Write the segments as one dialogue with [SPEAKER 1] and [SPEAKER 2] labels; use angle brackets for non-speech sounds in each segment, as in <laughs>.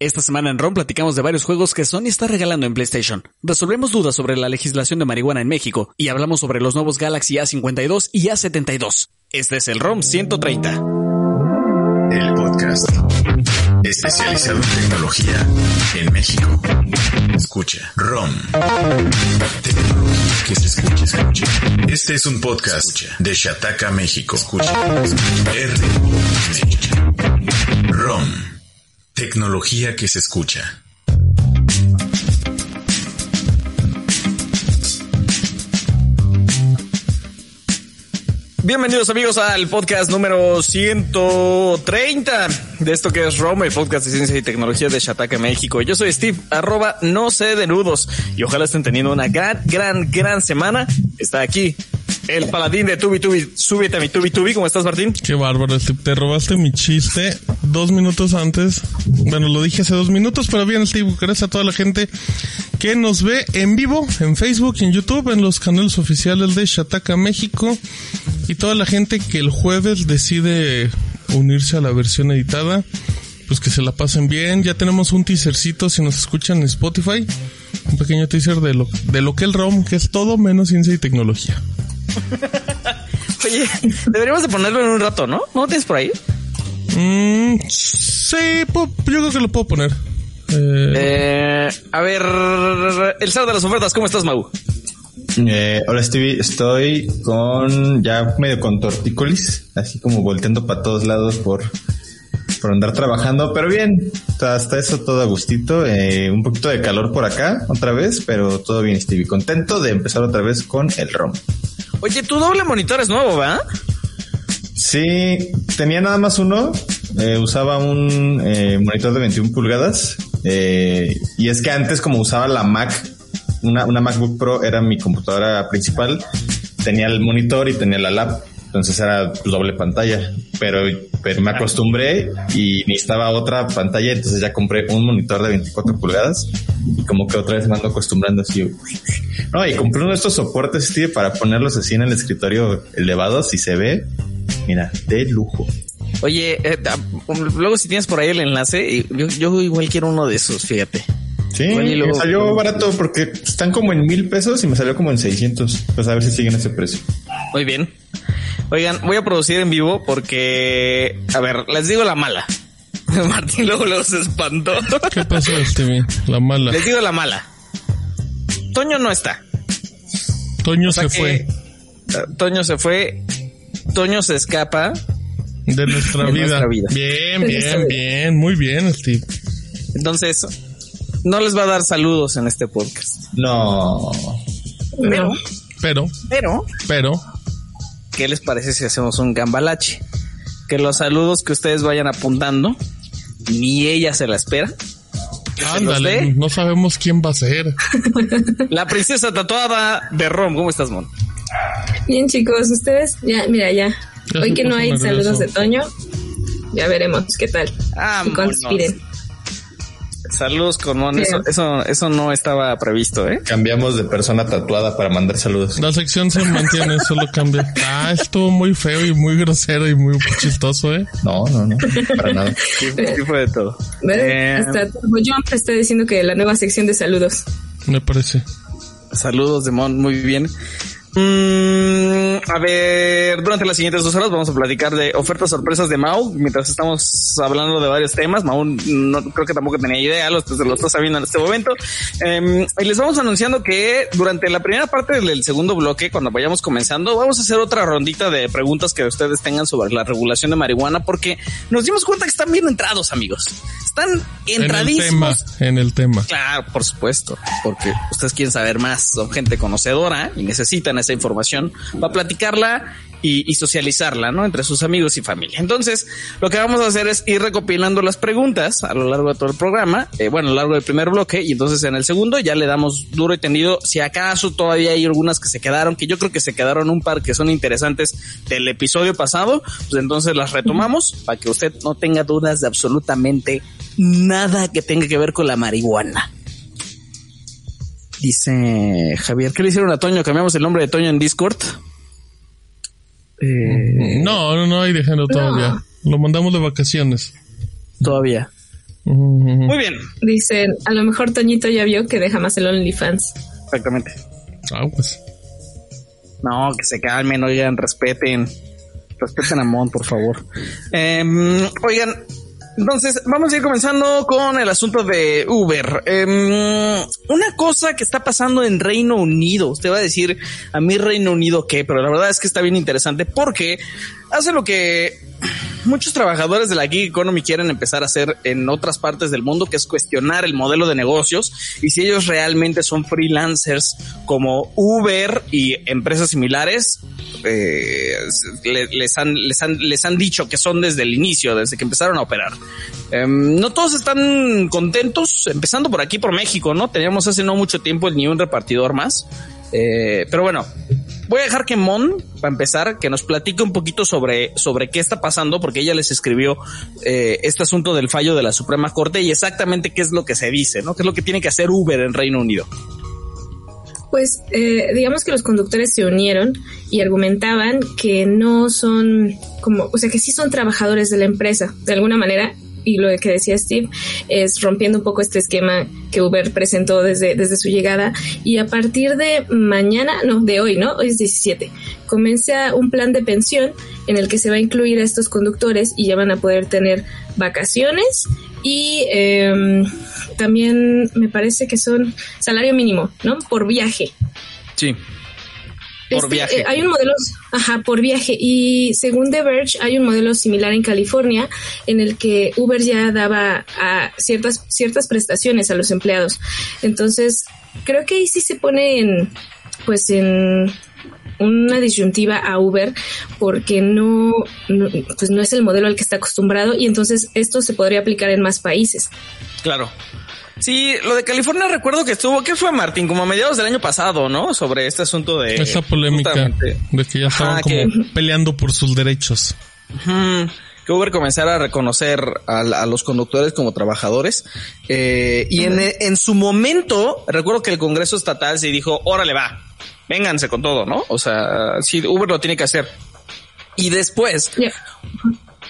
[SPEAKER 1] Esta semana en ROM platicamos de varios juegos que Sony está regalando en PlayStation. Resolvemos dudas sobre la legislación de marihuana en México y hablamos sobre los nuevos Galaxy A52 y A72. Este es el ROM 130.
[SPEAKER 2] El podcast especializado en tecnología en México. Escucha ROM. Que se escuche, escucha. Este es un podcast de Shataka México. Escucha. R. ROM. Tecnología que se escucha.
[SPEAKER 1] Bienvenidos amigos al podcast número 130 de esto que es ROM, el podcast de ciencia y tecnología de Shataka México. Yo soy Steve, arroba no sé de nudos y ojalá estén teniendo una gran, gran, gran semana. Está aquí el paladín de Tubi Tubi, súbete a mi Tubi Tubi. ¿Cómo estás, Martín?
[SPEAKER 3] Qué bárbaro, Steve. Te robaste mi chiste dos minutos antes. Bueno, lo dije hace dos minutos, pero bien, Steve. Gracias a toda la gente que nos ve en vivo, en Facebook, en YouTube, en los canales oficiales de Shataka México y toda la gente que el jueves decide unirse a la versión editada. Pues que se la pasen bien. Ya tenemos un teasercito si nos escuchan en Spotify. Un pequeño teaser de lo, de lo que el ROM, que es todo menos ciencia y tecnología. <laughs>
[SPEAKER 1] Oye, deberíamos de ponerlo en un rato, ¿no? ¿No lo tienes por ahí?
[SPEAKER 3] Mm, sí, yo creo que lo puedo poner.
[SPEAKER 1] Eh... Eh, a ver, el sábado de las ofertas, ¿cómo estás, Mau?
[SPEAKER 4] Eh, hola Stevie, estoy con ya medio con tortícolis, así como volteando para todos lados por, por andar trabajando, pero bien, hasta eso todo a gustito, eh, un poquito de calor por acá otra vez, pero todo bien Stevie, contento de empezar otra vez con el ROM.
[SPEAKER 1] Oye, tu doble monitor es nuevo, ¿verdad?
[SPEAKER 4] Sí, tenía nada más uno, eh, usaba un eh, monitor de 21 pulgadas eh, y es que antes como usaba la Mac, una, una MacBook Pro era mi computadora principal, tenía el monitor y tenía la lap, entonces era doble pantalla, pero, pero me acostumbré y necesitaba otra pantalla, entonces ya compré un monitor de 24 pulgadas y como que otra vez me ando acostumbrando así. No, y compré uno de estos soportes, Steve, para ponerlos así en el escritorio elevados y se ve, mira, de lujo.
[SPEAKER 1] Oye, eh, luego si tienes por ahí el enlace, yo, yo igual quiero uno de esos, fíjate.
[SPEAKER 4] Sí, me salió barato porque están como en mil pesos y me salió como en 600. Pues a ver si siguen ese precio.
[SPEAKER 1] Muy bien. Oigan, voy a producir en vivo porque, a ver, les digo la mala. <laughs> Martín luego, luego se espantó.
[SPEAKER 3] ¿Qué pasó, Stevie? La mala.
[SPEAKER 1] Les digo la mala. Toño no está.
[SPEAKER 3] Toño o sea se fue.
[SPEAKER 1] Toño se fue. Toño se escapa.
[SPEAKER 3] De nuestra, de vida. nuestra vida. Bien, <laughs> bien, bien. Muy bien, Steve.
[SPEAKER 1] Entonces, no les va a dar saludos en este podcast.
[SPEAKER 4] No.
[SPEAKER 1] Pero.
[SPEAKER 3] Pero.
[SPEAKER 1] Pero.
[SPEAKER 3] Pero.
[SPEAKER 1] ¿Qué les parece si hacemos un gambalache? Que los saludos que ustedes vayan apuntando, ni ella se la espera.
[SPEAKER 3] Ándale, no sabemos quién va a ser. <laughs>
[SPEAKER 1] La princesa tatuada de Rom. ¿Cómo estás, Mon?
[SPEAKER 5] Bien, chicos, ustedes, ya, mira, ya. ya Hoy que no hay saludos de Toño, ya veremos qué tal.
[SPEAKER 1] Ah, conspiren. Saludos con Mon. Eso, eso, eso no estaba previsto, ¿eh?
[SPEAKER 4] Cambiamos de persona tatuada para mandar saludos.
[SPEAKER 3] La sección se mantiene, <laughs> solo cambia. Ah, estuvo muy feo y muy grosero y muy chistoso, ¿eh?
[SPEAKER 4] No, no, no. Para nada.
[SPEAKER 1] Sí, sí fue de todo.
[SPEAKER 5] Eh, Hasta Jump está diciendo que la nueva sección de saludos.
[SPEAKER 3] Me parece.
[SPEAKER 1] Saludos de Mon, muy bien. Mm, a ver, durante las siguientes dos horas vamos a platicar de ofertas sorpresas de Mau, mientras estamos hablando de varios temas. Mau no creo que tampoco tenía idea, los, lo está sabiendo en este momento. Eh, y les vamos anunciando que durante la primera parte del segundo bloque, cuando vayamos comenzando, vamos a hacer otra rondita de preguntas que ustedes tengan sobre la regulación de marihuana, porque nos dimos cuenta que están bien entrados, amigos. Están entradísimos.
[SPEAKER 3] En el tema. En el tema.
[SPEAKER 1] Claro, por supuesto, porque ustedes quieren saber más, son gente conocedora y necesitan esa información platicarla y, y, socializarla, ¿no? Entre sus amigos y familia. Entonces, lo que vamos a hacer es ir recopilando las preguntas a lo largo de todo el programa, eh, bueno, a lo largo del primer bloque, y entonces en el segundo ya le damos duro y tendido. Si acaso todavía hay algunas que se quedaron, que yo creo que se quedaron un par que son interesantes del episodio pasado, pues entonces las retomamos para que usted no tenga dudas de absolutamente nada que tenga que ver con la marihuana. Dice Javier, ¿qué le hicieron a Toño? ¿Cambiamos el nombre de Toño en Discord?
[SPEAKER 3] Eh, no, no, no hay déjenlo todavía. Lo mandamos de vacaciones.
[SPEAKER 1] Todavía. Muy bien.
[SPEAKER 6] Dicen, a lo mejor Toñito ya vio que deja más el OnlyFans.
[SPEAKER 1] Exactamente.
[SPEAKER 3] Ah, pues.
[SPEAKER 1] No, que se calmen, oigan, respeten. Respeten a Mon, por favor. Em, oigan, entonces vamos a ir comenzando con el asunto de Uber. Em, una cosa que está pasando en Reino Unido. Usted va a decir, a mí Reino Unido qué, pero la verdad es que está bien interesante porque hace lo que muchos trabajadores de la gig economy quieren empezar a hacer en otras partes del mundo, que es cuestionar el modelo de negocios y si ellos realmente son freelancers como Uber y empresas similares, eh, les, han, les, han, les han dicho que son desde el inicio, desde que empezaron a operar. Em, no todos están contentos, empezando por aquí, por México, ¿no? Teníamos hace no mucho tiempo ni un repartidor más. Eh, pero bueno, voy a dejar que Mon, para empezar, que nos platique un poquito sobre, sobre qué está pasando, porque ella les escribió eh, este asunto del fallo de la Suprema Corte y exactamente qué es lo que se dice, ¿no? ¿Qué es lo que tiene que hacer Uber en Reino Unido?
[SPEAKER 6] Pues eh, digamos que los conductores se unieron y argumentaban que no son como, o sea, que sí son trabajadores de la empresa, de alguna manera, y lo que decía Steve es rompiendo un poco este esquema que Uber presentó desde, desde su llegada y a partir de mañana, no, de hoy, ¿no? Hoy es 17, comienza un plan de pensión en el que se va a incluir a estos conductores y ya van a poder tener vacaciones y em, también me parece que son salario mínimo, ¿no? Por viaje.
[SPEAKER 1] Sí. Por
[SPEAKER 6] Este,
[SPEAKER 1] viaje.
[SPEAKER 6] eh, hay un modelo, ajá, por viaje. Y según The Verge, hay un modelo similar en California en el que Uber ya daba a ciertas, ciertas prestaciones a los empleados. Entonces, creo que ahí sí se pone en, pues en una disyuntiva a Uber porque no, no, pues no es el modelo al que está acostumbrado y entonces esto se podría aplicar en más países.
[SPEAKER 1] Claro. Sí, lo de California recuerdo que estuvo, ¿qué fue Martín? Como a mediados del año pasado, ¿no? Sobre este asunto de...
[SPEAKER 3] Esa polémica
[SPEAKER 1] justamente,
[SPEAKER 3] de que ya estaban
[SPEAKER 1] Ajá,
[SPEAKER 3] como
[SPEAKER 1] que-
[SPEAKER 3] peleando por sus derechos.
[SPEAKER 1] Que Uber comenzara a reconocer a, a los conductores como trabajadores. Eh, y en, en su momento, recuerdo que el Congreso Estatal se dijo, órale va, vénganse con todo, ¿no? O sea, sí, Uber lo tiene que hacer. Y después.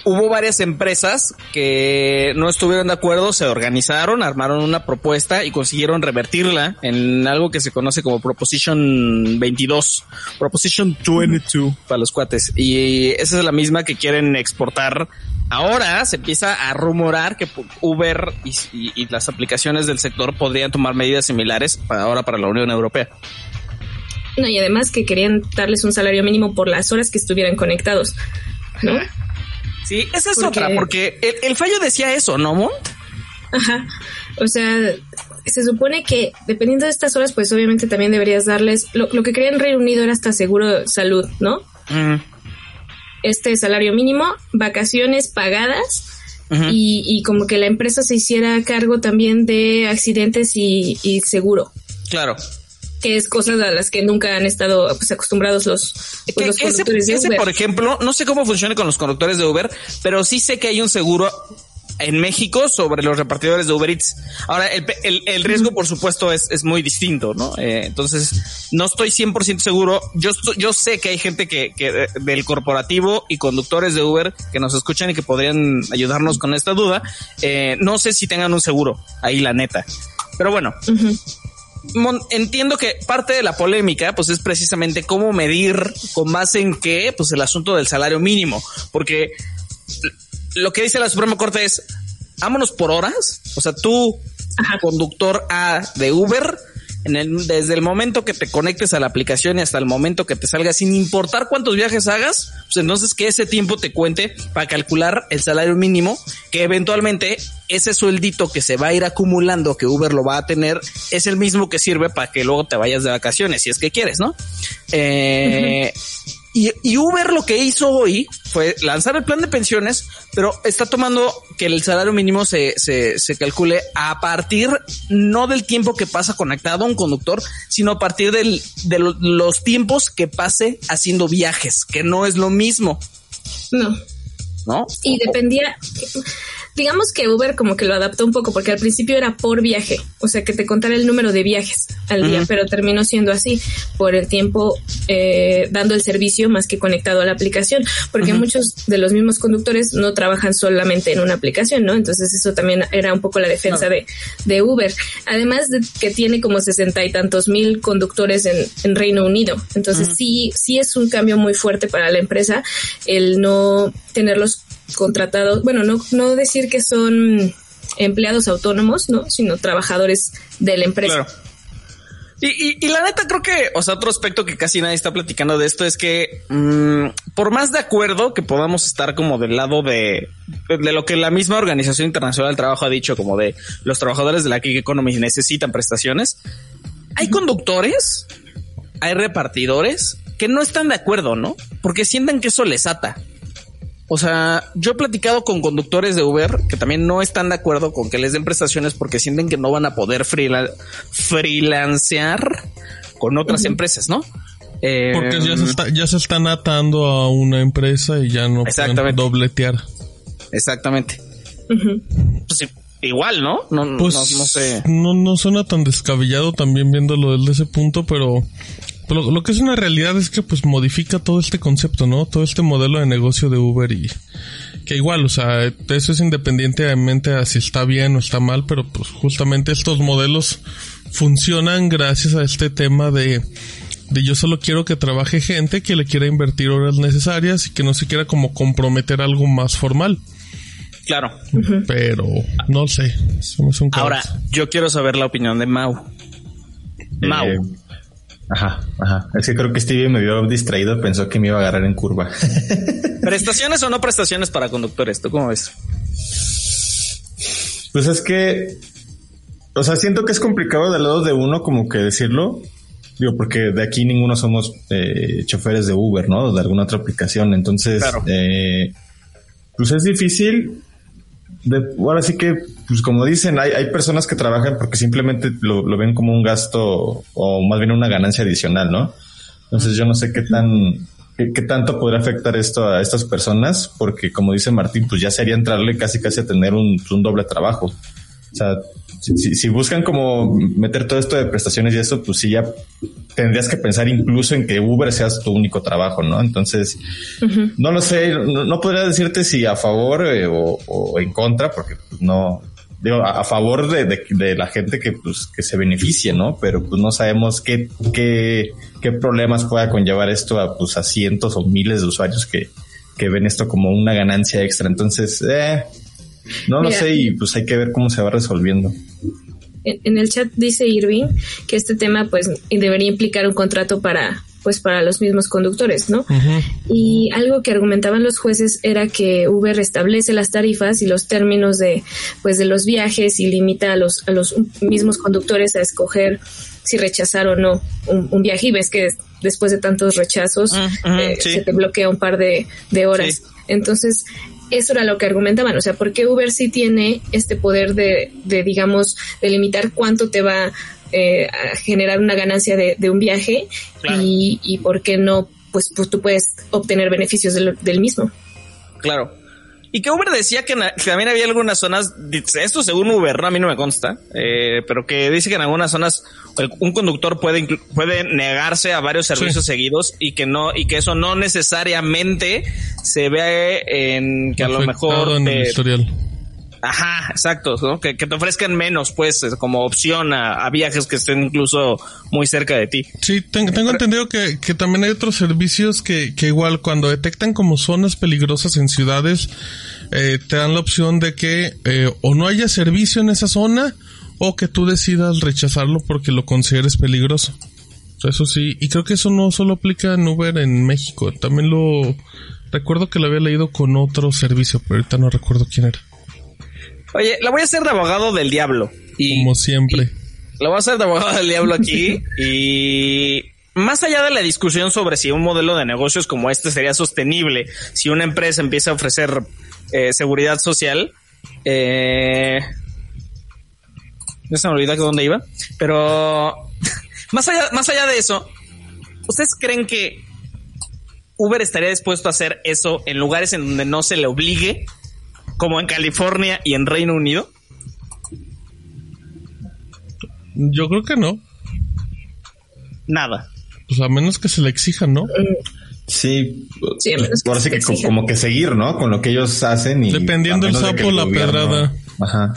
[SPEAKER 1] Hubo varias empresas que no estuvieron de acuerdo, se organizaron, armaron una propuesta y consiguieron revertirla en algo que se conoce como Proposition 22, Proposition 22 para los cuates. Y esa es la misma que quieren exportar. Ahora se empieza a rumorar que Uber y, y- y las aplicaciones del sector podrían tomar medidas similares para ahora para la Unión Europea.
[SPEAKER 6] No, y además que querían darles un salario mínimo por las horas que estuvieran conectados. ¿No?
[SPEAKER 1] Sí, esa es
[SPEAKER 6] Porque-
[SPEAKER 1] otra, porque el, el fallo decía eso, ¿no, Mont?
[SPEAKER 6] Ajá. O sea, se supone que dependiendo de estas horas, pues obviamente también deberías darles. Lo, lo que quería en Reino Unido era hasta seguro de salud, ¿no?
[SPEAKER 1] Mm,
[SPEAKER 6] Este salario mínimo, vacaciones pagadas y, y como que la empresa se hiciera cargo también de accidentes y, y seguro,
[SPEAKER 1] Claro.
[SPEAKER 6] Que es cosas a las que nunca han estado pues, acostumbrados los, pues,
[SPEAKER 1] Que-
[SPEAKER 6] los
[SPEAKER 1] ese,
[SPEAKER 6] conductores de
[SPEAKER 1] ese,
[SPEAKER 6] Uber.
[SPEAKER 1] por ejemplo, no sé cómo funciona con los conductores de Uber, pero sí sé que hay un seguro en México sobre los repartidores de Uber Eats. Ahora, el, el, el riesgo, por supuesto, es, es muy distinto, ¿no? Eh, entonces, no estoy 100% seguro. Yo, yo sé que hay gente que, que de- del corporativo y conductores de Uber que nos escuchan y que podrían ayudarnos con esta duda. Eh, no sé si tengan un seguro, ahí la neta. Pero bueno, entiendo que parte de la polémica pues es precisamente cómo medir con base en qué pues el asunto del salario mínimo porque lo que dice la Suprema Corte es vámonos por horas o sea tú conductor A de Uber en el, desde el momento que te conectes a la aplicación y hasta el momento que te salgas, sin importar cuántos viajes hagas, pues entonces que ese tiempo te cuente para calcular el salario mínimo, que eventualmente ese sueldito que se va a ir acumulando, que Uber lo va a tener, es el mismo que sirve para que luego te vayas de vacaciones, si es que quieres, ¿no? Eh, y, y Uber lo que hizo hoy fue lanzar el plan de pensiones, pero está tomando que el salario mínimo se, se, se calcule a partir no del tiempo que pasa conectado a un conductor, sino a partir del, de lo- los tiempos que pase haciendo viajes, que no es lo mismo,
[SPEAKER 6] No.
[SPEAKER 1] ¿no?
[SPEAKER 6] Y dependía, digamos que Uber como que lo adaptó un poco porque al principio era por viaje, o sea que te contara el número de viajes al día, pero terminó siendo así por el tiempo eh, dando el servicio más que conectado a la aplicación, porque muchos de los mismos conductores no trabajan solamente en una aplicación, ¿no? Entonces eso también era un poco la defensa de, de Uber. Además de que tiene como sesenta y tantos mil conductores en, en Reino Unido. Entonces sí, sí es un cambio muy fuerte para la empresa el no tenerlos contratados, bueno, no, no decir que son empleados autónomos, ¿no? Sino trabajadores de la empresa.
[SPEAKER 1] Y, la neta creo que, o sea, otro aspecto que casi nadie está platicando de esto es que mm, por más de acuerdo que podamos estar como del lado de, de lo que la misma Organización Internacional del Trabajo ha dicho, como de los trabajadores de la gig economy necesitan prestaciones, hay conductores, hay repartidores que no están de acuerdo, ¿no? Porque sienten que eso les ata. O sea, yo he platicado con conductores de Uber que también no están de acuerdo con que les den prestaciones porque sienten que no van a poder freelancear con otras empresas, ¿no?
[SPEAKER 3] porque ya se, em, ya se están atando a una empresa y ya no pueden dobletear.
[SPEAKER 1] Exactamente. Pues igual, ¿no? No,
[SPEAKER 3] pues no, no, sé. No, no suena tan descabellado también viéndolo desde ese punto, pero lo, que es una realidad es que pues modifica todo este concepto, ¿no? Todo este modelo de negocio de Uber y que igual, o sea, eso es independientemente a si está bien o está mal, pero pues justamente estos modelos funcionan gracias a este tema de de yo solo quiero que trabaje gente que le quiera invertir horas necesarias y que no se quiera como comprometer algo más formal.
[SPEAKER 1] Claro.
[SPEAKER 3] Pero no sé.
[SPEAKER 1] Ahora, yo quiero saber la opinión de Mau. Mau. Eh,
[SPEAKER 4] Ajá, ajá. Es que creo que Stevie me vio distraído, pensó que me iba a agarrar en curva. <laughs>
[SPEAKER 1] ¿Prestaciones o no prestaciones para conductores? ¿Tú cómo ves?
[SPEAKER 4] Pues es que, o sea, siento que es complicado del lado de uno como que decirlo. Digo, porque de aquí ninguno somos eh, choferes de Uber, ¿no? De alguna otra aplicación. Entonces, eh, pues es difícil ahora sí que, pues como dicen, hay, hay personas que trabajan porque simplemente lo, ven como un gasto o más bien una ganancia adicional, ¿no? Entonces yo no sé qué tan, qué, tanto podría afectar esto a estas personas, porque como dice Martín, pues ya sería entrarle casi casi a tener un, un doble trabajo. O sea, si, buscan como meter todo esto de prestaciones y eso, pues sí ya tendrías que pensar incluso en que Uber seas tu único trabajo, ¿no? Entonces, no lo sé, no, podría decirte si a favor eh, o, en contra, porque pues, no, digo, a, favor de, la gente que, pues, que se beneficie, ¿no? Pero pues no sabemos qué, qué, qué problemas pueda conllevar esto a, pues, a cientos o miles de usuarios que, que ven esto como una ganancia extra. Entonces, eh, no lo sé y pues hay que ver cómo se va resolviendo.
[SPEAKER 6] En el chat dice Irving que este tema pues debería implicar un contrato para pues para los mismos conductores, ¿no? Y algo que argumentaban los jueces era que Uber restablece las tarifas y los términos de pues de los viajes y limita a los a los mismos conductores a escoger si rechazar o no un, viaje. Y ves que después de tantos rechazos eh, se te bloquea un par de, horas. Entonces, eso era lo que argumentaban, o sea, ¿por qué Uber sí tiene este poder de, de digamos, de limitar cuánto te va eh, generar una ganancia de, de un viaje y, y por qué no, pues, pues tú puedes obtener beneficios del, del mismo?
[SPEAKER 1] Claro. Y que Uber decía que, también había algunas zonas, esto según Uber, ¿no? a mí no me consta, eh, pero que dice que en algunas zonas un conductor puede, puede negarse a varios servicios seguidos y que no, y que eso no necesariamente se ve en que a lo mejor
[SPEAKER 3] en el historial.
[SPEAKER 1] Ajá, exacto, ¿no? que, te ofrezcan menos, pues, como opción a, viajes que estén incluso muy cerca de ti.
[SPEAKER 3] Sí, tengo, entendido que, que, también hay otros servicios que, que igual cuando detectan como zonas peligrosas en ciudades, eh, te dan la opción de que eh, o no haya servicio en esa zona o que tú decidas rechazarlo porque lo consideres peligroso. Eso sí, y creo que eso no solo aplica en Uber en México, también lo recuerdo que lo había leído con otro servicio, pero ahorita no recuerdo quién era.
[SPEAKER 1] Oye, la voy a hacer de abogado del diablo.
[SPEAKER 3] Y, Como siempre.
[SPEAKER 1] la voy a hacer de abogado del diablo aquí. y más allá de la discusión sobre si un modelo de negocios como este sería sostenible, si una empresa empieza a ofrecer eh, seguridad social, eh, se me olvida que dónde iba, pero <laughs> más allá, más allá de eso, ¿ustedes creen que Uber estaría dispuesto a hacer eso en lugares en donde no se le obligue como en California y en Reino Unido?
[SPEAKER 3] Yo creo que no.
[SPEAKER 1] Nada.
[SPEAKER 3] Pues a menos que se le exijan, ¿no?
[SPEAKER 4] Sí,
[SPEAKER 5] Sí, que
[SPEAKER 4] ahora sí que
[SPEAKER 5] exijan.
[SPEAKER 4] como que seguir, ¿no? Con lo que ellos hacen y
[SPEAKER 3] Dependiendo
[SPEAKER 4] a
[SPEAKER 3] el
[SPEAKER 4] menos de que
[SPEAKER 3] sapo, la
[SPEAKER 4] gobierno-
[SPEAKER 3] pedrada.
[SPEAKER 4] Ajá.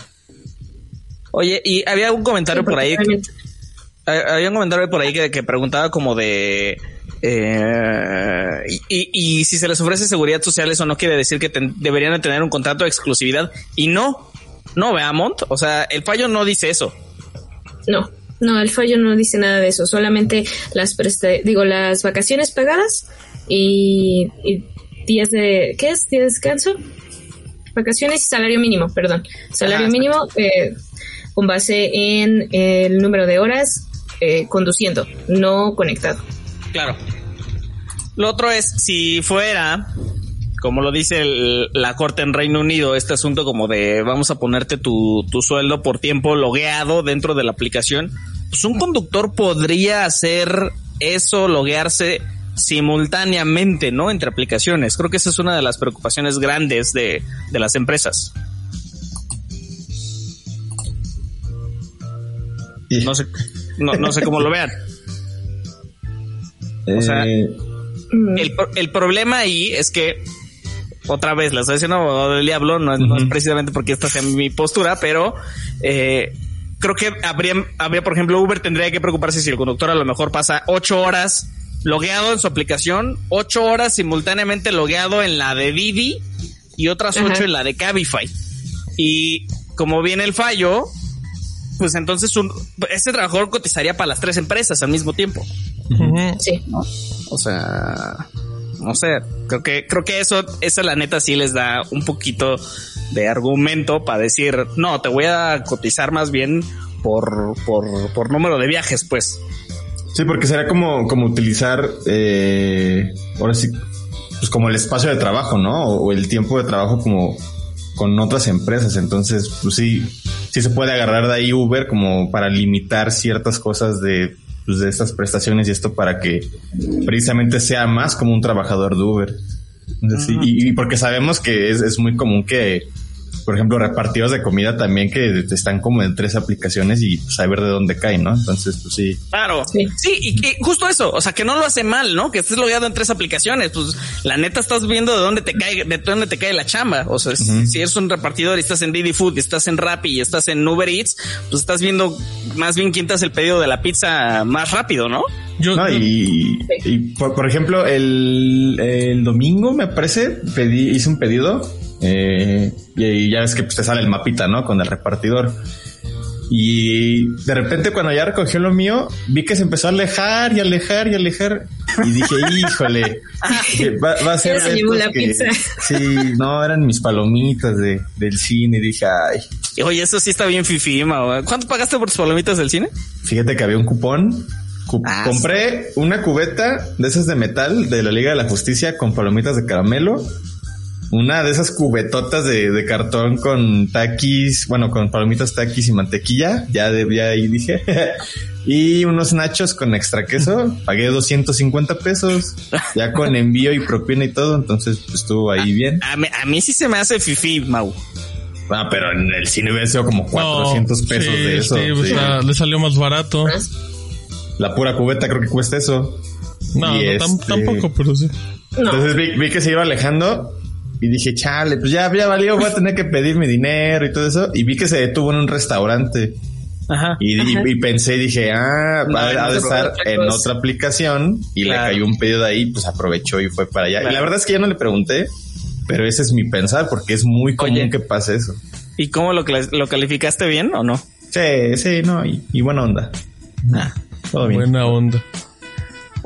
[SPEAKER 1] Oye, y había un comentario por ahí. Había un comentario por ahí que, que preguntaba como de... eh, y, si se les ofrece seguridad social, eso no quiere decir que ten- deberían de tener un contrato de exclusividad. Y no, no, Beamont. O sea, el fallo no dice eso.
[SPEAKER 5] No, no, el fallo no dice nada de eso, solamente las digo las vacaciones pagadas y, y días de ¿qué es? ¿Día de descanso? Vacaciones y salario mínimo, perdón. Salario
[SPEAKER 1] Ajá,
[SPEAKER 5] mínimo eh, con base en el número de horas eh, conduciendo, no conectado.
[SPEAKER 1] Claro. Lo otro es, si fuera, como lo dice el- la corte en Reino Unido, este asunto como de vamos a ponerte tu, tu sueldo por tiempo logueado dentro de la aplicación, pues un conductor podría hacer eso, loguearse simultáneamente, ¿no? Entre aplicaciones. Creo que esa es una de las preocupaciones grandes de, de las empresas. No sé, no, no sé cómo lo vean. <laughs> o sea,
[SPEAKER 4] Eh,
[SPEAKER 5] Mm,
[SPEAKER 1] El, el problema ahí es que, otra vez, la asociación abogado del diablo no es, no es precisamente porque esta sea mi postura, pero eh, creo que habría, habría, por ejemplo, Uber tendría que preocuparse si el conductor a lo mejor pasa ocho horas logueado en su aplicación, ocho horas simultáneamente logueado en la de Didi y otras ocho en la de Cabify. Y como viene el fallo, pues entonces un, ese trabajador cotizaría para las tres empresas al mismo tiempo.
[SPEAKER 5] Sí.
[SPEAKER 1] O sea, no sé, creo que, creo que eso, eso la neta sí les da un poquito de argumento para decir, no, te voy a cotizar más bien por, por, por número de viajes, pues.
[SPEAKER 4] Sí, porque será como, como utilizar, eh, ahora sí, pues como el espacio de trabajo, ¿no? O, o el tiempo de trabajo como con otras empresas. Entonces, pues sí, sí se puede agarrar de ahí Uber como para limitar ciertas cosas de, pues, de estas prestaciones y esto para que precisamente sea más como un trabajador de Uber. Entonces, y, y porque sabemos que es, es muy común que, por ejemplo, repartidos de comida también que están como en tres aplicaciones y saber de dónde caen, ¿no? Entonces, pues sí.
[SPEAKER 1] Claro. Sí,
[SPEAKER 5] Sí.
[SPEAKER 1] y, y justo eso, o sea, que no lo hace mal, ¿no? Que estés logueado en tres aplicaciones, pues la neta estás viendo de dónde te cae, de dónde te cae la chamba. O sea, si- si eres un repartidor y estás en Didi Food, y estás en Rappi y estás en Uber Eats, pues estás viendo más bien quién te hace el pedido de la pizza más rápido, ¿no?
[SPEAKER 3] Yo,
[SPEAKER 4] No,
[SPEAKER 3] yo-
[SPEAKER 4] y, y por, por ejemplo, el, el domingo me parece, pedí, hice un pedido eh, y ya ves que pues, te sale el mapita, ¿no? Con el repartidor. Y de repente cuando ya recogió lo mío, vi que se empezó a alejar y alejar y alejar. Y dije, <laughs> híjole, va, va a ser...
[SPEAKER 5] Se
[SPEAKER 4] de
[SPEAKER 5] llevó
[SPEAKER 4] estos
[SPEAKER 5] la
[SPEAKER 4] que-
[SPEAKER 5] pizza.
[SPEAKER 4] Sí, no, eran mis palomitas de, del cine. Y dije, ay,
[SPEAKER 1] Oye, eso sí está bien fifi, Mau. ¿Cuánto pagaste por tus palomitas del cine?
[SPEAKER 4] Fíjate que había un cupón. Cu-
[SPEAKER 1] Ah,
[SPEAKER 4] compré una cubeta de esas de metal de la Liga de la Justicia con palomitas de caramelo. Una de esas cubetotas de, de cartón con taquis, bueno, con palomitas taquis y mantequilla. Ya, de, ya ahí dije. <laughs> y unos nachos con extra queso. Pagué 250 pesos. Ya con envío y propina y todo. Entonces pues, estuvo ahí bien.
[SPEAKER 1] A mí, a mí sí se me hace fifi, Mau.
[SPEAKER 4] Ah, pero en el cine hubiera sido como 400
[SPEAKER 3] no,
[SPEAKER 4] pesos
[SPEAKER 3] sí,
[SPEAKER 4] de eso.
[SPEAKER 3] sí, o
[SPEAKER 4] sí.
[SPEAKER 3] sea, le salió más barato.
[SPEAKER 4] La pura cubeta creo que cuesta eso.
[SPEAKER 3] No, no
[SPEAKER 4] este-
[SPEAKER 3] tampoco, pero sí.
[SPEAKER 4] Entonces vi, vi que se iba alejando y dije, chale, pues ya, ya valió, voy a tener que pedir mi dinero y todo eso. Y vi que se detuvo en un restaurante
[SPEAKER 1] Ajá.
[SPEAKER 4] y, y-
[SPEAKER 5] Ajá.
[SPEAKER 4] y pensé, dije, ah,
[SPEAKER 1] No,
[SPEAKER 4] va
[SPEAKER 1] no
[SPEAKER 4] ha de
[SPEAKER 1] se
[SPEAKER 4] estar en
[SPEAKER 5] cosa.
[SPEAKER 4] otra aplicación y
[SPEAKER 1] Claro.
[SPEAKER 4] le cayó un pedido de ahí, pues aprovechó y fue para allá.
[SPEAKER 1] Claro.
[SPEAKER 4] Y la verdad es que ya no le pregunté, pero ese es mi pensar porque es muy común
[SPEAKER 1] Oye.
[SPEAKER 4] que pase eso.
[SPEAKER 1] ¿Y cómo lo, lo calificaste bien o no?
[SPEAKER 4] Sí, sí, no, y, y buena onda.
[SPEAKER 1] Ah.
[SPEAKER 4] Todo bien.
[SPEAKER 3] Buena onda.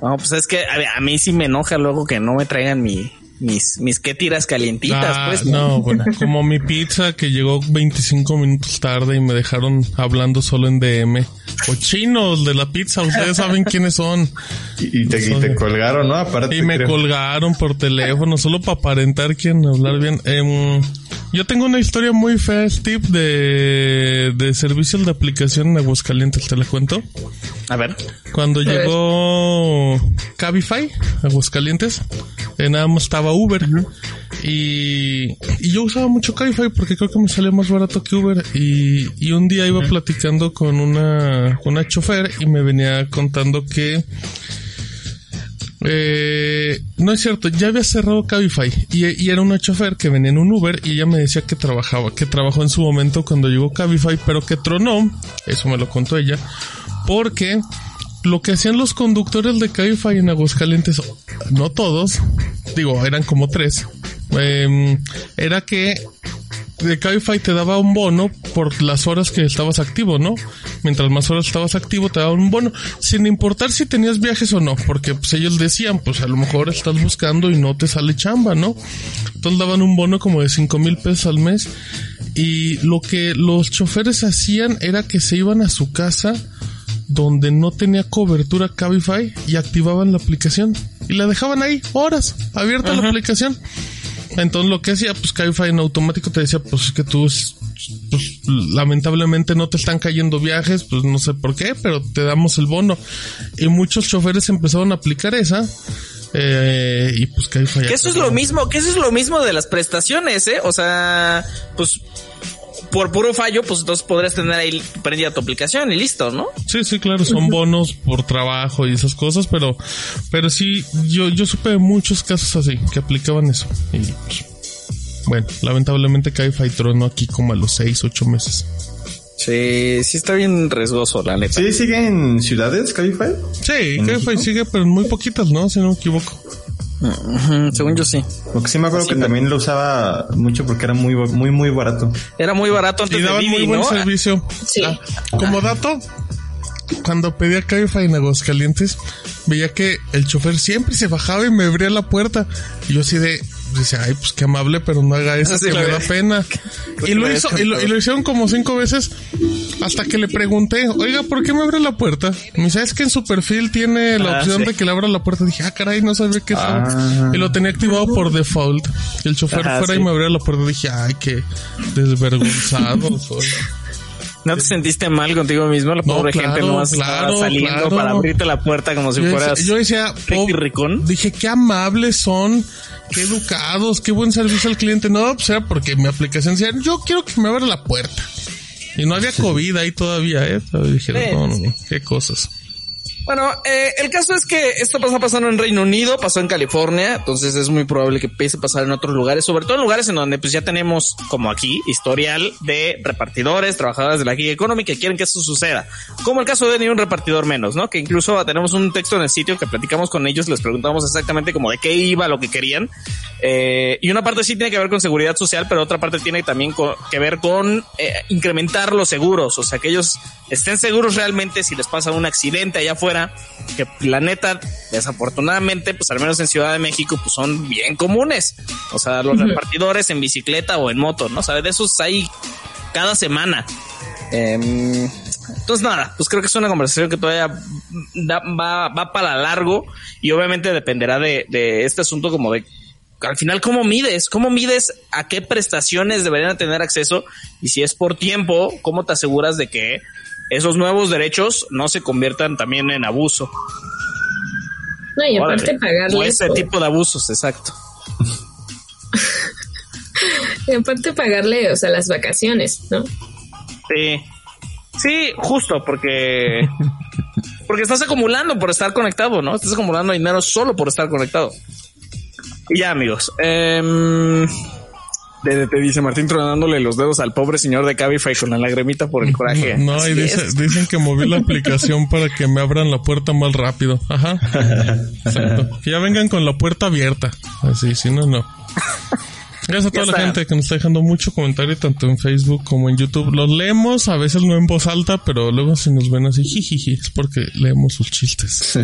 [SPEAKER 1] Bueno, pues es que a, a mí sí me enoja luego que no me traigan mi, mis, mis qué tiras calientitas,
[SPEAKER 3] Ah,
[SPEAKER 1] pues.
[SPEAKER 3] no, bueno, como mi pizza que llegó 25 minutos tarde y me dejaron hablando solo en DM. Cochinos de la pizza, ustedes saben quiénes son.
[SPEAKER 4] Y, y te, y te colgaron, ¿no? Aparte.
[SPEAKER 3] Y me
[SPEAKER 4] creo.
[SPEAKER 3] colgaron por teléfono solo para aparentar quién hablar bien. Em, yo tengo una historia muy fea, Steve, de, de servicios de aplicación en Aguascalientes, ¿te la cuento?
[SPEAKER 1] A ver.
[SPEAKER 3] Cuando llegó Cabify, Aguascalientes, eh, nada más estaba Uber. Y, y yo usaba mucho Cabify porque creo que me salía más barato que Uber. Y, y un día iba platicando con una, una chofer y me venía contando que eh, no es cierto, ya había cerrado Cabify y, y era una chofer que venía en un Uber y ella me decía que trabajaba, que trabajó en su momento cuando llegó Cabify, pero que tronó, eso me lo contó ella, porque lo que hacían los conductores de Cabify en Aguascalientes, no todos, digo, eran como tres, em, era que de Cabify te daba un bono por las horas que estabas activo, ¿no? Mientras más horas estabas activo te daba un bono, sin importar si tenías viajes o no, porque pues ellos decían, pues a lo mejor estás buscando y no te sale chamba, ¿no? Entonces daban un bono como de cinco mil pesos al mes y lo que los choferes hacían era que se iban a su casa donde no tenía cobertura Cabify y activaban la aplicación y la dejaban ahí horas abierta la aplicación. Entonces lo que hacía, pues Cabify en automático te decía, pues es que tú, pues, lamentablemente no te están cayendo viajes, pues no sé por qué, pero te damos el bono. Y muchos choferes empezaron a aplicar esa. Eh, y pues Cabify.
[SPEAKER 1] Que eso es lo mismo, que eso es lo mismo de las prestaciones, ¿eh? O sea, pues por puro fallo, pues entonces podrías tener ahí prendida tu aplicación y listo, ¿no?
[SPEAKER 3] Sí, sí, claro, son bonos por trabajo y esas cosas, pero, pero sí, yo, yo supe de muchos casos así, que aplicaban eso. Y pues, bueno, lamentablemente Cabify tronó aquí como a los seis, ocho meses.
[SPEAKER 1] Sí, sí está bien riesgoso, la neta.
[SPEAKER 4] ¿Sí sigue en ciudades Cabify?
[SPEAKER 3] Sí, Cabify sigue, pero en muy poquitas, ¿no? Si no me equivoco.
[SPEAKER 1] Según yo sí.
[SPEAKER 4] Porque sí me acuerdo que también lo usaba mucho porque era muy, muy, muy barato.
[SPEAKER 1] Era muy barato antes
[SPEAKER 3] Y
[SPEAKER 1] de
[SPEAKER 3] daban muy buen
[SPEAKER 1] ¿no?
[SPEAKER 3] servicio.
[SPEAKER 5] Sí.
[SPEAKER 3] Ah, como dato, cuando pedía Cabify en Aguascalientes, veía que el chofer siempre se bajaba y me abría la puerta. Y yo así de, decía, ay, pues qué amable, pero no haga eso, <laughs>
[SPEAKER 1] Sí,
[SPEAKER 3] que me da pena. <laughs> Y lo hizo, y lo, y lo hicieron como cinco veces, hasta que le pregunté, oiga, ¿por qué me abre la puerta? Me dice, es que en su perfil tiene la
[SPEAKER 1] Ah,
[SPEAKER 3] opción
[SPEAKER 1] sí.
[SPEAKER 3] de que le abra la puerta. Dije, ah, caray, no sabía que eso.
[SPEAKER 4] Ah.
[SPEAKER 3] Y lo tenía activado por default. Que el chofer
[SPEAKER 1] Ajá,
[SPEAKER 3] fuera y me abría la puerta. Dije, ay, qué desvergonzado soy. <laughs>
[SPEAKER 1] ¿No te sentiste mal contigo mismo? La
[SPEAKER 3] No,
[SPEAKER 1] pobre
[SPEAKER 3] claro,
[SPEAKER 1] gente no
[SPEAKER 3] claro,
[SPEAKER 1] saliendo
[SPEAKER 3] claro.
[SPEAKER 1] para abrirte la puerta como si
[SPEAKER 3] Yo
[SPEAKER 1] fueras
[SPEAKER 3] decía, yo decía, "Po-
[SPEAKER 1] Ricón".
[SPEAKER 3] dije, qué amables son, qué educados, qué buen servicio al cliente. No, pues era porque mi aplicación decía, yo quiero que me abra la puerta. Y no había COVID ahí todavía, ¿eh? Dijeron,
[SPEAKER 1] Sí,
[SPEAKER 3] no, no, no, qué cosas.
[SPEAKER 1] Bueno, eh, el caso es que esto está pasando en Reino Unido, pasó en California, entonces es muy probable que empiece a pasar en otros lugares, sobre todo en lugares en donde pues ya tenemos, como aquí, historial de repartidores, trabajadores de la gig economy que quieren que eso suceda. Como el caso de ni un repartidor menos, ¿no? Que incluso tenemos un texto en el sitio que platicamos con ellos, les preguntamos exactamente como de qué iba lo que querían. Eh, y una parte sí tiene que ver con seguridad social, pero otra parte tiene también que ver con eh, incrementar los seguros, o sea, que ellos estén seguros realmente si les pasa un accidente allá afuera, que la neta, desafortunadamente, pues al menos en Ciudad de México, pues son bien comunes. O sea, los repartidores en bicicleta o en moto, ¿no? ¿Sabes? De esos hay cada semana. Em, entonces nada, pues creo que es una conversación que todavía da- va, va para largo y obviamente dependerá de, de este asunto como de al final cómo mides, cómo mides a qué prestaciones deberían tener acceso y si es por tiempo, cómo te aseguras de que esos nuevos derechos no se conviertan también en abuso.
[SPEAKER 5] No, y aparte
[SPEAKER 1] Órale. O
[SPEAKER 5] pagarle.
[SPEAKER 1] ese
[SPEAKER 5] por-
[SPEAKER 1] tipo de abusos, exacto. <laughs>
[SPEAKER 5] y aparte pagarle, o sea, las vacaciones, ¿no?
[SPEAKER 1] Sí. Sí, justo, porque. Porque estás acumulando por estar conectado, ¿no? Estás acumulando dinero solo por estar conectado. Y ya, amigos. em, te, te dice Martín tronándole los dedos al pobre señor de Cabify con la lagrimita por el coraje.
[SPEAKER 3] No, y dice- dicen que moví la aplicación <laughs> para que me abran la puerta más rápido. Ajá. Exacto. Que ya vengan con la puerta abierta. Así, si no, no. Gracias a toda
[SPEAKER 1] Ya
[SPEAKER 3] la
[SPEAKER 1] está.
[SPEAKER 3] gente que nos está dejando mucho comentario tanto en Facebook como en YouTube. Los leemos, a veces no en voz alta, pero luego si nos ven así, jijiji, es porque leemos sus chistes.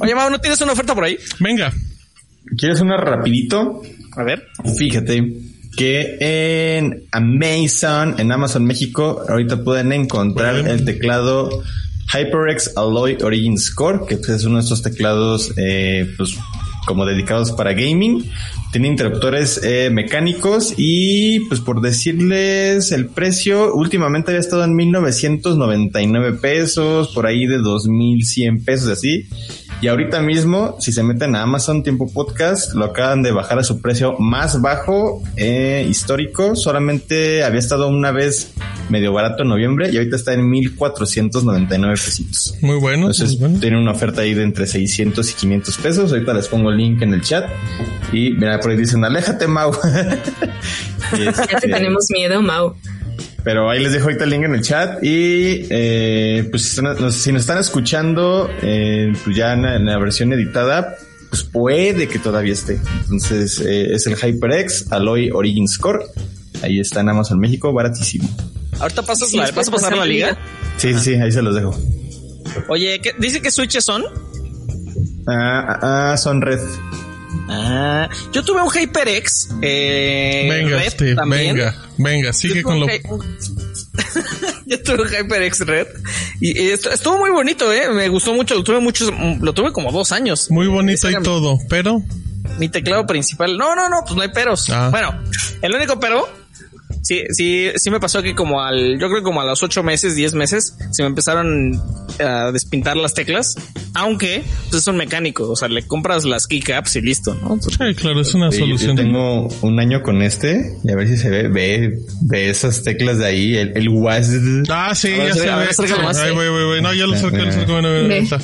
[SPEAKER 1] Oye, Mau, ¿no tienes una oferta por ahí?
[SPEAKER 3] Venga.
[SPEAKER 4] ¿Quieres una rapidito?
[SPEAKER 1] A ver.
[SPEAKER 4] Fíjate que en Amazon, en Amazon México, ahorita pueden encontrar
[SPEAKER 3] Bueno.
[SPEAKER 4] el teclado HyperX Alloy Origin Score, que pues, es uno de estos teclados, eh, pues, como dedicados para gaming. Tiene interruptores eh, mecánicos y, pues, por decirles el precio, últimamente había estado en 1999 pesos, por ahí de 2100 pesos, así. Y ahorita mismo, si se meten a Amazon Tiempo Podcast, lo acaban de bajar a su precio más bajo eh, histórico. Solamente había estado una vez medio barato en noviembre y ahorita está en 1499 pesitos.
[SPEAKER 3] Muy bueno.
[SPEAKER 4] Entonces
[SPEAKER 3] muy bueno.
[SPEAKER 4] tienen una oferta ahí de entre 600 y 500 pesos. Ahorita les pongo el link en el chat. Y mira, por ahí dicen, aléjate, Mau. <laughs>
[SPEAKER 5] Ya te
[SPEAKER 4] este,
[SPEAKER 5] tenemos miedo, Mau.
[SPEAKER 4] Pero ahí les dejo ahorita el link en el chat. Y eh, pues si están- nos- si nos están escuchando, eh, pues ya en, la- en la versión editada, pues puede que todavía esté. Entonces eh, es el HyperX Alloy Origin Score. Ahí está en Amazon México, baratísimo.
[SPEAKER 1] Ahorita pasas
[SPEAKER 5] Sí,
[SPEAKER 1] la, vas a pasar la liga.
[SPEAKER 4] Sí, sí, sí, ahí se los dejo.
[SPEAKER 1] Oye, ¿qué- dice que switches son.
[SPEAKER 4] Ah, ah, ah, son red.
[SPEAKER 1] Ah, yo tuve un HyperX. Eh,
[SPEAKER 3] Venga,
[SPEAKER 1] Red
[SPEAKER 3] Steve,
[SPEAKER 1] también.
[SPEAKER 3] venga, venga, sigue con lo. <laughs>
[SPEAKER 1] Yo tuve un HyperX Red y, estuvo muy bonito, eh. Me gustó mucho. Lo tuve muchos, lo tuve como dos años.
[SPEAKER 3] Muy bonito y todo, pero
[SPEAKER 1] Mi teclado principal. No, no, no, pues no hay peros.
[SPEAKER 3] Ah.
[SPEAKER 1] Bueno, el único pero. Sí, sí, sí me pasó que como al, yo creo que como a los ocho meses, diez meses, se me empezaron a despintar las teclas. Aunque, pues es un mecánico, o sea, le compras las keycaps y listo, ¿no? Pues,
[SPEAKER 3] sí, claro, es una
[SPEAKER 4] Sí, yo-
[SPEAKER 3] solución.
[SPEAKER 4] Yo tengo un año con este y a ver si se ve, ve, ve esas teclas de ahí, el, el WASD.
[SPEAKER 3] Ah, sí, ya se ve. No, ya lo saqué, lo saqué. Bueno, bueno.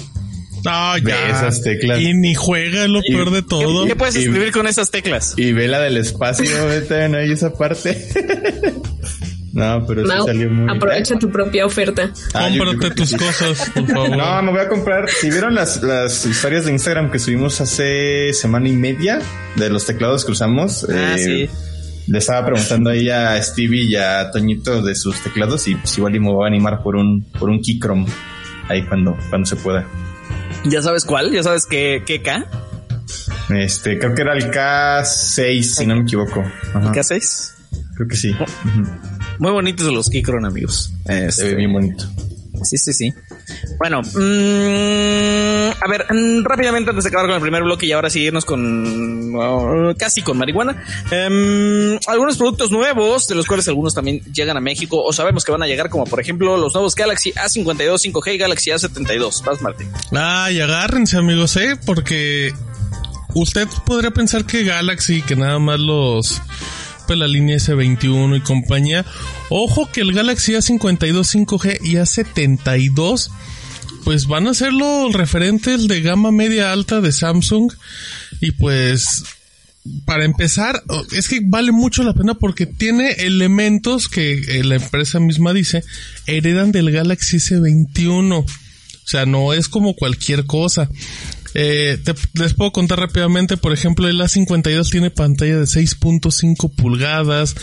[SPEAKER 3] No,
[SPEAKER 4] Ve
[SPEAKER 3] ya.
[SPEAKER 4] esas teclas.
[SPEAKER 3] Y ni juega lo peor de todo.
[SPEAKER 1] ¿Qué, qué puedes
[SPEAKER 4] Y-
[SPEAKER 1] escribir con esas teclas?
[SPEAKER 4] Y ve la del espacio, <laughs> vete, no hay esa parte. <laughs> no, pero sí
[SPEAKER 5] Mau,
[SPEAKER 4] salió muy
[SPEAKER 5] aprovecha tu propia oferta.
[SPEAKER 4] Ah,
[SPEAKER 3] Cómprate
[SPEAKER 4] yo-
[SPEAKER 3] tus cosas, por <laughs> favor.
[SPEAKER 4] No, me voy a comprar. Si vieron las, las historias de Instagram que subimos hace semana y media de los teclados que usamos,
[SPEAKER 1] Ah,
[SPEAKER 4] eh,
[SPEAKER 1] sí.
[SPEAKER 4] le estaba preguntando ahí a Stevie y a Toñito de sus teclados y pues igual y me voy a animar por un, por un Keychrome ahí cuando, cuando se pueda.
[SPEAKER 1] ¿Ya sabes cuál? ¿Ya sabes qué, qué K?
[SPEAKER 4] Este, creo que era el K6, si no me equivoco. Ajá,
[SPEAKER 1] ¿Qué hacéis?
[SPEAKER 4] creo que sí.
[SPEAKER 1] Muy bonitos los Keychron, amigos.
[SPEAKER 4] Se
[SPEAKER 1] Este,
[SPEAKER 4] ve bien bonito.
[SPEAKER 1] Sí, sí, sí. Bueno, mm, a ver, mm, rápidamente antes de acabar con el primer bloque y ahora sí irnos con uh, casi con marihuana. Em, algunos productos nuevos, de los cuales algunos también llegan a México o sabemos que van a llegar, como por ejemplo los nuevos Galaxy A52 5G y Galaxy A72. Vas, Martín.
[SPEAKER 3] Ay, agárrense, amigos, ¿eh? Porque usted podría pensar que Galaxy, que nada más los. La línea S21 y compañía. Ojo que el Galaxy A52 5G y A72. Pues van a ser los referentes de gama media alta de Samsung. Y pues. Para empezar, oh, es que vale mucho la pena porque tiene elementos que eh, la empresa misma dice heredan del Galaxy S21. O sea, no es como cualquier cosa. Eh, les puedo contar rápidamente, por ejemplo, el A52 tiene pantalla de 6.5 pulgadas,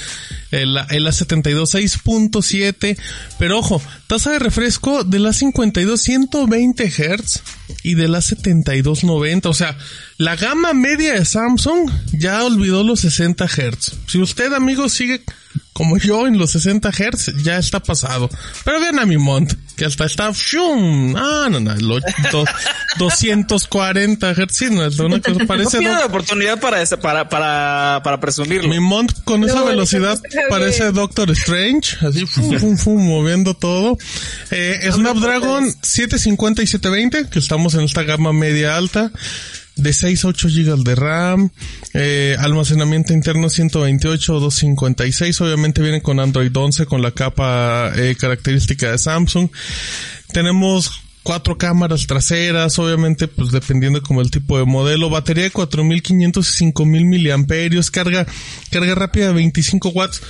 [SPEAKER 3] el, el A72 6.7, pero ojo, tasa de refresco del A52 120 Hz y del A72 90, o sea, la gama media de Samsung ya olvidó los 60 Hz. Si usted, amigo, sigue como yo en los 60 Hz, ya está pasado. Pero vean a mi Mont, que hasta está, ¡shum! Ah, no, no, lo, do- <laughs> 240 Hz, sí, no, es una cosa, <laughs>
[SPEAKER 1] No
[SPEAKER 3] parece, do-
[SPEAKER 1] la oportunidad para, ese- para, para, para presumirlo.
[SPEAKER 3] mi Mont con esa
[SPEAKER 5] No,
[SPEAKER 3] velocidad parece Doctor Strange, así, fum, fum, fum, moviendo todo. Eh, Snapdragon 750 y 720, que estamos en esta gama media alta. De 6 a 8 GB de RAM, eh, almacenamiento interno 128 o 256, obviamente viene con Android 11 con la capa eh, característica de Samsung. Tenemos cuatro cámaras traseras, obviamente, pues dependiendo como el tipo de modelo, batería de 4500 y 5000 miliamperios, carga, carga rápida de 25 watts.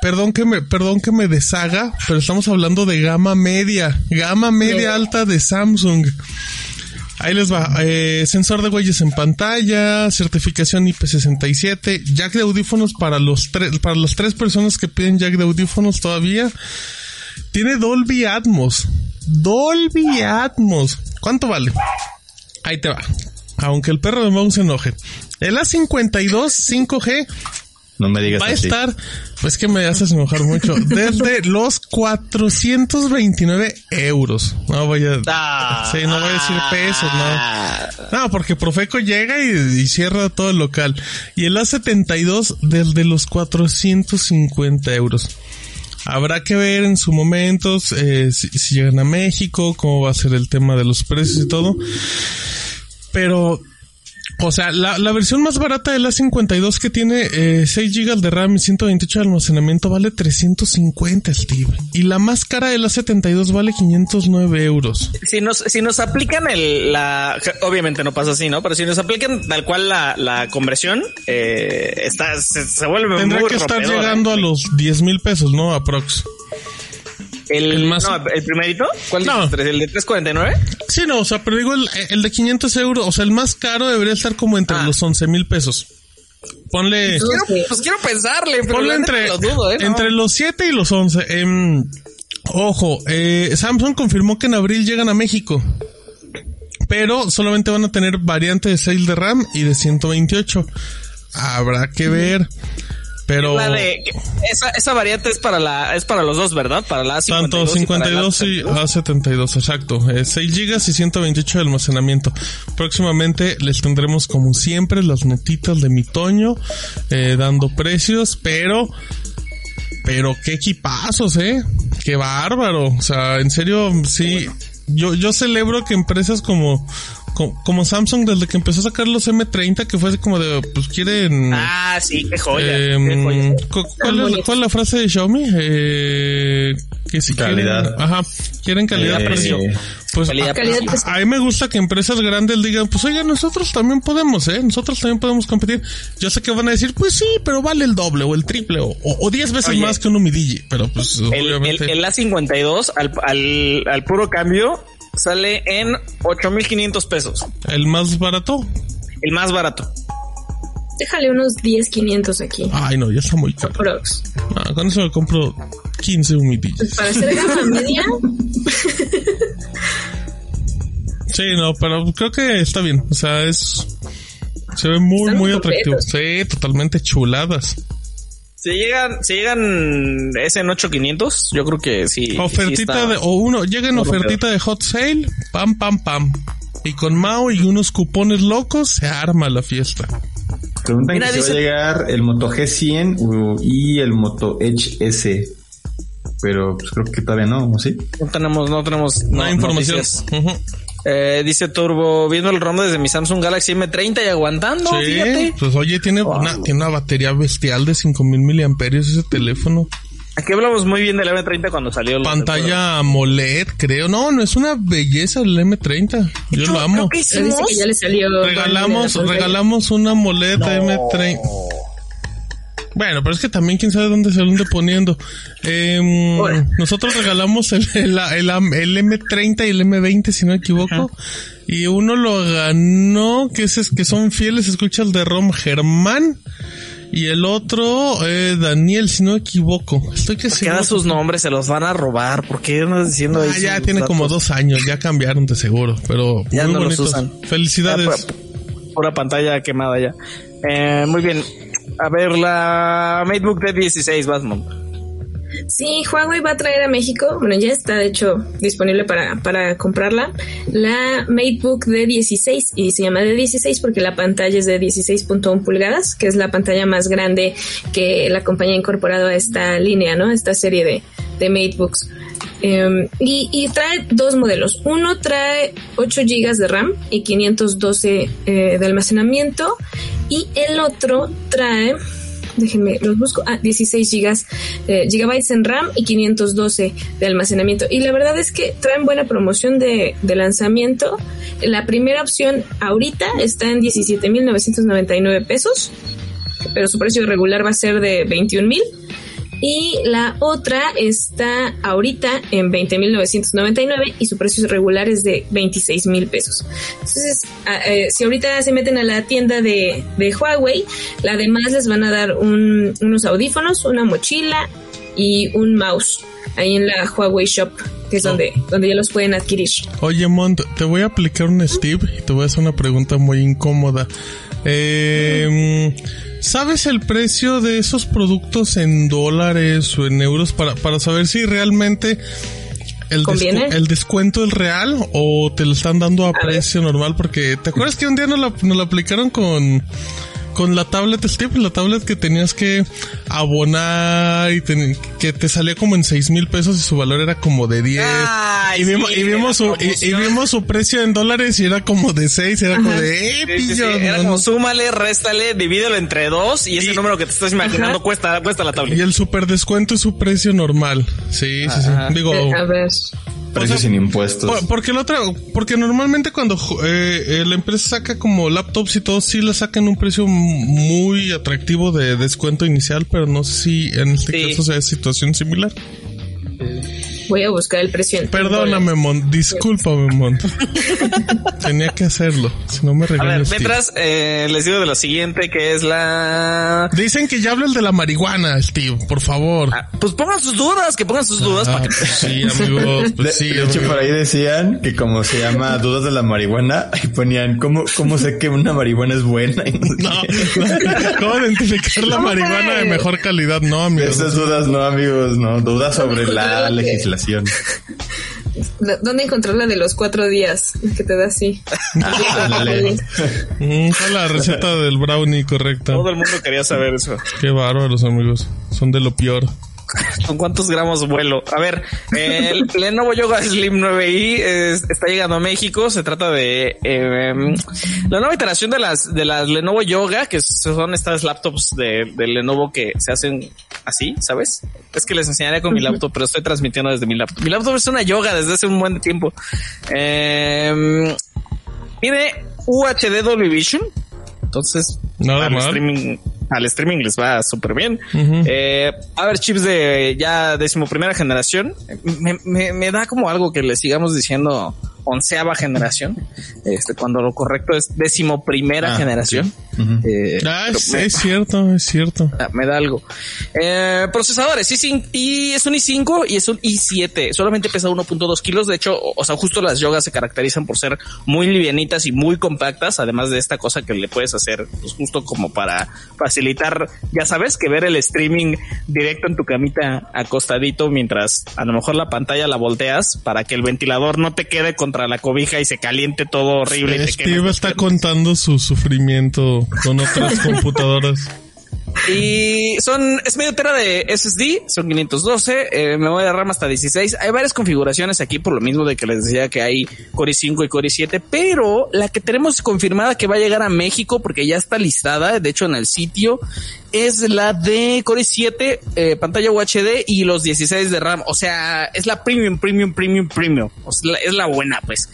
[SPEAKER 3] Perdón que me, perdón que me deshaga, pero estamos hablando de gama media, gama media alta de Samsung. Ahí les va. Eh, sensor de huellas en pantalla, certificación IP67, jack de audífonos para los tres, para las tres personas que piden jack de audífonos todavía. Tiene Dolby Atmos. Dolby Atmos. ¿Cuánto vale? Ahí te va. Aunque el perro de Mau se enoje. El A52 5G
[SPEAKER 4] No me digas
[SPEAKER 3] va a estar, pues que me haces enojar mucho, <laughs> desde los 429 euros. No voy a,
[SPEAKER 1] Ah,
[SPEAKER 3] sí, no voy a decir pesos, no. No, porque Profeco llega y, y cierra todo el local. Y el A72 desde los 450 euros. Habrá que ver en su momento eh, si, si llegan a México, cómo va a ser el tema de los precios y todo. Pero o sea, la, la versión más barata de la 52 que tiene eh, 6 GB de RAM y 128 de almacenamiento vale 350, Steve. Y la más cara de la 72 vale 509 euros.
[SPEAKER 1] Si nos, si nos aplican el, la, obviamente no pasa así, ¿no? Pero si nos aplican tal cual la, la conversión, eh, está, se, se vuelve
[SPEAKER 3] Tendrá
[SPEAKER 1] muy
[SPEAKER 3] que estar
[SPEAKER 1] rompedor,
[SPEAKER 3] llegando
[SPEAKER 1] ¿eh?
[SPEAKER 3] a los 10 mil pesos, ¿no? Aprox.
[SPEAKER 1] El,
[SPEAKER 3] el más-
[SPEAKER 1] no, el primerito, ¿cuál
[SPEAKER 3] No.
[SPEAKER 1] dices? ¿El de 349?
[SPEAKER 3] Sí, no, o sea, pero digo, el, el de 500 euros, o sea, el más caro debería estar como entre
[SPEAKER 1] Ah.
[SPEAKER 3] los 11 mil pesos. Ponle,
[SPEAKER 6] No sé.
[SPEAKER 1] Pues quiero pensarle, pero
[SPEAKER 3] ponle entre,
[SPEAKER 1] lo dudo, ¿eh?
[SPEAKER 3] Entre los 7 y los 11. Em, ojo, eh, Samsung confirmó que en abril llegan a México. Pero solamente van a tener variante de 6 de RAM y de 128. Habrá que ver. Pero
[SPEAKER 1] La de, esa, esa variante es para la, es para los dos, ¿verdad? Para la A52
[SPEAKER 3] tanto
[SPEAKER 1] y para la
[SPEAKER 3] 52 y
[SPEAKER 1] A72.
[SPEAKER 3] A72, exacto. Eh, 6 gigas y 128 de almacenamiento. Próximamente les tendremos como siempre las notitas de mi Toño eh, dando precios, pero pero qué equipazos, eh. Qué bárbaro. O sea, en serio, sí. Yo, yo celebro que empresas como, como, como Samsung, desde que empezó a sacar los M30, que fue así como de, pues quieren.
[SPEAKER 1] Ah, sí, qué joya.
[SPEAKER 3] Em,
[SPEAKER 1] qué joya.
[SPEAKER 3] cu- ¿cuál, es, cuál es la frase de Xiaomi? Eh, que si
[SPEAKER 4] Calidad.
[SPEAKER 3] quieren, ajá, quieren calidad
[SPEAKER 4] Eh,
[SPEAKER 3] precio. Pues
[SPEAKER 1] calidad,
[SPEAKER 3] a,
[SPEAKER 6] Calidad,
[SPEAKER 1] precio.
[SPEAKER 6] pues,
[SPEAKER 3] a mí me gusta que empresas grandes digan, pues oiga, nosotros también podemos, eh, nosotros también podemos competir. Yo sé que van a decir, pues sí, pero vale el doble o el triple o, o, o diez veces
[SPEAKER 1] Oye.
[SPEAKER 3] más que un humidilli, pero pues
[SPEAKER 1] El, el,
[SPEAKER 3] obviamente.
[SPEAKER 1] el A52 al, al, al puro cambio sale en 8.500 pesos.
[SPEAKER 3] el más barato.
[SPEAKER 1] El más barato.
[SPEAKER 6] déjale unos 10, 500 aquí.
[SPEAKER 3] Ay, no, ya está muy caro.
[SPEAKER 6] Prox.
[SPEAKER 3] Ah, con eso me compro 15 humidillis.
[SPEAKER 6] Pues para hacer gama <laughs> media, <laughs>
[SPEAKER 3] Sí, no, pero creo que está bien. O sea, es. Se ve muy,
[SPEAKER 6] Están
[SPEAKER 3] muy
[SPEAKER 6] muy
[SPEAKER 3] atractivo.
[SPEAKER 6] completos.
[SPEAKER 3] Sí, totalmente chuladas.
[SPEAKER 1] Si llegan, si llegan ese en 8500, yo creo que sí. sí
[SPEAKER 3] Ofertita
[SPEAKER 1] está-
[SPEAKER 3] de. O uno, llega en ofertita de hot sale. Pam, pam, pam. Y con Mao y unos cupones locos se arma la fiesta.
[SPEAKER 4] Preguntan
[SPEAKER 1] Mira,
[SPEAKER 4] que si
[SPEAKER 1] dice-
[SPEAKER 4] va a llegar el Moto G100 u- y el Moto Edge S. Pero pues creo que todavía no, ¿o ¿sí?
[SPEAKER 1] No tenemos, no tenemos
[SPEAKER 3] No, hay información.
[SPEAKER 1] Eh, dice Turbo, viendo el ROM desde mi Samsung Galaxy M30 y aguantando,
[SPEAKER 3] sí,
[SPEAKER 1] fíjate.
[SPEAKER 3] pues oye, tiene, una, tiene una batería bestial de 5000 miliamperios ese teléfono.
[SPEAKER 1] Aquí hablamos muy bien del M30 cuando salió. el-
[SPEAKER 3] Pantalla AMOLED, creo. No, no es una belleza el M30. Yo
[SPEAKER 1] Yo
[SPEAKER 3] lo amo.
[SPEAKER 1] creo que
[SPEAKER 6] pero dice
[SPEAKER 1] hicimos-
[SPEAKER 6] que ya le salió.
[SPEAKER 3] Regalamos, regalamos una AMOLED M30. Bueno, pero es que también quién sabe dónde se lo ande poniendo. Em, nosotros regalamos el, el, el, el M30 y el M20, si no me equivoco. Y uno lo ganó, que es, que son fieles escuchas de Rom Germán. Y el otro, eh, Daniel, si no me equivoco. Estoy que
[SPEAKER 1] da sus nombres, se los van a robar. ¿Por qué andas diciendo
[SPEAKER 3] Ah, ya tiene
[SPEAKER 1] datos?
[SPEAKER 3] como dos años, ya cambiaron de seguro, pero
[SPEAKER 1] Ya
[SPEAKER 3] muy
[SPEAKER 1] no los
[SPEAKER 3] bonitos.
[SPEAKER 1] usan.
[SPEAKER 3] Felicidades.
[SPEAKER 1] Pura, pura pantalla quemada ya. Eh, muy bien. A ver, la MateBook D16, Batman.
[SPEAKER 6] Sí, Huawei va a traer a México, bueno, ya está de hecho disponible para, para comprarla, la MateBook D16 y se llama D16 porque la pantalla es de 16.1 pulgadas, que es la pantalla más grande que la compañía ha incorporado a esta línea, ¿no? Esta serie de, de MateBooks. Eh, y, y trae dos modelos. Uno trae 8 GB de RAM y 512 eh, de almacenamiento y el otro trae déjenme, los busco, ah, 16 gigas, eh, gigabytes en RAM y 512 de almacenamiento. Y la verdad es que traen buena promoción de, de lanzamiento. La primera opción ahorita está en 17.999 pesos, pero su precio regular va a ser de 21.000. Y la otra está ahorita en 20.999 y su precio regular es de 26 mil pesos. Entonces, eh, si ahorita se meten a la tienda de, de Huawei, la demás les van a dar un- unos audífonos, una mochila y un mouse ahí en la Huawei Shop, que es donde, donde ya los pueden adquirir.
[SPEAKER 3] Oye, Mont, te voy a aplicar un Steve y te voy a hacer una pregunta muy incómoda. Eh, ¿Sabes el precio de esos productos en dólares o en euros para, para saber si realmente el, el descuento es real o te lo están dando a, precio normal? Porque ¿te acuerdas que un día nos lo, nos lo aplicaron con con la tablet Steve, la tablet que tenías que abonar y ten- que te salía como en seis mil pesos y su valor era como de 10.
[SPEAKER 1] Ay,
[SPEAKER 3] y vimos,
[SPEAKER 1] sí,
[SPEAKER 3] y vimos su, y, y vimos su precio en dólares y era como de 6, era como de, eh,
[SPEAKER 1] Sí, sí, sí,
[SPEAKER 3] pillo,
[SPEAKER 1] Era
[SPEAKER 3] no,
[SPEAKER 1] como
[SPEAKER 3] no.
[SPEAKER 1] súmale, réstale, divídelo entre dos y ese
[SPEAKER 3] Y-
[SPEAKER 1] número que te estás imaginando cuesta, cuesta la
[SPEAKER 3] Y
[SPEAKER 1] tablet.
[SPEAKER 3] el super descuento es su precio normal. Sí, sí, sí. Digo,
[SPEAKER 5] Eh, a ver.
[SPEAKER 4] Precio sin impuestos.
[SPEAKER 3] por- porque el otro, porque normalmente cuando eh, eh, la empresa saca como laptops y todo, sí la sacan un precio muy atractivo de descuento inicial, pero no sé si en este
[SPEAKER 1] Sí.
[SPEAKER 3] caso sea situación similar.
[SPEAKER 5] Voy a buscar el precio. en
[SPEAKER 3] Perdóname, Mon, discúlpame, Mon. <laughs> Tenía que hacerlo, si no me
[SPEAKER 1] A ver,
[SPEAKER 3] regañas.
[SPEAKER 1] mientras eh, les digo de lo siguiente que es la...
[SPEAKER 3] Dicen que ya hablo el de la marihuana, Steve, por favor.
[SPEAKER 1] Ah, pues pongan sus dudas, que pongan sus dudas
[SPEAKER 3] Ah,
[SPEAKER 1] para que...
[SPEAKER 3] pues sí, amigos, <laughs> pues
[SPEAKER 4] De,
[SPEAKER 3] sí,
[SPEAKER 4] de hecho,
[SPEAKER 3] amigo.
[SPEAKER 4] por ahí decían que como se llama dudas de la marihuana, <laughs> y ponían cómo, cómo sé que una marihuana es buena. Y no
[SPEAKER 3] no. ¿Cómo identificar la marihuana de mejor calidad? No, amigos.
[SPEAKER 4] Esas dudas no, amigos, no. Dudas sobre la legislación. <laughs>
[SPEAKER 5] ¿Dó- ¿Dónde encontrar la de los cuatro días? Que te da así. <laughs>
[SPEAKER 4] Ándale.
[SPEAKER 3] Mm, ¿cuál es la receta del brownie correcta?
[SPEAKER 1] Todo el mundo quería saber eso.
[SPEAKER 3] Qué bárbaros, amigos. Son de lo peor. <laughs>
[SPEAKER 1] ¿Con cuántos gramos vuelo? A ver, el <laughs> Lenovo Yoga Slim 9i es- está llegando a México. Se trata de eh, la nueva iteración de las de las Lenovo Yoga, que son estas laptops de, de Lenovo que se hacen así, ¿sabes? Es que les enseñaré con mi laptop, pero estoy transmitiendo desde mi laptop. Mi laptop es una yoga desde hace un buen tiempo. Eh, tiene UHD Dolby Vision. Entonces,
[SPEAKER 3] Nada
[SPEAKER 1] al
[SPEAKER 3] mal.
[SPEAKER 1] streaming, al streaming les va súper bien. Eh, a ver, chips de ya decimoprimera generación. Me, me, me da como algo que le sigamos diciendo onceava generación. Este, cuando lo correcto es decimoprimera
[SPEAKER 4] Ah,
[SPEAKER 1] generación. Eh,
[SPEAKER 3] Ah, es,
[SPEAKER 1] me-
[SPEAKER 3] es cierto, es cierto. <laughs>
[SPEAKER 1] Ah, me da algo. Eh, procesadores, i5, y es un i5 y es un i7. Solamente pesa 1.2 kilos. De hecho, o, o sea, justo las yogas se caracterizan por ser muy livianitas y muy compactas. Además de esta cosa que le puedes hacer, pues justo como para facilitar, ya sabes, que ver el streaming directo en tu camita acostadito mientras a lo mejor la pantalla la volteas para que el ventilador no te quede contra la cobija y se caliente todo horrible. y te.
[SPEAKER 3] Steve está contando su sufrimiento con otras <laughs> computadoras.
[SPEAKER 1] Y son, es medio tera de SSD, son 512, eh, memoria RAM hasta 16. Hay varias configuraciones aquí por lo mismo de que les decía que hay Core i5 y Core i7, pero la que tenemos confirmada que va a llegar a México porque ya está listada, de hecho en el sitio, es la de Core i7, eh, pantalla UHD y los 16 de RAM. O sea, es la premium, premium, premium, premium. Es la buena, pues.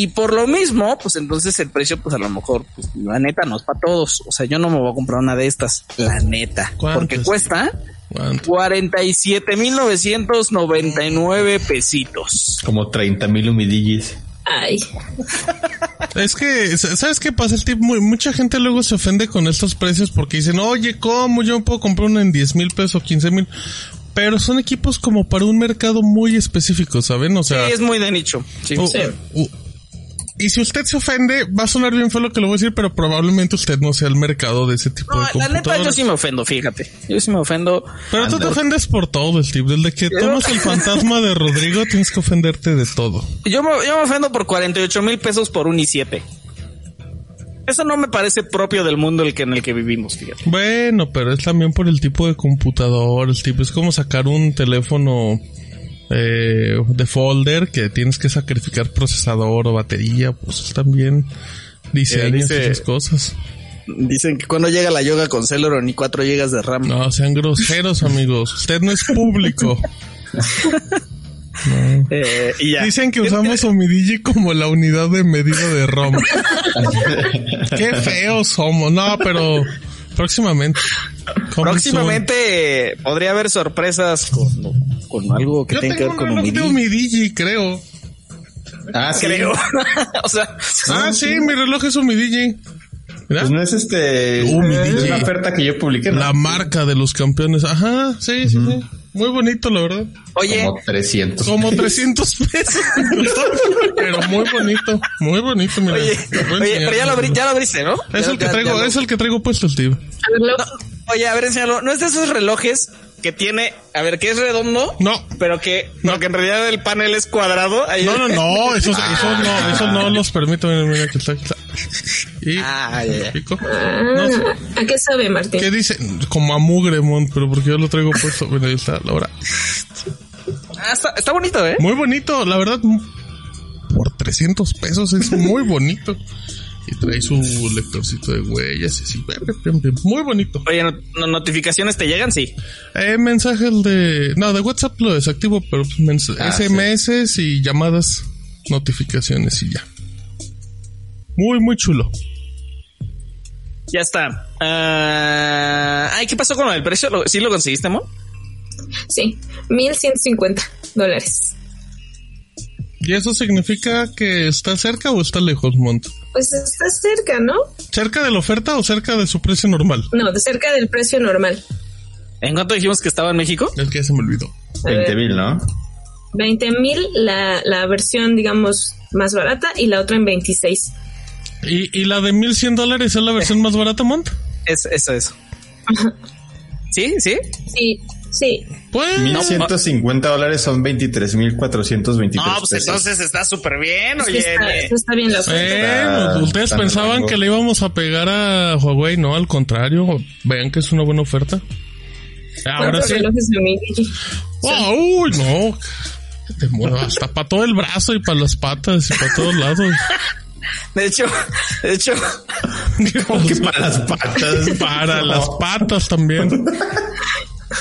[SPEAKER 1] Y por lo mismo, pues entonces el precio, pues a lo mejor, pues la neta no es para todos. O sea, yo no me voy a comprar una de estas, la neta.
[SPEAKER 3] ¿Cuánto
[SPEAKER 1] Porque
[SPEAKER 3] es?
[SPEAKER 1] cuesta
[SPEAKER 3] ¿Cuánto?
[SPEAKER 1] 47,999 pesitos.
[SPEAKER 4] Como 30 mil humidillis.
[SPEAKER 5] Ay,
[SPEAKER 3] Es que, ¿sabes qué pasa? El tip, muy, mucha gente luego se ofende con estos precios porque dicen, oye, ¿cómo yo puedo comprar uno en 10 mil pesos, 15 mil? Pero son equipos como para un mercado muy específico, ¿saben? O sea,
[SPEAKER 1] sí, es muy de nicho. Sí. Sí.
[SPEAKER 3] Y si usted se ofende, va a sonar bien feo lo que le voy a decir, pero probablemente usted no sea el mercado de ese tipo
[SPEAKER 1] No,
[SPEAKER 3] de
[SPEAKER 1] la
[SPEAKER 3] computadoras.
[SPEAKER 1] neta yo sí me ofendo, fíjate. Yo sí me ofendo.
[SPEAKER 3] Pero tú te ofendes por todo, Steve. Desde que tomas el fantasma de Rodrigo, tienes que ofenderte de todo.
[SPEAKER 1] Yo me, yo me ofendo por 48 mil pesos por un i7. Eso no me parece propio del mundo el que, en el que vivimos, fíjate.
[SPEAKER 3] Bueno, pero es también por el tipo de computador, el tipo. Es como sacar un teléfono eh, de folder que tienes que sacrificar procesador o batería, pues es también diseños y
[SPEAKER 1] dice-
[SPEAKER 3] esas cosas.
[SPEAKER 1] Dicen que cuando llega la yoga con Celeron y 4 gigas de RAM.
[SPEAKER 3] No, sean groseros, amigos. Usted no es público. <laughs>
[SPEAKER 1] Eh, y ya.
[SPEAKER 3] Dicen que usamos Omidigi como la unidad de medida de ROM. <laughs> Qué feos somos. No, pero próximamente.
[SPEAKER 1] Próximamente podría haber sorpresas con, con algo que
[SPEAKER 3] Yo
[SPEAKER 1] tenga que
[SPEAKER 3] tengo
[SPEAKER 1] ver con
[SPEAKER 3] un reloj de
[SPEAKER 1] Humidigi.
[SPEAKER 3] Umidigi, creo.
[SPEAKER 4] Ah, sí.
[SPEAKER 1] Creo. <laughs> o sea,
[SPEAKER 3] Ah, sí, mi reloj es Umidigi. Mira,
[SPEAKER 4] Pues no es este.
[SPEAKER 3] Humidigi.
[SPEAKER 4] Es una oferta que yo publiqué. ¿no?
[SPEAKER 3] la marca de los campeones. Ajá, sí, sí, sí. Muy bonito, la verdad.
[SPEAKER 1] oye,
[SPEAKER 4] Como 300.
[SPEAKER 3] Como 300 pesos. <laughs> Pero muy bonito, muy bonito, mira.
[SPEAKER 1] oye, pero ya lo, abrí- ya lo abriste, ¿no?
[SPEAKER 3] Es
[SPEAKER 1] Ya-
[SPEAKER 3] el que
[SPEAKER 1] ya-
[SPEAKER 3] traigo,
[SPEAKER 1] ya lo-
[SPEAKER 3] es el que traigo puesto,
[SPEAKER 5] ver, lo-
[SPEAKER 1] Oye, a ver, enséñalo. No es de esos relojes que tiene, a ver, que es redondo.
[SPEAKER 3] No.
[SPEAKER 1] Pero que, no, que en realidad el panel es cuadrado. Ahí-
[SPEAKER 3] No, no, no, esos, esos no, esos no los permito. Mira, mira, aquí está, aquí está. Y
[SPEAKER 1] Ah.
[SPEAKER 5] Ah,
[SPEAKER 3] No sé.
[SPEAKER 5] ¿A qué sabe, Martín?
[SPEAKER 3] ¿Qué dice? Como a mugre, Mont, pero porque yo lo traigo puesto. Bueno, ahí está, Laura.
[SPEAKER 1] Ah, está, está bonito, ¿eh?
[SPEAKER 3] Muy bonito, la verdad. Por 300 pesos es muy bonito. Y trae su lectorcito de huellas y así. Muy bonito.
[SPEAKER 1] Oye, no- no- ¿notificaciones te llegan? Sí.
[SPEAKER 3] Eh, mensajes de... No, de WhatsApp lo desactivo, pero
[SPEAKER 4] Ah,
[SPEAKER 3] SMS y llamadas, notificaciones y ya. Muy, muy chulo.
[SPEAKER 1] Ya está. Ah, ay, ¿qué pasó con el precio? ¿Lo- ¿Sí lo conseguiste, Mon?
[SPEAKER 5] Sí, 1150 dólares.
[SPEAKER 3] ¿Y eso significa que está cerca o está lejos, Mont?
[SPEAKER 5] Pues está cerca, ¿no?
[SPEAKER 3] ¿Cerca de la oferta o cerca de su precio normal?
[SPEAKER 5] No, de cerca del precio normal.
[SPEAKER 1] ¿En cuánto dijimos que estaba en México?
[SPEAKER 3] Es que ya se me olvidó.
[SPEAKER 5] A ver.
[SPEAKER 4] 20 mil, ¿no?
[SPEAKER 5] 20 mil la, la versión, digamos, más barata y la otra en 26.
[SPEAKER 3] ¿Y, y la de 1100 dólares es la versión más barata, Mont?
[SPEAKER 1] Es, eso, eso. <laughs> ¿Sí? ¿Sí?
[SPEAKER 5] Sí, sí.
[SPEAKER 3] Pues...
[SPEAKER 4] 1150 dólares son 23 mil 423
[SPEAKER 1] No, pues
[SPEAKER 4] pesos.
[SPEAKER 1] entonces está súper bien, oye.
[SPEAKER 5] está, está bien.
[SPEAKER 3] Bueno,
[SPEAKER 4] Está-
[SPEAKER 3] ustedes pensaban
[SPEAKER 4] rango.
[SPEAKER 3] que le íbamos a pegar a Huawei, no, al contrario, vean que es una buena oferta. Ahora
[SPEAKER 5] ¿Cuántos
[SPEAKER 3] sí. Oh, uy, no. Te hasta para todo el brazo y para las patas y para todos lados. <laughs>
[SPEAKER 1] De hecho, de hecho,
[SPEAKER 4] Como que para las patas.
[SPEAKER 3] Para las patas también.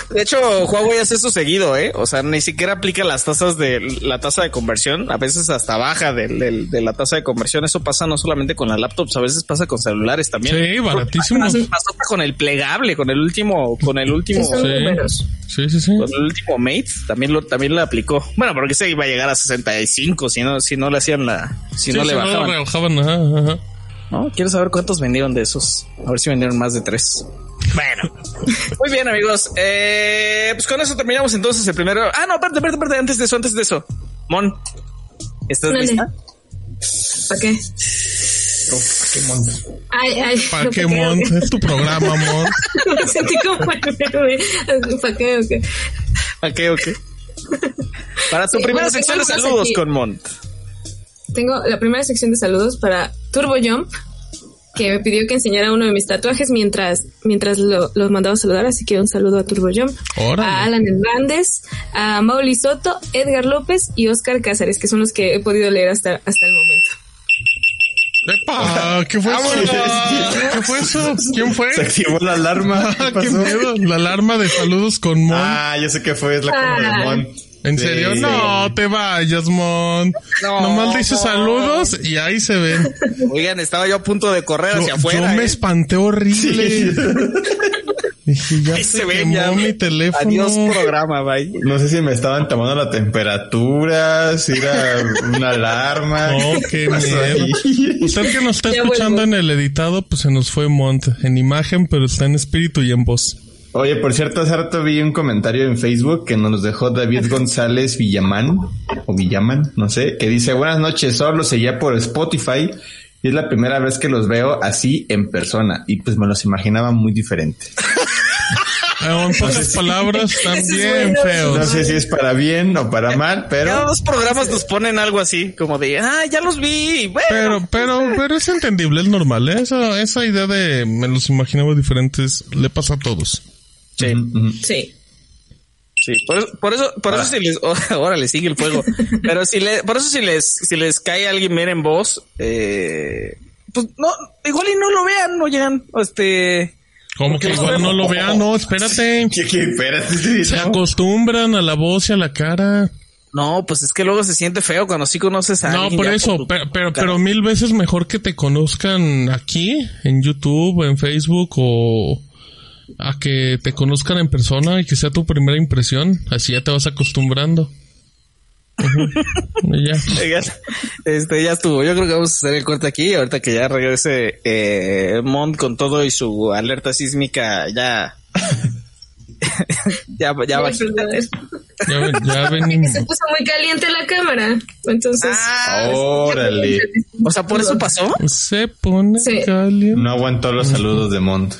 [SPEAKER 1] De hecho, Huawei hace eso seguido, ¿eh? O sea, ni siquiera aplica las tasas de la tasa de conversión, a veces hasta baja del- del- de, la tasa de conversión. Eso pasa no solamente con las laptops, a veces pasa con celulares también.
[SPEAKER 3] Sí, baratísimo.
[SPEAKER 1] Pasó, pasó con el plegable, con el último, con el último,
[SPEAKER 5] Sí,
[SPEAKER 3] Sí. Sí,
[SPEAKER 1] con el último Mate, también lo, también lo aplicó. Bueno, porque se iba a llegar a 65 si no, si no le hacían la, si
[SPEAKER 3] Sí,
[SPEAKER 1] no le
[SPEAKER 3] si
[SPEAKER 1] bajaban.
[SPEAKER 3] rebajaban, ajá, ajá.
[SPEAKER 1] ¿no? Quiero saber cuántos vendieron de esos. A ver si vendieron más de tres. Bueno, muy bien, amigos. Eh, pues con eso terminamos entonces el primero. Ah, no, espérate, espérate, espérate. Antes de eso, antes de eso. Mon, ¿estás
[SPEAKER 5] Dale.
[SPEAKER 1] lista?
[SPEAKER 5] ¿Para qué? Ay, ay.
[SPEAKER 3] ¿Para qué, Mont?
[SPEAKER 5] ok.
[SPEAKER 3] Es tu programa. <laughs>
[SPEAKER 5] Me sentí como el bebé. ¿Para qué? Ok.
[SPEAKER 1] Ok, ok. Para tu
[SPEAKER 5] Sí,
[SPEAKER 1] primera
[SPEAKER 5] bueno,
[SPEAKER 1] sección de saludos
[SPEAKER 5] aquí.
[SPEAKER 1] con Mont.
[SPEAKER 5] Tengo la primera sección de saludos para Turbo Jump, que me pidió que enseñara uno de mis tatuajes mientras, mientras lo, los mandaba a saludar, así que un saludo a Turbo Jump, a Alan Hernández, a Mauli Soto, Edgar López y Oscar Cázares, que son los que he podido leer hasta, hasta el momento.
[SPEAKER 3] ¡Epa! ¿Qué fue eso? ¿Qué fue eso? ¿Quién fue?
[SPEAKER 4] Se activó la alarma. ¿Qué <laughs>
[SPEAKER 3] Ah, ¡Qué
[SPEAKER 4] pasó?
[SPEAKER 3] miedo! La alarma de saludos con Mon.
[SPEAKER 4] Ah, yo sé qué fue, es la cámara de
[SPEAKER 5] Ah.
[SPEAKER 4] Mon.
[SPEAKER 3] ¿En
[SPEAKER 4] Sí.
[SPEAKER 3] serio? No te vayas, Mon.
[SPEAKER 1] No,
[SPEAKER 3] Nomás dice
[SPEAKER 1] Mon.
[SPEAKER 3] saludos y ahí se ven.
[SPEAKER 1] Oigan, estaba yo a punto de correr
[SPEAKER 3] Yo,
[SPEAKER 1] hacia
[SPEAKER 3] yo
[SPEAKER 1] afuera.
[SPEAKER 3] me
[SPEAKER 1] ¿eh?
[SPEAKER 3] espanté horrible. <laughs> Dije, ya
[SPEAKER 1] Ahí
[SPEAKER 3] se,
[SPEAKER 1] se ven ya.
[SPEAKER 3] mi teléfono.
[SPEAKER 1] Adiós programa, bye.
[SPEAKER 4] No sé si me estaban tomando la temperatura, si era una alarma. <laughs>
[SPEAKER 3] No, qué miedo. Usted que nos está
[SPEAKER 5] Ya
[SPEAKER 3] escuchando en el editado, pues se nos fue Mont en imagen, pero está en espíritu y en voz.
[SPEAKER 4] Oye, por cierto, hace rato vi un comentario en Facebook que nos dejó David <laughs> González Villamán, o Villaman, no sé, que dice, buenas noches, solo seguía por Spotify y es la primera vez que los veo así en persona y pues me los imaginaba muy diferente.
[SPEAKER 3] En pocas palabras, <laughs> están
[SPEAKER 5] es
[SPEAKER 3] bien
[SPEAKER 5] bueno.
[SPEAKER 3] feos.
[SPEAKER 4] No sé si es para bien o para mal,
[SPEAKER 1] Cada
[SPEAKER 4] pero
[SPEAKER 1] dos programas nos ponen algo así, como de, ah, ya los vi. Bueno,
[SPEAKER 3] Pero, pero, pero es entendible, es normal. ¿eh? Esa, esa idea de me los imaginaba diferentes le pasa a todos.
[SPEAKER 1] Sí.
[SPEAKER 5] Sí.
[SPEAKER 1] sí, por eso, por eso, por eso si les, <laughs> ahora les sigue el fuego. Pero si le, por eso si les, si les cae alguien bien en voz, eh, pues no, igual y no lo vean, no llegan, este,
[SPEAKER 3] Como que igual no lo vean, no, espérate. <laughs>
[SPEAKER 4] ¿Qué, qué? Espérate, sí,
[SPEAKER 3] Se
[SPEAKER 4] no.
[SPEAKER 3] acostumbran a la voz y a la cara.
[SPEAKER 1] no, pues es que luego se siente feo cuando sí conoces a
[SPEAKER 3] No,
[SPEAKER 1] alguien.
[SPEAKER 3] por
[SPEAKER 1] ya
[SPEAKER 3] eso,
[SPEAKER 1] tu-
[SPEAKER 3] pero, pero, pero mil veces mejor que te conozcan aquí, en YouTube, en Facebook o a que te conozcan en persona y que sea tu primera impresión. Así ya te vas acostumbrando. <laughs> Ya.
[SPEAKER 1] Oigan, este ya estuvo. Yo creo que vamos a hacer el corte aquí. Ahorita que ya regrese eh, Mont con todo y su alerta sísmica ya. <laughs> ya, ya.
[SPEAKER 3] Ya, ya <laughs> venimos.
[SPEAKER 5] Se puso muy caliente la cámara. Entonces.
[SPEAKER 1] Ah,
[SPEAKER 4] Órale.
[SPEAKER 1] o sea, por eso pasó.
[SPEAKER 3] Se pone
[SPEAKER 5] Sí.
[SPEAKER 3] caliente.
[SPEAKER 4] No aguantó los saludos de Mont.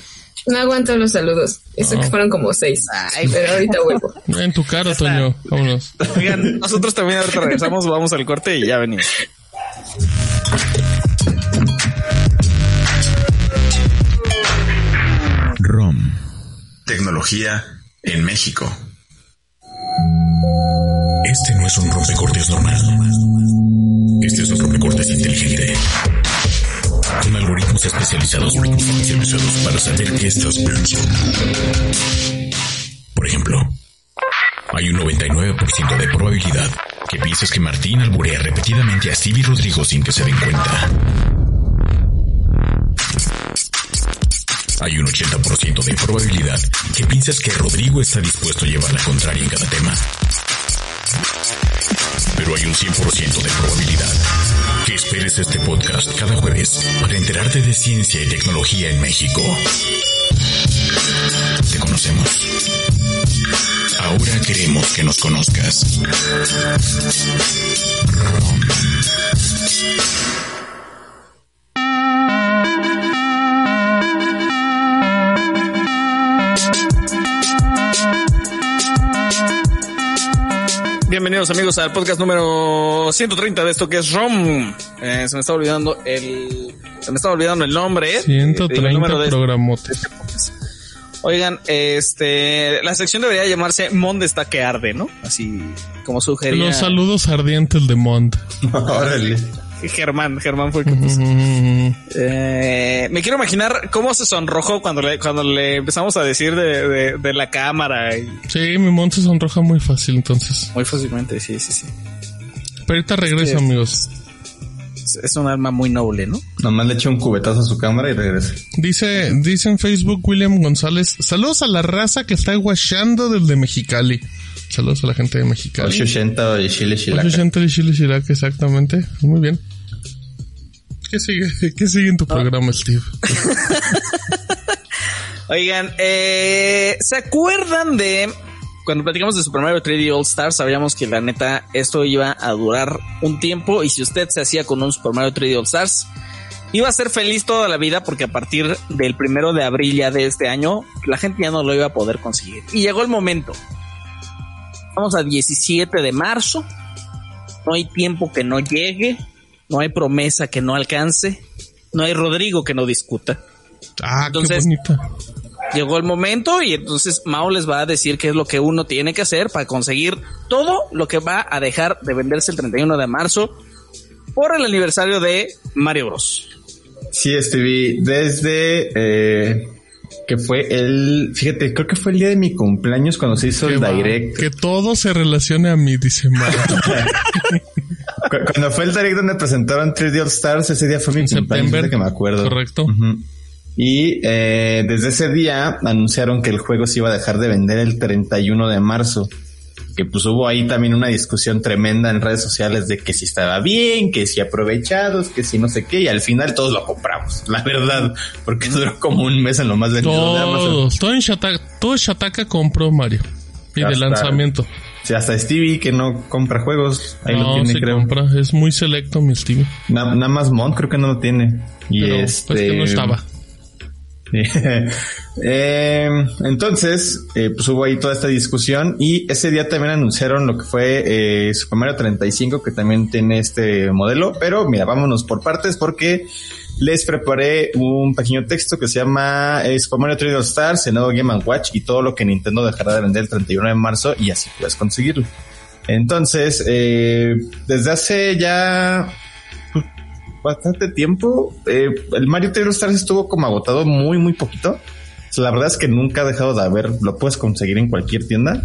[SPEAKER 5] No aguanto los saludos. Eso que fueron como seis.
[SPEAKER 1] Ay,
[SPEAKER 5] pero ahorita vuelvo. <laughs>
[SPEAKER 3] En tu cara, Toño. Vámonos.
[SPEAKER 1] Oigan, nosotros también ahorita regresamos, vamos al corte y ya venimos. ROM.
[SPEAKER 2] Tecnología en México. Este no es un rompecortes normal. Este es un rompecortes inteligente con algoritmos especializados especializados para saber qué estás pensando. Por ejemplo, hay un 99% de probabilidad que pienses que Martín alburea repetidamente a Stevie Rodrigo sin que se den cuenta. Hay un 80% de probabilidad que pienses que Rodrigo está dispuesto a llevar la contraria en cada tema. Pero hay un 100% de probabilidad que esperes este podcast cada jueves para enterarte de ciencia y tecnología en México. Te conocemos. Ahora queremos que nos conozcas.
[SPEAKER 1] Bienvenidos amigos al podcast número 130 de esto que es ROM. Eh, se me está olvidando el, se me está olvidando el nombre. eh, el
[SPEAKER 3] 130
[SPEAKER 1] número de-
[SPEAKER 3] programotes.
[SPEAKER 1] Oigan, este, la sección debería llamarse Monde está que arde, ¿no? Así como sugería
[SPEAKER 3] Los saludos ardientes de Mont. <laughs>
[SPEAKER 4] Órale. <laughs>
[SPEAKER 1] Germán. Germán fue el que <laughs> puso. Eh, me quiero imaginar cómo se sonrojó cuando le, cuando le empezamos a decir de, de, de la cámara. y-
[SPEAKER 3] Sí, mi Mont se sonroja muy fácil, entonces.
[SPEAKER 1] muy fácilmente, sí, sí, sí.
[SPEAKER 3] Pero ahorita regreso,
[SPEAKER 1] Sí.
[SPEAKER 3] amigos.
[SPEAKER 1] Es, es un alma muy noble, ¿no?
[SPEAKER 4] Nomás le eché un cubetazo a su cámara y regresa.
[SPEAKER 3] Dice, dice en Facebook William González, saludos a la raza que está guachando desde Mexicali. Saludos a la gente de Mexicali.
[SPEAKER 4] 880 y Chile Chilaca.
[SPEAKER 3] 880 de Chile Chirac, exactamente. Muy bien. ¿Qué sigue? ¿Qué sigue en tu programa, Steve? <laughs>
[SPEAKER 1] Oigan, eh, ¿se acuerdan de cuando platicamos de Super Mario 3D All Stars? Sabíamos que la neta esto iba a durar un tiempo y si usted se hacía con un Super Mario 3D All Stars, iba a ser feliz toda la vida porque a partir del primero de abril ya de este año, la gente ya no lo iba a poder conseguir. Y llegó el momento. Vamos a 17 de marzo. No hay tiempo que no llegue. No hay promesa que no alcance. No hay Rodrigo que no discuta
[SPEAKER 3] Ah,
[SPEAKER 1] Entonces-
[SPEAKER 3] qué
[SPEAKER 1] llegó el momento y entonces Mao les va a decir qué es lo que uno tiene que hacer para conseguir todo lo que va a dejar de venderse el 31 de marzo por el aniversario de Mario Bros.
[SPEAKER 4] Sí, Stevie, desde eh, que fue el, fíjate, creo que fue el día de mi cumpleaños cuando se hizo el direct.
[SPEAKER 3] Que todo se relacione a mí, dice <laughs>
[SPEAKER 4] Cuando fue el direct donde presentaron 3D All Stars, ese día fue mi
[SPEAKER 3] En
[SPEAKER 4] cumpleaños, que me acuerdo.
[SPEAKER 3] Correcto.
[SPEAKER 4] Y eh, desde ese día anunciaron que el juego se iba a dejar de vender el 31 de marzo. Que pues hubo ahí también una discusión tremenda en redes sociales de que si estaba bien, que si aprovechados, que si no sé qué, y al final todos lo compramos, <laughs> la verdad, porque duró como un mes en lo más vendido de Amazon.
[SPEAKER 3] Todo en Shataka, todo Shataka compró Mario. Y de lanzamiento.
[SPEAKER 4] Sí, hasta Stevie que no compra juegos, ahí lo
[SPEAKER 3] no,
[SPEAKER 4] tiene,
[SPEAKER 3] se
[SPEAKER 4] creo.
[SPEAKER 3] compra. Es muy selecto, mi Steve.
[SPEAKER 4] Na- Nada más Mont creo que no lo tiene. Y
[SPEAKER 3] Pero
[SPEAKER 4] este
[SPEAKER 3] pues que no estaba. <laughs>
[SPEAKER 4] Eh, entonces, eh, pues hubo ahí toda esta discusión y ese día también anunciaron lo que fue eh, Super Mario 35, que también tiene este modelo. Pero mira, vámonos por partes porque les preparé un pequeño texto que se llama eh, Super Mario 3D All Stars, el nuevo Game Watch y todo lo que Nintendo dejará de vender el 31 de marzo y así puedes conseguirlo. Entonces, desde hace ya bastante tiempo, eh, el Mario 3D All Stars estuvo como agotado muy, muy poquito. La verdad es que nunca ha dejado de haber, lo puedes conseguir en cualquier tienda.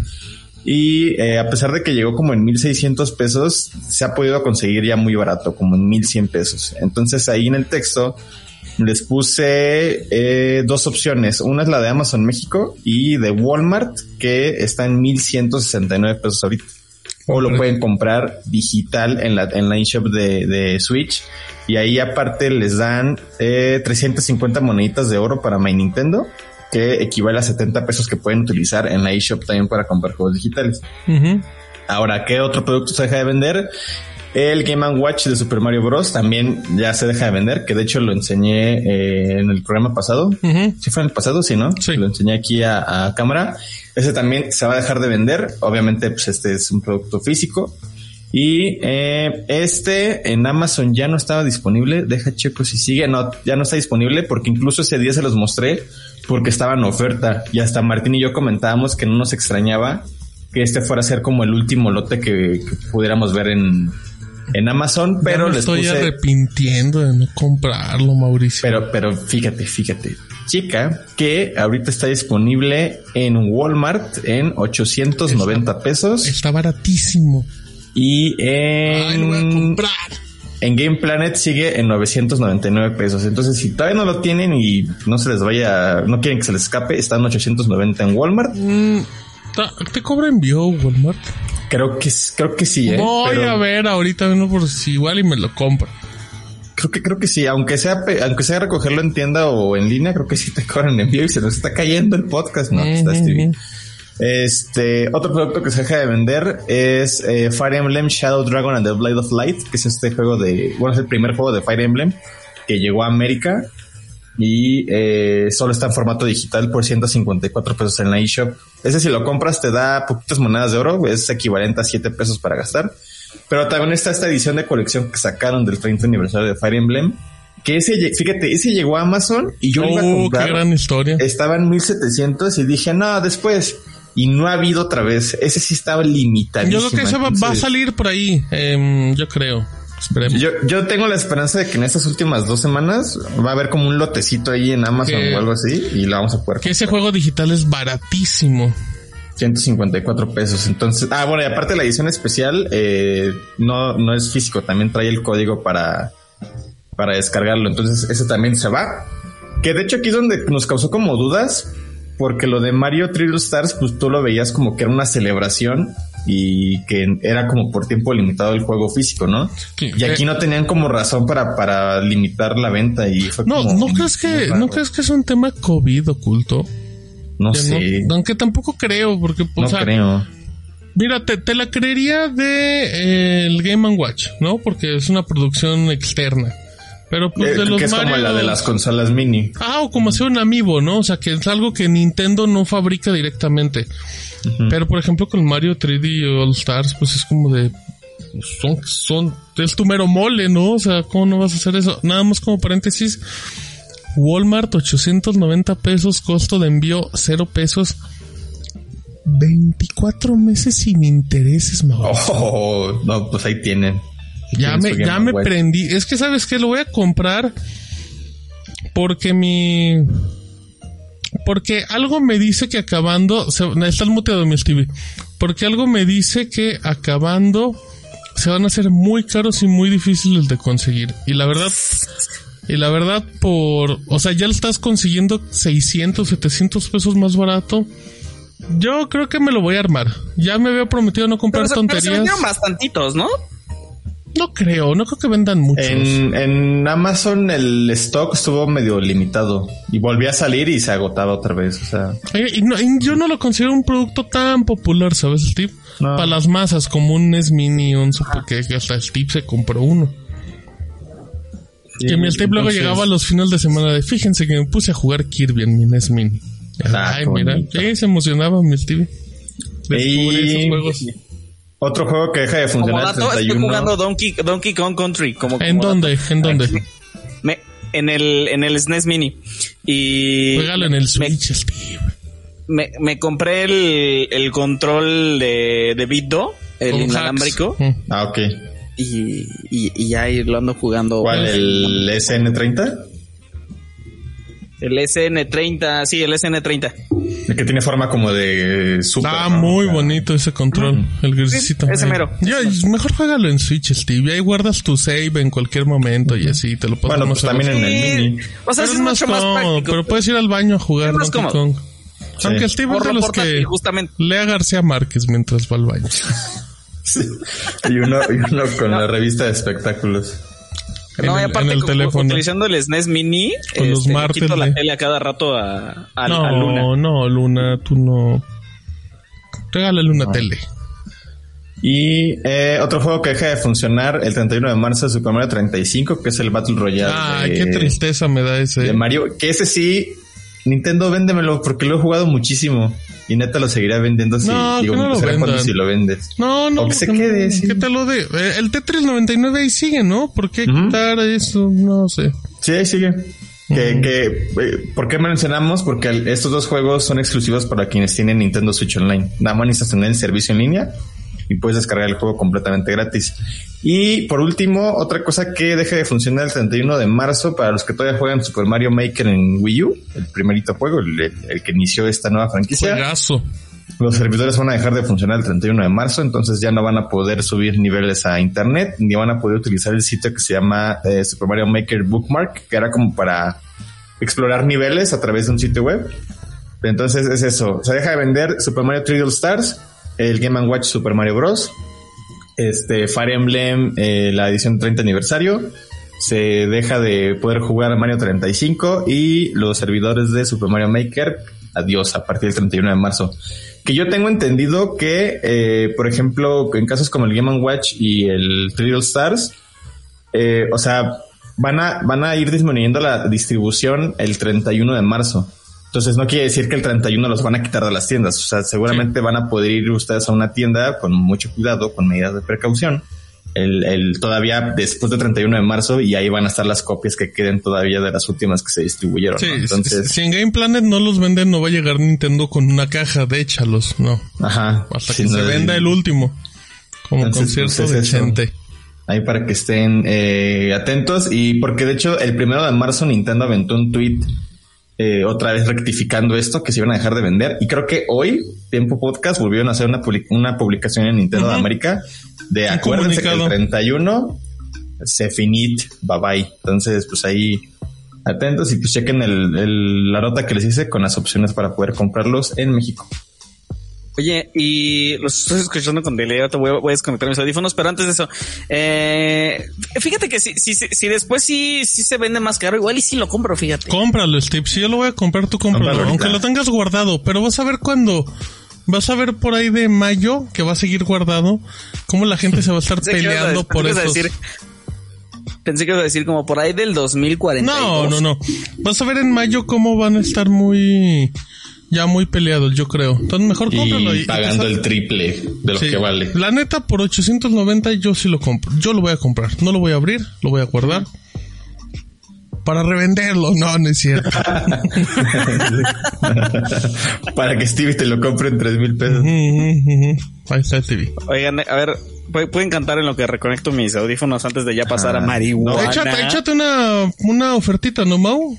[SPEAKER 4] Y eh, a pesar de que llegó como en 1600 pesos, se ha podido conseguir ya muy barato, como en 1100 pesos. Entonces ahí en el texto les puse eh, dos opciones. Una es la de Amazon México y de Walmart, que está en 1169 pesos ahorita. O lo pueden comprar digital en la, en la eShop de, de Switch. Y ahí aparte les dan eh, 350 moneditas de oro para My Nintendo, que equivale a 70 pesos que pueden utilizar en la eShop también para comprar juegos digitales. Ahora, ¿qué otro producto se deja de vender? El Game Watch de Super Mario Bros. también ya se deja de vender, que de hecho lo enseñé eh, en el programa pasado.
[SPEAKER 3] Ujú.
[SPEAKER 4] Sí fue en el pasado, sí, ¿no?
[SPEAKER 3] Sí.
[SPEAKER 4] Lo enseñé aquí a, a cámara. Ese también se va a dejar de vender. Obviamente, pues este es un producto físico. Y eh, este en Amazon ya no estaba disponible. Deja checo si sigue. No, ya no está disponible porque incluso ese día se los mostré porque estaba en oferta. Y hasta Martín y yo comentábamos que no nos extrañaba que este fuera a ser como el último lote que, que pudiéramos ver en, en Amazon, pero
[SPEAKER 3] me
[SPEAKER 4] les
[SPEAKER 3] estoy
[SPEAKER 4] puse,
[SPEAKER 3] arrepintiendo de no comprarlo, Mauricio.
[SPEAKER 4] pero, pero fíjate, fíjate, chica, que ahorita está disponible en Walmart en 890 pesos
[SPEAKER 3] Está baratísimo.
[SPEAKER 4] y
[SPEAKER 3] Ay, lo voy a
[SPEAKER 4] en,
[SPEAKER 3] comprar.
[SPEAKER 4] en Game Planet sigue en 999 pesos. Entonces, si todavía no lo tienen y no se les vaya, no quieren que se les escape, están 890 en Walmart.
[SPEAKER 3] Mm, ¿Te cobra envío Walmart?
[SPEAKER 4] Creo que, creo que sí, ¿eh?
[SPEAKER 3] Voy
[SPEAKER 4] Pero-
[SPEAKER 3] a ver ahorita uno por si igual y me lo compro.
[SPEAKER 4] Creo que creo que sí, aunque sea aunque sea recogerlo en tienda o en línea, creo que sí te <laughs> cobran envío y se nos está cayendo el podcast, no,
[SPEAKER 3] ujú.
[SPEAKER 4] Este otro producto que se deja de vender es eh, Fire Emblem Shadow Dragon and the Blade of Light, que es este juego de, bueno, es el primer juego de Fire Emblem que llegó a América y eh, solo está en formato digital por 154 pesos en la eShop. Ese si lo compras te da poquitas monedas de oro, es equivalente a 7 pesos para gastar. Pero también está esta edición de colección que sacaron del 30 aniversario de Fire Emblem. Que ese, fíjate, ese llegó a Amazon y yo lo iba a
[SPEAKER 3] Oh, qué
[SPEAKER 4] comprar.
[SPEAKER 3] gran historia.
[SPEAKER 4] Estaba en 1700 y dije, no, después. Y no ha habido otra vez. Ese sí estaba limitadísimo.
[SPEAKER 3] Yo creo que ese va, va a salir por ahí. em, yo creo. Esperemos.
[SPEAKER 4] Yo, yo tengo la esperanza de que en estas últimas dos semanas va a haber como un lotecito ahí en Amazon
[SPEAKER 3] Que-
[SPEAKER 4] o algo así y la vamos a poder
[SPEAKER 3] que ese juego digital es baratísimo.
[SPEAKER 4] 154 pesos. Entonces, ah, bueno, y aparte la edición especial eh, no, no es físico, también trae el código para, para descargarlo. Entonces, ese también se va. Que de hecho aquí es donde nos causó como dudas, porque lo de Mario 3D Stars, pues tú lo veías como que era una celebración y que era como por tiempo limitado el juego físico, ¿no?
[SPEAKER 3] Sí,
[SPEAKER 4] Y aquí
[SPEAKER 3] eh,
[SPEAKER 4] no tenían como razón para, para limitar la venta y fue
[SPEAKER 3] No,
[SPEAKER 4] como
[SPEAKER 3] ¿no crees que,
[SPEAKER 4] raro.
[SPEAKER 3] no crees que es un tema COVID oculto?
[SPEAKER 4] No
[SPEAKER 3] Que no-
[SPEAKER 4] sé,
[SPEAKER 3] aunque tampoco creo, porque, o
[SPEAKER 4] no
[SPEAKER 3] sea,
[SPEAKER 4] creo.
[SPEAKER 3] mira, te, te la creería de eh, el Game Watch, ¿no? Porque es una producción externa. Pero pues
[SPEAKER 4] Eh,
[SPEAKER 3] de los
[SPEAKER 4] que es como la de las consolas mini.
[SPEAKER 3] Ah, o como hacer un amiibo, ¿no? O sea, que es algo que Nintendo no fabrica directamente. Pero, por ejemplo, con Mario 3D All Stars, pues es como de... pues, Son, son, es tu mero mole, ¿no? O sea, ¿cómo no vas a hacer eso? Nada más como paréntesis. Walmart 890 pesos, costo de envío 0 pesos. 24 meses sin intereses, Mauricio.
[SPEAKER 4] Oh, no, pues ahí tienen.
[SPEAKER 3] Ya
[SPEAKER 4] Tienen
[SPEAKER 3] me, ya me prendí. Es que sabes que lo voy a comprar porque mi. Porque algo me dice que acabando. Se, está el muteado mi Stevie. Porque algo me dice que acabando se van a hacer muy caros y muy difíciles de conseguir. Y la verdad. Y la verdad, por. O sea, ya lo estás consiguiendo 600, 700 pesos más barato. Yo creo que me lo voy a armar. Ya me había prometido no comprar
[SPEAKER 1] Pero, se- pero se
[SPEAKER 3] tonterías.
[SPEAKER 1] vendieron bastantitos, ¿no?
[SPEAKER 3] No creo, no creo que vendan muchos.
[SPEAKER 4] En, en Amazon el stock estuvo medio limitado y volvió a salir y se agotaba otra vez. O sea,
[SPEAKER 3] y no- y yo no lo considero un producto tan popular, ¿sabes, Steve?
[SPEAKER 4] No.
[SPEAKER 3] Para las masas, como un NES Mini, un Super que hasta Steve se compró uno. que mi Steve luego llegaba a los finales de semana de, fíjense que me puse a jugar Kirby en mi NES Mini.
[SPEAKER 4] Ah,
[SPEAKER 3] Ay, mira, sí, se emocionaba mi Steve. Descubrí esos juegos.
[SPEAKER 4] Otro juego que deja de
[SPEAKER 1] Como
[SPEAKER 4] funcionar el
[SPEAKER 1] dato, estoy
[SPEAKER 4] 31.
[SPEAKER 1] jugando Donkey, Donkey Kong Country. Como,
[SPEAKER 3] ¿En
[SPEAKER 1] como
[SPEAKER 3] dónde?
[SPEAKER 1] dato.
[SPEAKER 3] ¿En dónde?
[SPEAKER 1] Me- en el, en el SNES Mini. Y
[SPEAKER 3] Juégalo en el
[SPEAKER 1] me,
[SPEAKER 3] Switch, Steve.
[SPEAKER 1] me, me compré el, el control de, de Bitdo, el
[SPEAKER 3] Con hacks.
[SPEAKER 1] inalámbrico,
[SPEAKER 3] Mm.
[SPEAKER 4] Ah, ok.
[SPEAKER 1] y, y, y ya ahí lo ando jugando.
[SPEAKER 4] ¿Cuál? ¿El SN30?
[SPEAKER 1] El SN30, sí, el SN30.
[SPEAKER 4] El que tiene forma como de super.
[SPEAKER 3] Ah,
[SPEAKER 4] ¿no?
[SPEAKER 3] muy bonito ese control, el grisito.
[SPEAKER 1] ese
[SPEAKER 3] Ay.
[SPEAKER 1] mero.
[SPEAKER 3] Ya, mejor juégalo en Switch, Steve. Ahí guardas tu save en cualquier momento y así te lo puedes
[SPEAKER 4] Bueno, pues también en el mini.
[SPEAKER 1] O sea,
[SPEAKER 3] Pero
[SPEAKER 1] sí
[SPEAKER 3] es
[SPEAKER 1] es
[SPEAKER 3] más
[SPEAKER 1] mucho más
[SPEAKER 3] cómodo,
[SPEAKER 1] práctico.
[SPEAKER 3] pero puedes ir al baño a jugar
[SPEAKER 1] Es más
[SPEAKER 3] Donkey
[SPEAKER 1] cómodo.
[SPEAKER 3] Kong. Aunque Steve es de
[SPEAKER 1] lo
[SPEAKER 3] los que
[SPEAKER 1] justamente.
[SPEAKER 3] lea García Márquez mientras va al baño. <laughs>
[SPEAKER 4] Y uno, y uno con la revista de espectáculos.
[SPEAKER 3] En
[SPEAKER 1] no, y
[SPEAKER 3] el-
[SPEAKER 1] aparte,
[SPEAKER 3] en el
[SPEAKER 1] co-
[SPEAKER 3] teléfono.
[SPEAKER 1] utilizando el SNES Mini,
[SPEAKER 3] Con los
[SPEAKER 1] este, le
[SPEAKER 3] martes,
[SPEAKER 1] quito la
[SPEAKER 3] le-
[SPEAKER 1] tele a cada rato a, a,
[SPEAKER 3] no,
[SPEAKER 1] a Luna.
[SPEAKER 3] no, Luna, tú no. Regálale una tele.
[SPEAKER 4] Y eh, otro juego que deja de funcionar el 31 de marzo de Super Mario 35, que es el Battle Royale.
[SPEAKER 3] Ay,
[SPEAKER 4] de,
[SPEAKER 3] qué tristeza me da ese.
[SPEAKER 4] de Mario. Que ese sí, Nintendo véndemelo porque lo he jugado muchísimo. y neta lo seguirá vendiendo si,
[SPEAKER 3] No,
[SPEAKER 4] digo,
[SPEAKER 3] no lo
[SPEAKER 4] si lo vendes.
[SPEAKER 3] No, no.
[SPEAKER 4] O que se
[SPEAKER 3] no,
[SPEAKER 4] quede, sí.
[SPEAKER 3] Que te lo dé. Eh, El T399 ahí sigue, ¿no? ¿Por qué
[SPEAKER 4] Ujú.
[SPEAKER 3] quitar eso? No sé.
[SPEAKER 4] Sí, ahí sigue. Que, que, eh, ¿Por qué mencionamos? Porque estos dos juegos son exclusivos para quienes tienen Nintendo Switch Online. Nada más necesitas tener el servicio en línea y puedes descargar el juego completamente gratis. Y por último, otra cosa que deja de funcionar el 31 de marzo para los que todavía juegan Super Mario Maker en Wii U, el primerito juego, el, el que inició esta nueva franquicia.
[SPEAKER 3] Juegazo.
[SPEAKER 4] Los servidores van a dejar de funcionar el 31 de marzo, entonces ya no van a poder subir niveles a internet, ni van a poder utilizar el sitio que se llama eh, Super Mario Maker Bookmark, que era como para explorar niveles a través de un sitio web. Entonces es eso, se deja de vender Super Mario 3D All Stars, el Game Watch Super Mario Bros. Este Fire Emblem, eh, la edición 30 aniversario. Se deja de poder jugar Mario 35 y los servidores de Super Mario Maker, adiós a partir del 31 de marzo. Que yo tengo entendido que, eh, por ejemplo, en casos como el Game Watch y el 3D All Stars, eh, o sea, van a, van a ir disminuyendo la distribución el 31 de marzo. Entonces no quiere decir que el 31 los van a quitar de las tiendas. O sea, seguramente van a poder ir ustedes a una tienda con mucho cuidado, con medidas de precaución. El, el todavía después del 31 de marzo y ahí van a estar las copias que queden todavía de las últimas que se distribuyeron.
[SPEAKER 3] Sí,
[SPEAKER 4] ¿no? Entonces,
[SPEAKER 3] si en Game Planet no los venden, no va a llegar Nintendo con una caja de échalos, no.
[SPEAKER 4] ajá.
[SPEAKER 3] Hasta que
[SPEAKER 4] no,
[SPEAKER 3] se venda el último. Como
[SPEAKER 4] Entonces,
[SPEAKER 3] concierto
[SPEAKER 4] pues, es eso.
[SPEAKER 3] decente.
[SPEAKER 4] Ahí para que estén eh, atentos y porque de hecho el primero de marzo Nintendo aventó un tweet eh, otra vez rectificando esto que se iban a dejar de vender y creo que hoy Tiempo Podcast volvieron a hacer una, public- una publicación en Nintendo de. América de
[SPEAKER 3] Un
[SPEAKER 4] acuérdense que el
[SPEAKER 3] comunicado.
[SPEAKER 4] 31 se finit, bye bye. Entonces pues ahí atentos y pues chequen el, el- la nota que les hice con las opciones para poder comprarlos en México.
[SPEAKER 1] Oye, y los estoy escuchando con delay, ahorita voy, a- voy a desconectar mis audífonos, pero antes de eso, eh, fíjate que si, si, si, si después sí, sí se vende más caro, igual y sí lo compro, fíjate.
[SPEAKER 3] Cómpralo, Steve. Si yo lo voy a comprar, tú cómpralo. Aunque lo tengas guardado. Pero vas a ver cuando... Vas a ver por ahí de mayo, que va a seguir guardado, cómo la gente se va a estar <laughs>
[SPEAKER 1] a
[SPEAKER 3] peleando por
[SPEAKER 1] pensé que
[SPEAKER 3] esos...
[SPEAKER 1] ibas a decir- Pensé que iba a decir como por ahí del 2042.
[SPEAKER 3] No, no, no. Vas a ver en mayo cómo van a estar muy... Ya muy peleados, yo creo. Entonces mejor cómpralo.
[SPEAKER 4] Y
[SPEAKER 3] y-
[SPEAKER 4] pagando
[SPEAKER 3] y-
[SPEAKER 4] el triple de lo
[SPEAKER 3] Sí.
[SPEAKER 4] que vale.
[SPEAKER 3] La neta, por 890 yo sí lo compro. Yo lo voy a comprar. No lo voy a abrir, lo voy a guardar. Para revenderlo. No, no es cierto. <laughs>
[SPEAKER 4] para que Stevie te lo compre en tres mil pesos.
[SPEAKER 3] Ahí está el TV.
[SPEAKER 1] Oigan, a ver, ¿pu- pueden cantar en lo que reconecto mis audífonos antes de ya pasar a marihuana.
[SPEAKER 3] Échate, échate una, una ofertita, ¿no, Mau?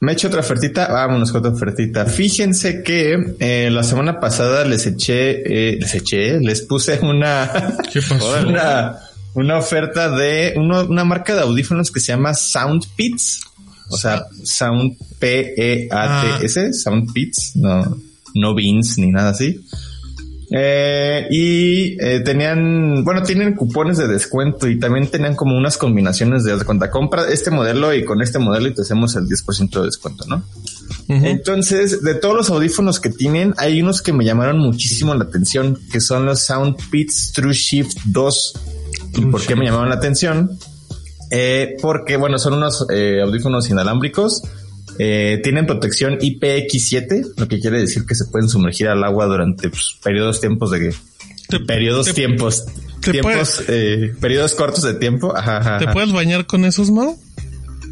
[SPEAKER 4] Me he hecho otra ofertita. Vámonos con otra ofertita. Fíjense que eh, la semana pasada les eché, eh, les eché, les puse una, <laughs>
[SPEAKER 3] ¿Qué pasó?
[SPEAKER 4] una, una oferta de uno- una marca de audífonos que se llama Soundpits. O sea, Sound P-E-A-T-S, Soundpits, no, no Beans ni nada así. Eh, y eh, tenían, bueno, tienen cupones de descuento y también tenían como unas combinaciones de cuenta. Compra este modelo y con este modelo y te hacemos el 10% de descuento, ¿no? Entonces, de todos los audífonos que tienen, hay unos que me llamaron muchísimo la atención, que son los Soundbeats True Shift 2. ¿Y por qué me llamaron la atención? Eh, porque, bueno, son unos audífonos inalámbricos. Eh, tienen protección IPX7, lo que quiere decir que se pueden sumergir al agua durante pues, periodos tiempos de
[SPEAKER 3] Te-
[SPEAKER 4] periodos
[SPEAKER 3] te-
[SPEAKER 4] tiempos
[SPEAKER 3] te
[SPEAKER 4] tiempos eh, periodos cortos de tiempo. Ajá, ajá,
[SPEAKER 3] ¿Te puedes bañar con esos, Mau?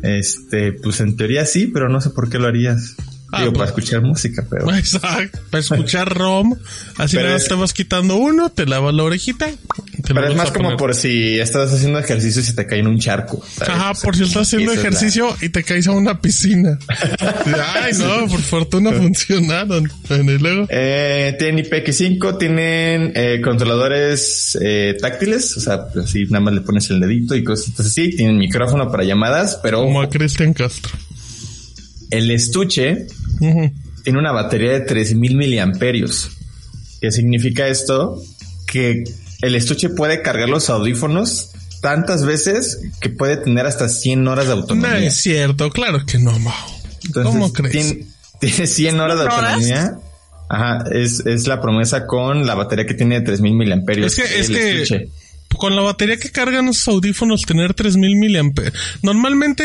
[SPEAKER 4] Este, pues en teoría sí, pero no sé por qué lo harías.
[SPEAKER 3] Ah,
[SPEAKER 4] Digo,
[SPEAKER 3] pues.
[SPEAKER 4] para escuchar música, pero <laughs>
[SPEAKER 3] Exacto. Para escuchar <laughs> ROM. Así nada,
[SPEAKER 4] es-
[SPEAKER 3] te vas quitando uno, te lavas la orejita. Te
[SPEAKER 4] Pero es más como por si estás haciendo ejercicio y se te cae en un charco. ¿sabes?
[SPEAKER 3] Ajá,
[SPEAKER 4] O sea,
[SPEAKER 3] por si estás haciendo
[SPEAKER 4] esa es la-
[SPEAKER 3] ejercicio y te caes a una piscina. <laughs> Ay, no, por fortuna funcionaron. Bueno, y luego.
[SPEAKER 4] Eh, tienen IPX5, tienen eh, controladores eh, táctiles, o sea, así nada más le pones el dedito y cosas así. Tienen micrófono para llamadas, pero
[SPEAKER 3] Como a Cristian Castro.
[SPEAKER 4] El estuche tiene una batería de 3000 miliamperios. ¿Qué significa esto? Que el estuche puede cargar los audífonos tantas veces que puede tener hasta 100 horas de
[SPEAKER 3] No
[SPEAKER 4] autonomía.
[SPEAKER 3] es cierto, claro que no, Mau.
[SPEAKER 4] Entonces,
[SPEAKER 3] ¿Cómo crees?
[SPEAKER 4] Tiene, tiene 100 horas de
[SPEAKER 1] ¿100 horas?
[SPEAKER 4] autonomía. Ajá, es, es la promesa con la batería que tiene de 3000 miliamperios.
[SPEAKER 3] Es que, es
[SPEAKER 4] el
[SPEAKER 3] que,
[SPEAKER 4] estuche.
[SPEAKER 3] Con la batería que cargan esos audífonos tener 3000 miliamperios. Normalmente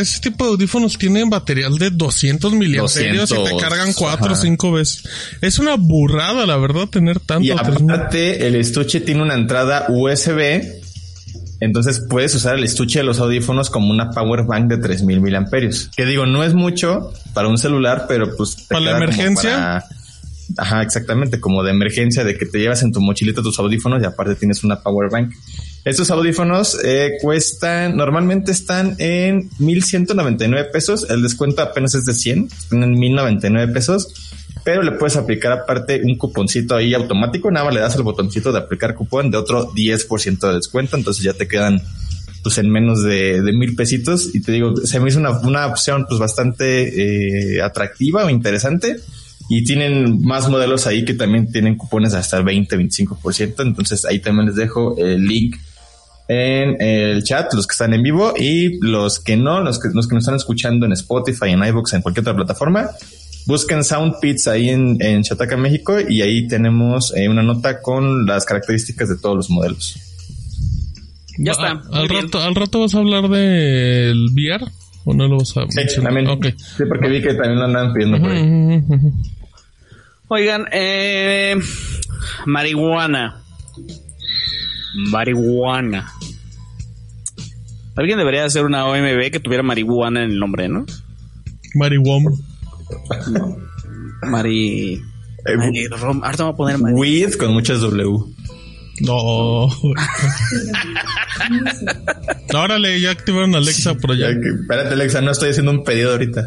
[SPEAKER 3] ese tipo de audífonos tienen material de 200 miliamperios y te
[SPEAKER 4] 200,
[SPEAKER 3] cargan 4 o
[SPEAKER 4] ajá.
[SPEAKER 3] 5 veces. Es una burrada, la verdad, tener tanto.
[SPEAKER 4] Y
[SPEAKER 3] 3000.
[SPEAKER 4] aparte, el estuche tiene una entrada USB. Entonces puedes usar el estuche de los audífonos como una power bank de 3000 miliamperios. Que digo, no es mucho para un celular, pero pues te
[SPEAKER 3] ¿Para la emergencia?
[SPEAKER 4] para- Ajá, exactamente, como de emergencia de que te llevas en tu mochilita tus audífonos y aparte tienes una power bank. Estos audífonos eh, cuestan, normalmente están en 1199 pesos. El descuento apenas es de 100, están en 1099 pesos. Pero le puedes aplicar aparte un cuponcito ahí automático. Nada más le das el botoncito de aplicar cupón de otro 10% de descuento. Entonces ya te quedan pues en menos de, de mil pesitos. Y te digo, se me hizo una, una opción pues bastante eh, atractiva o interesante. Y tienen más modelos ahí que también tienen cupones hasta el 20, 25%. Entonces ahí también les dejo el link en el chat, los que están en vivo y los que no, los que, los que nos están escuchando en Spotify, en iVoox, en cualquier otra plataforma. Busquen SoundPits ahí en, en Chataca, México, y ahí tenemos eh, una nota con las características de todos los modelos.
[SPEAKER 1] Ya
[SPEAKER 3] Ah,
[SPEAKER 1] está.
[SPEAKER 3] Al rato, al rato vas a hablar del VR o no lo vas a
[SPEAKER 4] Sí,
[SPEAKER 3] mencionar?
[SPEAKER 4] Sí, porque vi que también lo andaban pidiendo por ahí.
[SPEAKER 1] Oigan, eh, marihuana. Marihuana. Alguien debería hacer una OMB que tuviera marihuana en el nombre, ¿no?
[SPEAKER 3] Marihuana.
[SPEAKER 1] Mari.
[SPEAKER 4] Eh,
[SPEAKER 1] Mari Rom- Ahorita voy a poner Mari.
[SPEAKER 4] With con muchas W.
[SPEAKER 3] No. <laughs> Órale, ya activaron Alexa Pro ya.
[SPEAKER 4] Espérate, Alexa, no estoy haciendo un pedido ahorita.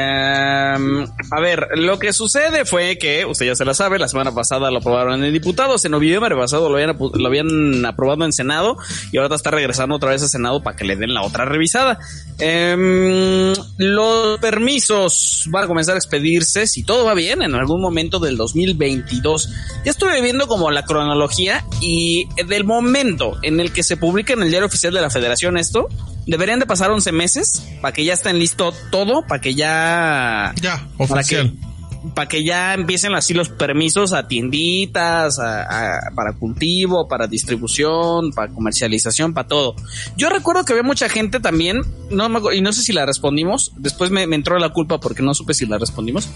[SPEAKER 1] Em, a ver, lo que sucede fue que, usted ya se la sabe, la semana pasada lo aprobaron en diputados, en noviembre pasado lo habían, lo habían aprobado en Senado y ahora está regresando otra vez a Senado para que le den la otra revisada. Em, los permisos van a comenzar a expedirse, si todo va bien, en algún momento del 2022. Ya estuve viendo como la cronología y del momento en el que se publica en el diario oficial de la Federación esto, deberían de pasar 11 meses para que ya estén listo todo, para que ya
[SPEAKER 3] Ya,
[SPEAKER 1] para
[SPEAKER 3] oficial.
[SPEAKER 1] que, para que ya empiecen así los permisos a tienditas, a- a- para cultivo, para distribución, para comercialización, para todo. Yo recuerdo que había mucha gente también, no me y no sé si la respondimos, después me, me entró la culpa porque no supe si la respondimos,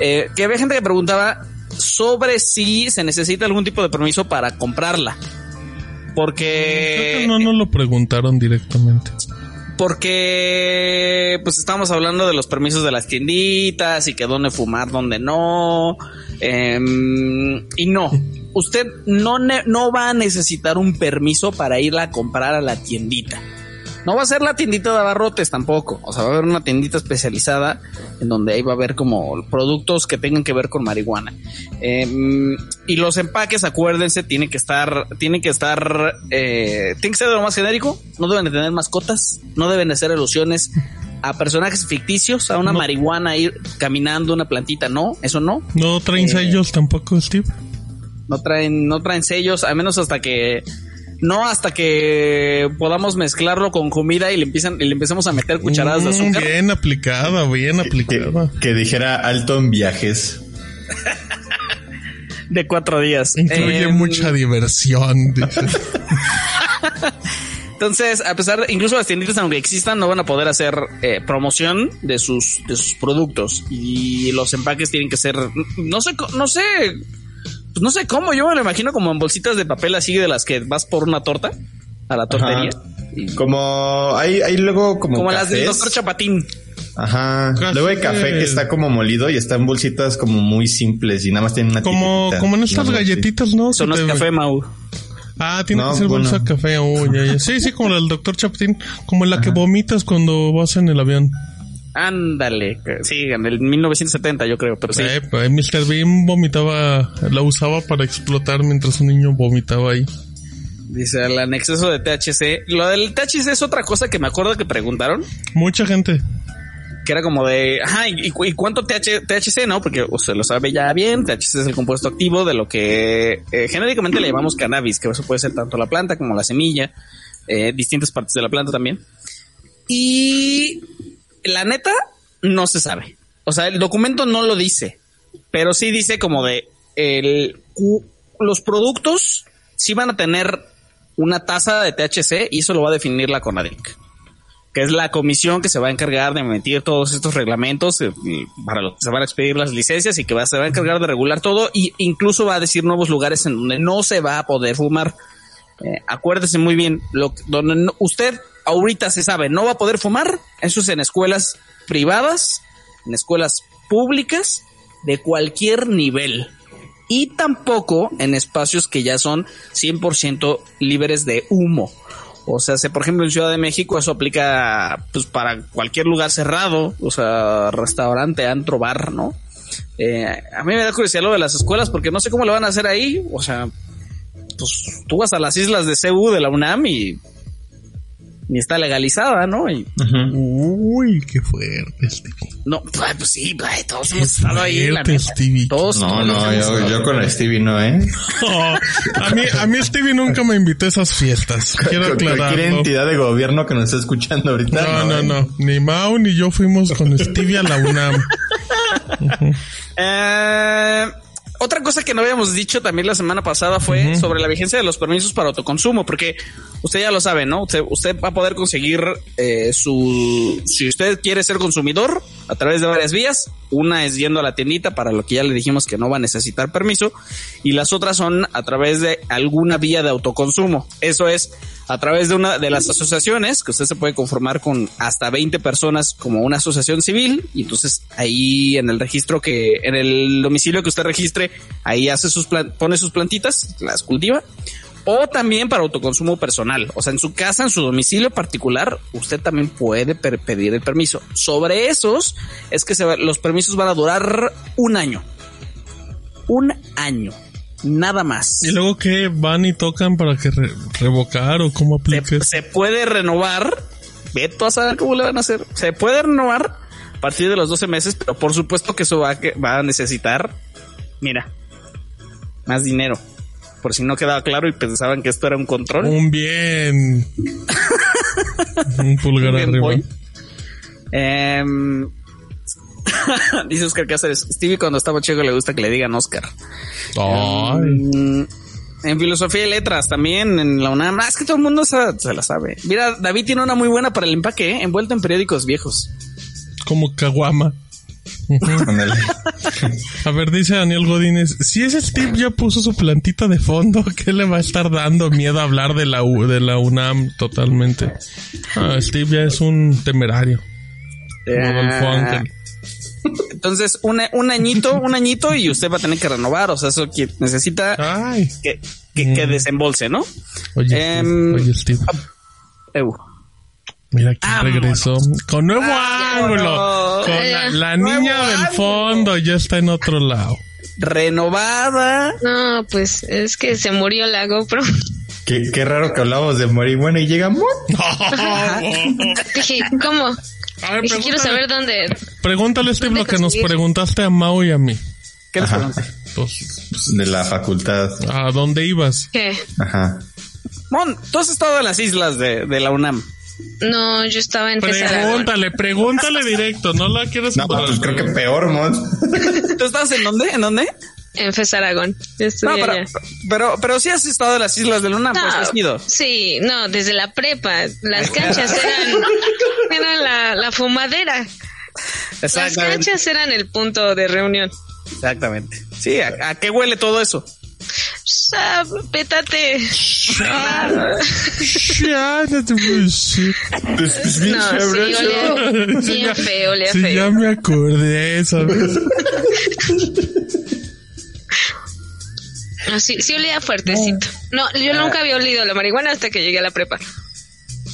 [SPEAKER 1] eh, que había gente que preguntaba sobre si se necesita algún tipo de permiso para comprarla.
[SPEAKER 3] Creo
[SPEAKER 1] Porque
[SPEAKER 3] que no nos lo preguntaron directamente.
[SPEAKER 1] Porque pues estamos hablando de los permisos de las tienditas y que dónde fumar, dónde no. Em, y no, usted no, no va a necesitar un permiso para irla a comprar a la tiendita. No va a ser la tiendita de abarrotes tampoco. O sea, va a haber una tiendita especializada en donde ahí va a haber como productos que tengan que ver con marihuana. Em, y los empaques, acuérdense, tienen que estar, tienen que estar, eh, tienen que ser de lo más genérico. No deben de tener mascotas, no deben de ser alusiones a personajes ficticios, a una marihuana ir caminando, una plantita, no, eso no.
[SPEAKER 3] ¿No traen
[SPEAKER 1] Eh,
[SPEAKER 3] sellos tampoco, Steve?
[SPEAKER 1] No traen, no traen sellos, al menos hasta que no hasta que podamos mezclarlo con comida y le empiezan y le empecemos a meter cucharadas de azúcar.
[SPEAKER 3] Bien aplicada, bien aplicada.
[SPEAKER 4] que dijera alto en viajes.
[SPEAKER 1] de cuatro días.
[SPEAKER 3] Incluye
[SPEAKER 1] Em,
[SPEAKER 3] mucha diversión. <laughs>
[SPEAKER 1] Entonces, a pesar, de- incluso las tienditas, aunque existan, no van a poder hacer eh, promoción de sus, de sus productos. Y los empaques tienen que ser, no sé, co- no sé, pues no sé cómo, yo me lo imagino como en bolsitas de papel así de las que vas por una torta a la tortería. Y-
[SPEAKER 4] Como hay, hay luego como,
[SPEAKER 1] como las del doctor Chapatín.
[SPEAKER 4] Ajá.
[SPEAKER 3] Café.
[SPEAKER 4] Luego hay café que está como molido y está en bolsitas como muy simples y nada más tienen una
[SPEAKER 3] Como, como en estas
[SPEAKER 4] No,
[SPEAKER 3] galletitas, ¿no?
[SPEAKER 1] Eso
[SPEAKER 3] Que
[SPEAKER 1] no es
[SPEAKER 3] te-
[SPEAKER 1] café, Mau.
[SPEAKER 3] Ah, tiene
[SPEAKER 4] No,
[SPEAKER 3] que ser bolsa
[SPEAKER 4] bueno.
[SPEAKER 3] de café. Oh, ya, ya. Sí, sí, como la del doctor Chapatín. Como la que vomitas cuando vas en el avión.
[SPEAKER 1] Ándale. Sí, en el 1970 yo creo, pero sí.
[SPEAKER 3] Eh, pues, Mr. Bean vomitaba, la usaba para explotar mientras un niño vomitaba ahí.
[SPEAKER 1] Dice, el exceso de THC. Lo del THC es otra cosa que me acuerdo que preguntaron.
[SPEAKER 3] Mucha gente.
[SPEAKER 1] que era como de, ajá, ¿y, y cuánto TH, THC, no? Porque usted lo sabe ya bien, THC es el compuesto activo de lo que eh, genéricamente le llamamos cannabis, que eso puede ser tanto la planta como la semilla, eh, distintas partes de la planta también. Y la neta, no se sabe. O sea, el documento no lo dice, pero sí dice como de, el, los productos sí van a tener una tasa de THC y eso lo va a definir la CONADIC, que es la comisión que se va a encargar de emitir todos estos reglamentos eh, para los que se van a expedir las licencias y que va, se va a encargar de regular todo e incluso va a decir nuevos lugares en donde no se va a poder fumar. Eh, acuérdese muy bien, lo, donde usted ahorita se sabe, no va a poder fumar, eso es en escuelas privadas, en escuelas públicas de cualquier nivel. Y tampoco en espacios que ya son 100% libres de humo. O sea, si por ejemplo en Ciudad de México eso aplica pues para cualquier lugar cerrado, o sea, restaurante, antro, bar, ¿no? Eh, a mí me da curiosidad lo de las escuelas porque no sé cómo lo van a hacer ahí, o sea, pues tú vas a las islas de CU de la UNAM y ni está legalizada, ¿no? Y
[SPEAKER 3] Uy, qué fuerte, Stevie.
[SPEAKER 1] no, pues, pues sí, pues, todos hemos estado ahí, la. Todos,
[SPEAKER 4] No, no, yo, con Stevie no, ¿eh?
[SPEAKER 3] Oh, a mí, a mí Stevie nunca me invitó a esas fiestas. <laughs> Quiero
[SPEAKER 4] Con Cualquier entidad de gobierno que nos esté escuchando ahorita.
[SPEAKER 3] No, no, no. Ni Mau ni yo fuimos con Stevie a la UNAM. <laughs>
[SPEAKER 1] Eh, otra cosa que no habíamos dicho también la semana pasada fue sobre la vigencia de los permisos para autoconsumo, porque usted ya lo sabe, ¿no? Usted, usted va a poder conseguir eh, su... Si usted quiere ser consumidor a través de varias vías, una es yendo a la tiendita para lo que ya le dijimos que no va a necesitar permiso, y las otras son a través de alguna vía de autoconsumo. Eso es a través de una de las asociaciones, que usted se puede conformar con hasta 20 personas como una asociación civil, y entonces ahí en el registro que, en el domicilio que usted registre, ahí hace sus pone sus plantitas, las cultiva, o también para autoconsumo personal. O sea, en su casa, en su domicilio particular, usted también puede pedir el permiso. Sobre esos es que se va- los permisos van a durar un año. Un año. Nada más.
[SPEAKER 3] ¿Y luego qué? ¿Van y tocan para que re- revocar o cómo apliques?
[SPEAKER 1] se puede renovar. Ve tú a saber cómo le van a hacer. Se puede renovar a partir de los 12 meses, pero por supuesto que eso va a, que- va a necesitar, mira, más dinero. Por si no quedaba claro y pensaban que esto era un control.
[SPEAKER 3] Un bien. <laughs> Un pulgar
[SPEAKER 1] Bien,
[SPEAKER 3] arriba.
[SPEAKER 1] voy. <laughs> Dice Oscar Cáceres, Stevie cuando estaba chico le gusta que le digan Oscar.
[SPEAKER 3] Ay.
[SPEAKER 1] Mm, En filosofía y letras también, en la UNAM. Ah, es que todo el mundo se, se la sabe. Mira, David tiene una muy buena para el empaque, ¿eh? envuelto en periódicos viejos.
[SPEAKER 3] Como caguama. A ver, dice Daniel Godínez, si ese Steve ya puso su plantita de fondo, <laughs> ¿qué le va a estar dando miedo a hablar de la, U- de la UNAM totalmente? Ah, Steve ya es un temerario. Rodolfo
[SPEAKER 1] Ah,
[SPEAKER 3] Ángel.
[SPEAKER 1] Entonces, un, un añito, un añito y usted va a tener que renovar. O sea, eso que necesita
[SPEAKER 3] Ay.
[SPEAKER 1] que, que, que
[SPEAKER 3] Mm.
[SPEAKER 1] desembolse, ¿no?
[SPEAKER 3] Oye, Steve,
[SPEAKER 1] Em,
[SPEAKER 3] oye, Steve. Mira quién
[SPEAKER 1] Vámonos.
[SPEAKER 3] regresó. Con nuevo
[SPEAKER 1] Vámonos.
[SPEAKER 3] ángulo. Con la, niña del fondo ya está en otro lado.
[SPEAKER 1] Renovada.
[SPEAKER 5] No, pues es que se murió la GoPro.
[SPEAKER 4] Qué, qué raro que hablábamos de marihuana y llegamos. <laughs>
[SPEAKER 5] Dije, ¿cómo?
[SPEAKER 3] A ver,
[SPEAKER 5] quiero
[SPEAKER 3] pregúntale,
[SPEAKER 5] saber dónde.
[SPEAKER 3] pregúntale, Steve, lo
[SPEAKER 5] ¿Dónde
[SPEAKER 3] que nos preguntaste a Mau y a mí.
[SPEAKER 1] ¿Qué les
[SPEAKER 4] Ajá.
[SPEAKER 1] pregunté?
[SPEAKER 3] Pues,
[SPEAKER 4] De la facultad.
[SPEAKER 3] ¿a dónde ibas?
[SPEAKER 5] ¿Qué?
[SPEAKER 4] Ajá.
[SPEAKER 1] Mon, tú has estado en las islas de, de la UNAM.
[SPEAKER 5] No, yo estaba en.
[SPEAKER 3] Pregúntale, pregúntale directo, no la quieres
[SPEAKER 4] No, pues creo que peor, Mon.
[SPEAKER 1] ¿Tú estás en dónde? ¿En dónde?
[SPEAKER 5] En Fesaragón. Yo
[SPEAKER 1] No, pero,
[SPEAKER 5] allá.
[SPEAKER 1] pero, pero sí has estado en las islas de la UNAM, pues has ido.
[SPEAKER 5] sí, no, desde la prepa. Las canchas eran, <laughs> eran la, la fumadera. Las canchas eran el punto de reunión.
[SPEAKER 1] Exactamente. Sí, ¿a, a qué huele todo eso?
[SPEAKER 5] Ah, pétate.
[SPEAKER 3] No.
[SPEAKER 5] No, sí, olía bien feo, olía
[SPEAKER 3] Sí, ya
[SPEAKER 5] feo.
[SPEAKER 3] me acordé, ¿sabes? <laughs>
[SPEAKER 5] Ah, sí, sí olía fuertecito. No, yo nunca había olido la marihuana hasta que llegué a la prepa.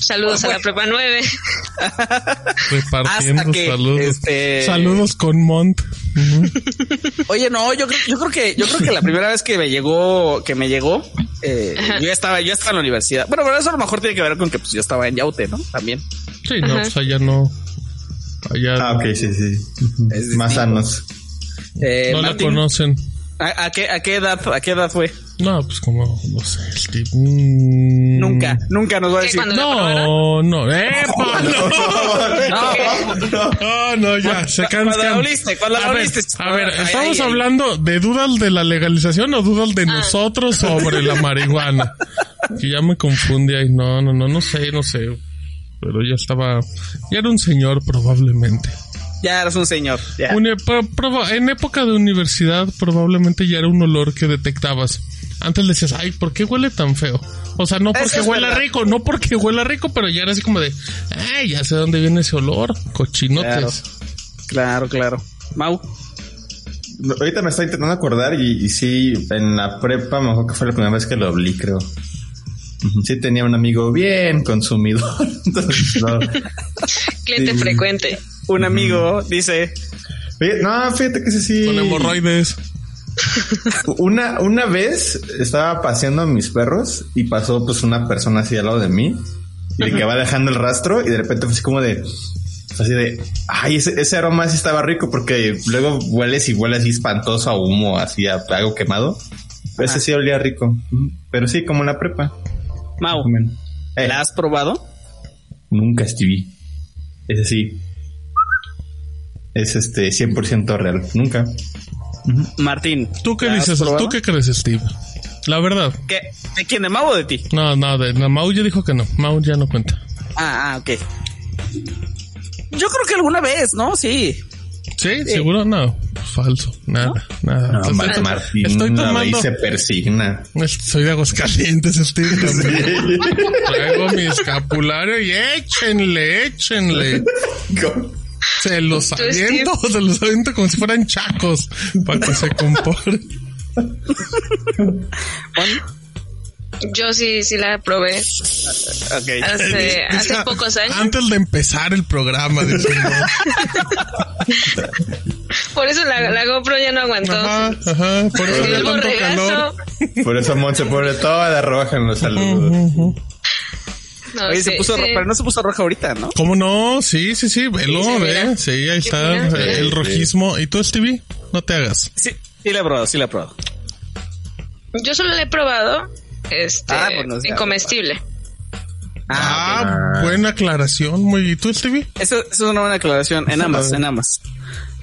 [SPEAKER 5] Saludos a la prepa 9. <laughs>
[SPEAKER 3] Repartiendo
[SPEAKER 1] Hasta que,
[SPEAKER 3] saludos.
[SPEAKER 1] este-
[SPEAKER 3] Saludos con Mont.
[SPEAKER 1] Oye, no, yo creo, yo creo que, yo creo que la primera vez que me llegó, que me llegó, eh, yo ya estaba, yo ya estaba en la universidad. Bueno, pero eso a lo mejor tiene que ver con que pues yo estaba en Yaute, ¿no? También.
[SPEAKER 3] Sí, no, pues allá no. Allá
[SPEAKER 4] Ah, ok, sí, sí.
[SPEAKER 1] Es
[SPEAKER 4] Más
[SPEAKER 1] distinto.
[SPEAKER 4] sanos.
[SPEAKER 1] Eh,
[SPEAKER 3] no la conocen.
[SPEAKER 1] ¿A, a qué, ¿A qué edad, a qué edad fue?
[SPEAKER 3] No, pues como, no sé, Steve. mm,
[SPEAKER 1] Nunca, nunca nos va a
[SPEAKER 5] ¿Qué,
[SPEAKER 1] decir.
[SPEAKER 5] cuando-
[SPEAKER 3] No, no, ¡epa! No, no, no, ya, se
[SPEAKER 1] Cuando
[SPEAKER 3] cansan.
[SPEAKER 1] la oliste, cuando la
[SPEAKER 3] A ver, ¿estamos
[SPEAKER 1] ahí, ahí.
[SPEAKER 3] hablando de dudas de la legalización o dudas de nosotros sobre la marihuana? Que ya me confundí ahí. No, no, no, no sé, no sé. Pero ya estaba, ya era un señor probablemente.
[SPEAKER 1] Ya eres un señor. Ya.
[SPEAKER 3] Pro- proba- en época de universidad probablemente ya era un olor que detectabas. Antes le decías, ay, ¿por qué huele tan feo? O sea, no porque
[SPEAKER 1] es
[SPEAKER 3] huela
[SPEAKER 1] verdad.
[SPEAKER 3] rico, no porque huela rico, pero ya era así como de, ay, ya sé dónde viene ese olor, cochinotes.
[SPEAKER 1] Claro, claro. Mau.
[SPEAKER 4] Ahorita me estoy intentando acordar y, y sí, en la prepa, mejor que fue la primera vez que lo olí, creo. Sí tenía un amigo bien consumidor. <laughs> Entonces, no. <laughs>
[SPEAKER 5] Cliente
[SPEAKER 4] Sí.
[SPEAKER 5] frecuente.
[SPEAKER 1] Un amigo dice,
[SPEAKER 4] no, fíjate que ese sí.
[SPEAKER 3] Con hemorroides. <laughs>
[SPEAKER 4] Una, una vez estaba paseando a mis perros y pasó pues una persona así al lado de mí y de que va dejando el rastro y de repente fue así como de así de ay ese, ese aroma sí estaba rico porque luego hueles y huele así espantoso a humo así a algo quemado pero ese sí olía rico pero sí como en la prepa
[SPEAKER 1] Mau.
[SPEAKER 4] Eh,
[SPEAKER 1] ¿la has probado?
[SPEAKER 4] nunca Stevie ese sí es este 100% real nunca
[SPEAKER 1] Martín.
[SPEAKER 3] ¿Tú qué
[SPEAKER 1] ¿la has
[SPEAKER 3] dices?
[SPEAKER 1] probado?
[SPEAKER 3] ¿Tú qué crees, Steve? La verdad.
[SPEAKER 1] ¿Qué? ¿De quién? ¿De Mau o de ti?
[SPEAKER 3] No, no, de, no, Mau ya dijo que no. Mau ya no cuenta.
[SPEAKER 1] Ah, ah, ok. Yo creo que alguna vez, ¿no? Sí.
[SPEAKER 3] ¿Sí? ¿Seguro? No. Falso. Nada, nada.
[SPEAKER 4] no,
[SPEAKER 3] Entonces,
[SPEAKER 4] Mar- Martín
[SPEAKER 3] estoy tomando...
[SPEAKER 4] se persigna
[SPEAKER 3] Soy de Aguascalientes, Steve. <laughs> Traigo mi escapulario y échenle, échenle. <laughs> Se los aviento, se los aviento como si fueran chacos para que se comporten.
[SPEAKER 5] Yo sí, sí la probé
[SPEAKER 1] Ok.
[SPEAKER 5] hace, hace pocos años.
[SPEAKER 3] Antes de empezar el programa, <laughs>
[SPEAKER 5] Por eso la, la GoPro ya no aguantó.
[SPEAKER 3] Ajá, ajá, por eso calor.
[SPEAKER 5] borregazo.
[SPEAKER 4] Por eso Mon se pone toda roja en los saludos.
[SPEAKER 5] No,
[SPEAKER 1] Oye,
[SPEAKER 5] sí,
[SPEAKER 1] se puso
[SPEAKER 5] sí.
[SPEAKER 1] ro- pero no se puso roja ahorita, ¿no?
[SPEAKER 3] ¿Cómo no? Sí, sí, sí, velo,
[SPEAKER 5] Sí,
[SPEAKER 3] ve. Sí, ahí está
[SPEAKER 5] mira, mira.
[SPEAKER 3] eh, el rojismo. ¿Y tú, Stevie? No te hagas.
[SPEAKER 1] Sí, sí la he probado, sí la he probado.
[SPEAKER 5] Yo solo la he probado este,
[SPEAKER 1] Ah, bueno, o sea,
[SPEAKER 5] en comestible.
[SPEAKER 3] Ah, buena aclaración. Muy, ¿y tú, Stevie?
[SPEAKER 1] Eso, eso es una buena aclaración. En ambas, en ambas.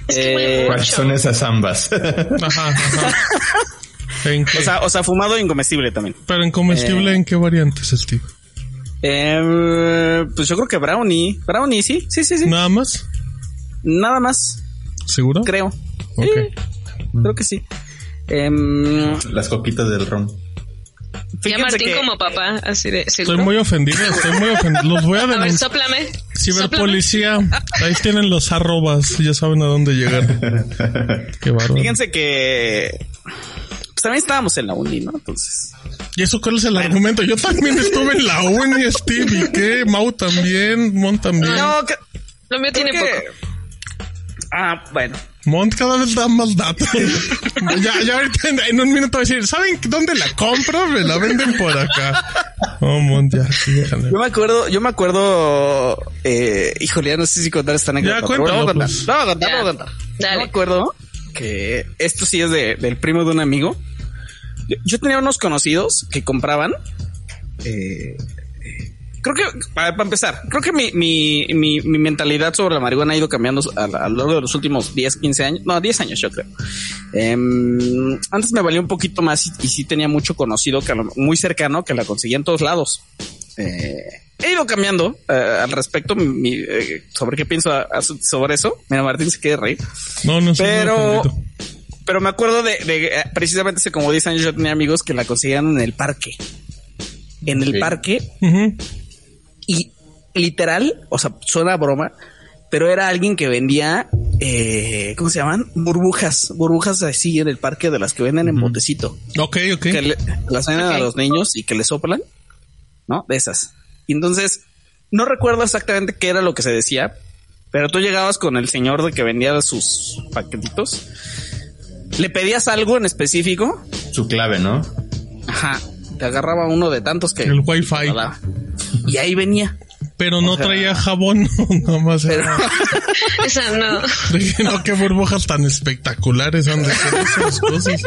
[SPEAKER 5] Es que
[SPEAKER 1] Eh,
[SPEAKER 5] huele
[SPEAKER 4] ¿Cuáles
[SPEAKER 5] mucho.
[SPEAKER 4] son esas ambas?
[SPEAKER 3] Ajá, ajá. <laughs> ¿En qué?
[SPEAKER 1] O sea, o sea, fumado e incomestible también.
[SPEAKER 3] Pero en comestible, ¿en qué variantes, Steve?
[SPEAKER 1] Eh, pues yo creo que brownie. Brownie, sí, sí, sí, sí.
[SPEAKER 3] ¿Nada más?
[SPEAKER 1] Nada más,
[SPEAKER 3] ¿Seguro?
[SPEAKER 1] creo.
[SPEAKER 3] Ok.
[SPEAKER 1] Creo que sí. Em,
[SPEAKER 4] Las coquitas del ron.
[SPEAKER 5] Ya
[SPEAKER 1] fíjense
[SPEAKER 5] Martín
[SPEAKER 1] que-
[SPEAKER 5] como papá, así de
[SPEAKER 3] Estoy muy ofendido, estoy muy ofendido. Los voy a
[SPEAKER 5] A ver,
[SPEAKER 3] denunciar.
[SPEAKER 5] sóplame.
[SPEAKER 3] Ciberpolicía, ahí tienen los arrobas, ya saben a dónde llegar. <laughs> Qué bárbaro.
[SPEAKER 1] Fíjense que pues también estábamos en la uni, ¿no? Entonces,
[SPEAKER 3] ¿Y eso cuál es el argumento? Yo también estuve en la uni, Steve, ¿y qué? Mau también, Mon también.
[SPEAKER 1] no, que-
[SPEAKER 5] Lo mío
[SPEAKER 1] creo
[SPEAKER 5] tiene
[SPEAKER 1] que-
[SPEAKER 5] poco.
[SPEAKER 1] Ah, bueno.
[SPEAKER 3] Mont cada vez da más datos. <laughs> ya, ya ahorita en, en un minuto va a decir, ¿saben dónde la compro? Me la venden por acá. Oh, Mont, ya, sí, déjale.
[SPEAKER 1] Yo me acuerdo, yo me acuerdo, eh, híjole, ya no sé si contar esta anécdota.
[SPEAKER 3] Ya,
[SPEAKER 1] pero
[SPEAKER 3] cuéntalo,
[SPEAKER 1] lo voy a contar.
[SPEAKER 3] pues.
[SPEAKER 1] Lo voy a contar,
[SPEAKER 5] Ya.
[SPEAKER 1] lo voy a contar.
[SPEAKER 5] Dale.
[SPEAKER 1] Yo me acuerdo que esto sí es de, del primo de un amigo. Yo, yo tenía unos conocidos que compraban, eh, creo que, para, para empezar, creo que mi, mi, mi, mi mentalidad sobre la marihuana ha ido cambiando a, a lo largo de los últimos 10, 15 años, no, 10 años yo creo. Em, antes me valía un poquito más y, y sí tenía mucho conocido, que lo- muy cercano, que la conseguía en todos lados. Eh, he ido cambiando eh, al respecto mi- eh, sobre qué pienso a- a- sobre eso. Mira, Martín se quiere reír.
[SPEAKER 3] No, no sé.
[SPEAKER 1] Pero, pero me acuerdo de, de, eh, precisamente hace como 10 años yo tenía amigos que la conseguían en el parque. En el parque y literal, o sea, suena a broma, pero era alguien que vendía, eh, ¿cómo se llaman? Burbujas, burbujas así en el parque de las que venden en botecito,
[SPEAKER 3] Ok, ok.
[SPEAKER 1] que le- las venden a los niños y que le soplan, ¿no? De esas. Y entonces, no recuerdo exactamente qué era lo que se decía, pero tú llegabas con el señor de que vendía sus paquetitos, le pedías algo en específico,
[SPEAKER 4] Su clave, ¿no?
[SPEAKER 1] ajá, te agarraba uno de tantos que...
[SPEAKER 3] El wifi.
[SPEAKER 1] Y ahí venía.
[SPEAKER 3] Pero no
[SPEAKER 1] O sea-
[SPEAKER 3] traía jabón, <laughs> nada más.
[SPEAKER 1] Pero, <laughs>
[SPEAKER 5] Esa no. <laughs>
[SPEAKER 3] Dije, no, qué burbujas tan espectaculares han de ser esas cosas.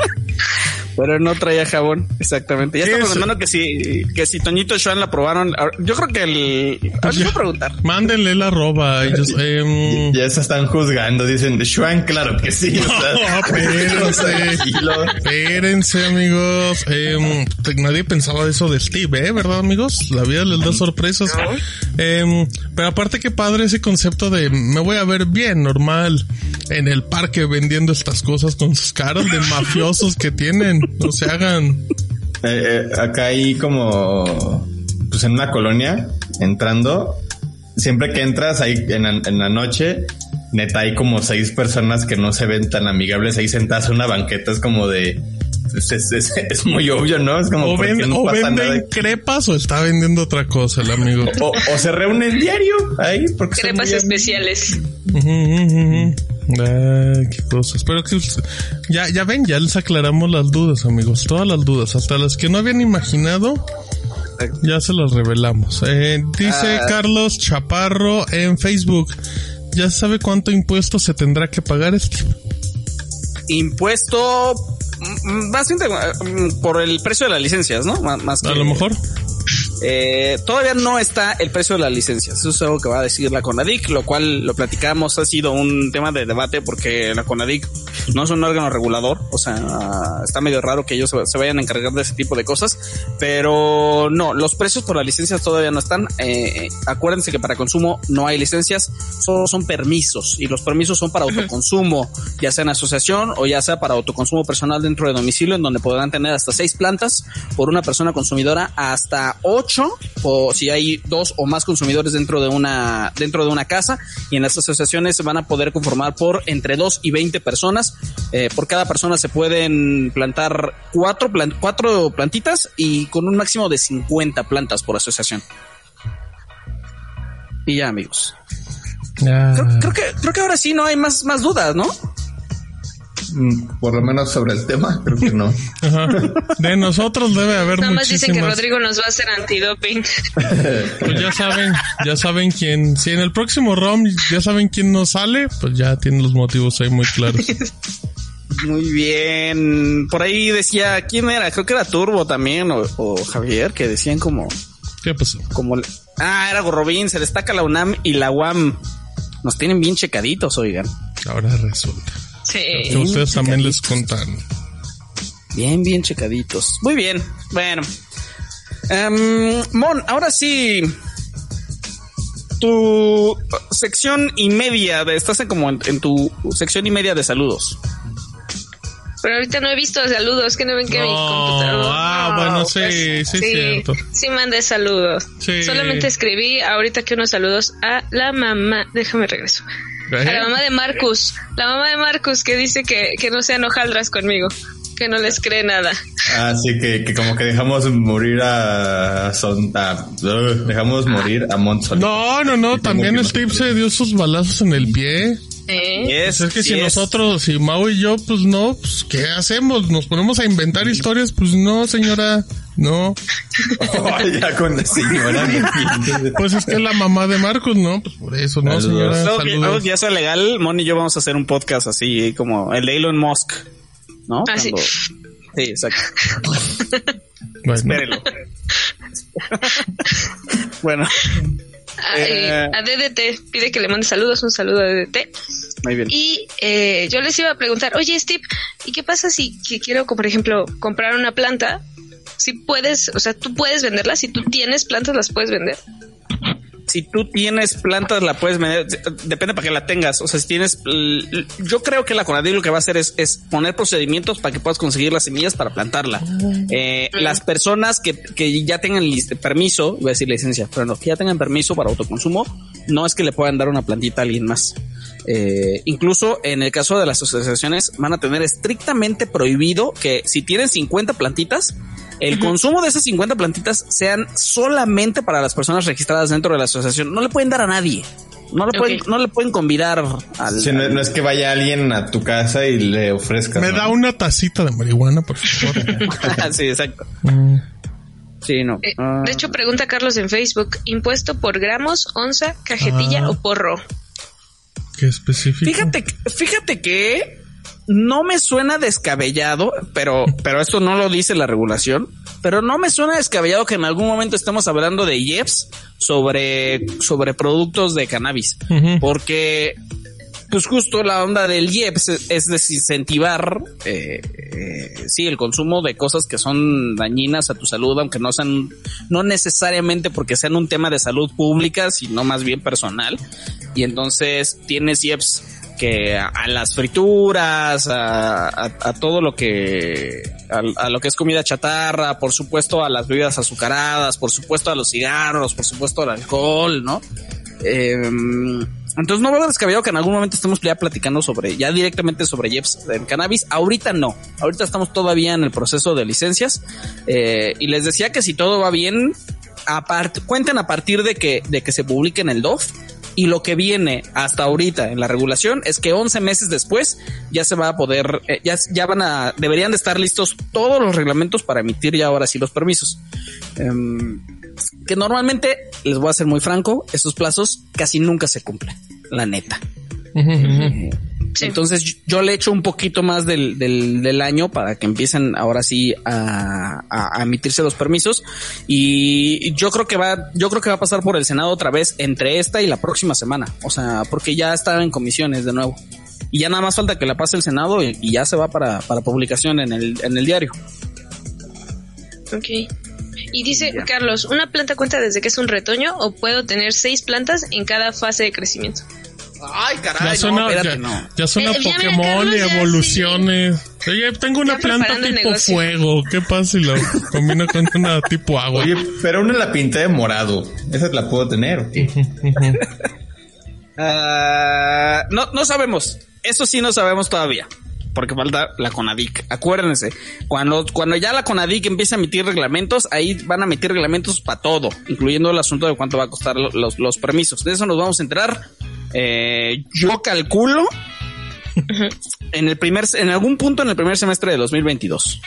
[SPEAKER 1] Pero no traía jabón, exactamente. Ya
[SPEAKER 3] ¿Qué
[SPEAKER 1] está
[SPEAKER 3] es?
[SPEAKER 1] preguntando que si, que si Toñito y Joan la probaron. Yo creo que el. Les voy a preguntar.
[SPEAKER 3] Mándenle la arroba. Ellos, em,
[SPEAKER 4] Ya se están juzgando, dicen, Shuan, claro que sí. o sea,
[SPEAKER 3] No, <laughs> espérense.
[SPEAKER 4] tranquilo.
[SPEAKER 3] Espérense, amigos. Em, te- nadie pensaba eso de Steve, ¿eh? ¿Verdad, amigos? La vida les da sorpresas. Em, pero aparte, qué padre ese concepto de me voy a ver bien, normal, en el parque vendiendo estas cosas con sus caras de mafiosos que tienen. No se hagan.
[SPEAKER 4] Eh, eh, acá hay como, pues en una colonia, entrando, siempre que entras ahí en la, en la noche, neta hay como seis personas que no se ven tan amigables ahí sentadas en una banqueta, es como de, es, es- es- <laughs> es muy obvio, ¿no? Es como,
[SPEAKER 3] O,
[SPEAKER 4] ¿por qué
[SPEAKER 3] ven-
[SPEAKER 4] no
[SPEAKER 3] o
[SPEAKER 4] pasa nada?
[SPEAKER 3] venden crepas o está vendiendo otra cosa el amigo.
[SPEAKER 4] O, o se reúnen diario ahí, porque
[SPEAKER 6] Crepas especiales.
[SPEAKER 3] Ujú, ujú. Ay, qué cosas. Pero que ya, ya ven, ya les aclaramos las dudas, amigos. Todas las dudas, hasta las que no habían imaginado, ya se las revelamos. Eh, dice
[SPEAKER 1] Ah.
[SPEAKER 3] Carlos Chaparro en Facebook. ¿Ya sabe cuánto impuesto se tendrá que pagar este?
[SPEAKER 1] Impuesto. mm, Bastante mm, por el precio de las licencias, ¿no? Má- Más que,
[SPEAKER 3] A lo mejor.
[SPEAKER 1] Eh, todavía no está el precio de las licencias. Eso es algo que va a decir la CONADIC, lo cual lo platicamos, ha sido un tema de debate porque la CONADIC no es un órgano regulador, o sea, está medio raro que ellos se, se vayan a encargar de ese tipo de cosas, pero no, los precios por las licencias todavía no están. Eh, acuérdense que para consumo no hay licencias, solo son permisos y los permisos son para autoconsumo, ya sea en asociación o ya sea para autoconsumo personal dentro de domicilio, en donde podrán tener hasta seis plantas por una persona consumidora, hasta ocho o si hay dos o más consumidores dentro de una dentro de una casa y en las asociaciones se van a poder conformar por entre dos y 20 personas. Eh, por cada persona se pueden plantar cuatro, plan- cuatro plantitas y con un máximo de 50 plantas por asociación. Y ya, amigos. Creo, creo que creo que ahora sí no hay más más dudas, ¿no?
[SPEAKER 4] Mm, Por lo menos sobre el tema, <laughs> creo que no.
[SPEAKER 3] Ajá. De nosotros debe haber
[SPEAKER 6] Nada más dicen que. Rodrigo nos va a hacer antidoping. <laughs>
[SPEAKER 3] Pues ya saben, ya saben quién. Si en el próximo ROM ya saben quién nos sale, pues ya tienen los motivos ahí muy claros. <laughs>
[SPEAKER 1] Muy bien. Por ahí decía, ¿quién era? Creo que era Turbo también o, o Javier, que decían como,
[SPEAKER 3] ¿Qué pasó?
[SPEAKER 1] como, ah, era Gorrobín, se destaca la UNAM y la UAM. Nos tienen bien checaditos, oigan.
[SPEAKER 3] Ahora resulta.
[SPEAKER 6] Sí.
[SPEAKER 3] Que ustedes también les contaron.
[SPEAKER 1] Bien, bien checaditos. Muy bien. Bueno. Em, Mon, ahora sí. Tu sección y media de, estás en como en, en tu sección y media de saludos.
[SPEAKER 6] Pero ahorita no he visto saludos, que no ven que mi
[SPEAKER 3] No,
[SPEAKER 6] computador.
[SPEAKER 3] ah,
[SPEAKER 6] No,
[SPEAKER 3] bueno, sí,
[SPEAKER 6] pues,
[SPEAKER 3] sí, cierto.
[SPEAKER 6] Sí, mandé saludos.
[SPEAKER 3] Sí.
[SPEAKER 6] Solamente escribí ahorita que unos saludos a la mamá. Déjame regreso. A la mamá de Marcus. La mamá de Marcus que dice que, que no sean hojaldras conmigo. Que no les cree nada.
[SPEAKER 4] Así que, que como que dejamos morir a Son, a- uh, dejamos morir a Monson.
[SPEAKER 3] No, no, no, también Steve se dio sus balazos en el pie.
[SPEAKER 1] Yes,
[SPEAKER 3] Pues es que si nosotros, si Mau y yo, pues no, pues ¿qué hacemos? ¿Nos ponemos a inventar historias? Pues no, señora, no. <laughs>
[SPEAKER 4] Ay, ya con la señora. me entiendes.
[SPEAKER 3] Pues es que es la mamá de Marcos, ¿no? Pues por eso, ¿no, señora?
[SPEAKER 1] Que, ya sea legal, Mon y yo vamos a hacer un podcast así como el de Elon Musk, ¿no?
[SPEAKER 6] Ah, sí.
[SPEAKER 1] Cuando- sí, exacto.
[SPEAKER 3] Bueno,
[SPEAKER 1] Espérenlo. <laughs> bueno, Eh.
[SPEAKER 6] a DDT pide que le mande saludos, un saludo a DDT.
[SPEAKER 1] muy bien.
[SPEAKER 6] Y eh, yo les iba a preguntar, oye Steve, ¿y qué pasa si que quiero, por ejemplo, comprar una planta? Si puedes, o sea, tú puedes venderlas, si tú tienes plantas, las puedes vender.
[SPEAKER 1] Si tú tienes plantas, la puedes vender. Depende para que la tengas. O sea, si tienes, yo creo que la Conadí lo que va a hacer es, es poner procedimientos para que puedas conseguir las semillas para plantarla. Eh, las personas que, que ya tengan permiso, iba a decir licencia, pero no, que ya tengan permiso para autoconsumo, no es que le puedan dar una plantita a alguien más. Eh, incluso en el caso de las asociaciones van a tener estrictamente prohibido que si tienen 50 plantitas, el consumo de esas 50 plantitas sean solamente para las personas registradas dentro de la asociación. No le pueden dar a nadie. No le pueden, no le pueden convidar al.
[SPEAKER 4] Sí, no, no es que vaya alguien a tu casa y le ofrezca.
[SPEAKER 3] me da una tacita de marihuana, por favor. <laughs>
[SPEAKER 1] sí, exacto.
[SPEAKER 3] Mm.
[SPEAKER 1] Sí, no.
[SPEAKER 6] Eh,
[SPEAKER 1] Ah,
[SPEAKER 6] de hecho, pregunta Carlos en Facebook, ¿impuesto por gramos, onza, cajetilla
[SPEAKER 3] Ah.
[SPEAKER 6] o porro?
[SPEAKER 3] Qué específico.
[SPEAKER 1] fíjate, fíjate que no me suena descabellado, pero, pero esto no lo dice la regulación, pero no me suena descabellado que en algún momento estemos hablando de IEPS sobre, sobre productos de cannabis, porque pues justo la onda del IEPS es, desincentivar, eh, eh, sí, el consumo de cosas que son dañinas a tu salud, aunque no sean, no necesariamente porque sean un tema de salud pública, sino más bien personal. Y entonces tienes IEPS que a, las frituras, a, todo lo que, a, lo que es comida chatarra, por supuesto a las bebidas azucaradas, por supuesto a los cigarros, por supuesto al alcohol, ¿no? Em, entonces no veo descabellado que en algún momento estemos ya platicando sobre, ya directamente sobre Jeps del cannabis. Ahorita no. Ahorita estamos todavía en el proceso de licencias. Eh, y les decía que si todo va bien, aparte, cuenten a partir de que, de que se publique en el DOF y lo que viene hasta ahorita en la regulación es que 11 meses después ya se va a poder, eh, ya, ya van a, deberían de estar listos todos los reglamentos para emitir ya ahora sí los permisos. Em, que normalmente, les voy a ser muy franco, esos plazos casi nunca se cumplen, la neta. Entonces yo le echo un poquito más del, del, año para que empiecen ahora sí a, a, emitirse los permisos y yo creo que va yo creo que va a pasar por el Senado otra vez entre esta y la próxima semana, o sea, porque ya está en comisiones de nuevo y ya nada más falta que la pase el Senado y, ya se va para, para publicación en el, en el diario.
[SPEAKER 6] Ok. Y dice Carlos, ¿una planta cuenta desde que es un retoño o puedo tener seis plantas en cada fase de crecimiento?
[SPEAKER 1] Ay, caray, ya suena,
[SPEAKER 3] ya, suena eh, Pokémon y evoluciones. Oye, tengo una planta tipo fuego. ¿Qué pasa si lo combino con una tipo agua?
[SPEAKER 4] Oye, pero una la pinté de morado. Esa la puedo tener.
[SPEAKER 1] Ah, no, no sabemos. Eso sí no sabemos todavía porque falta la CONADIC. Acuérdense, cuando, cuando ya la CONADIC empiece a emitir reglamentos, ahí van a emitir reglamentos para todo, incluyendo el asunto de cuánto va a costar los, los permisos. De eso nos vamos a enterar eh, yo calculo en el primer, en algún punto en el primer semestre de 2022.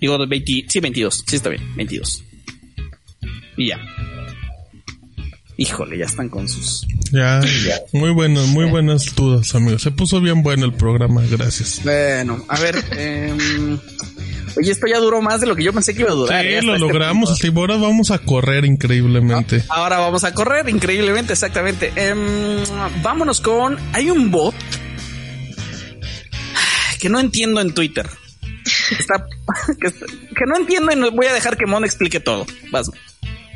[SPEAKER 1] Digo, 20, sí, 22, sí está bien, 22. Y ya. Híjole, ya están con sus.
[SPEAKER 3] Ya, muy buenas, muy buenas dudas, amigos. Se puso bien bueno el programa, gracias.
[SPEAKER 1] Bueno, a ver, eh, Oye, esto ya duró más de lo que yo pensé que iba a durar.
[SPEAKER 3] Sí, ¿eh? lo este logramos. Hasta ahora vamos a correr increíblemente.
[SPEAKER 1] Ah, ahora vamos a correr increíblemente, exactamente. Em, vámonos con. Hay un bot que no entiendo en Twitter. <laughs> que, no entiendo y voy a dejar que Mon explique todo. Vas.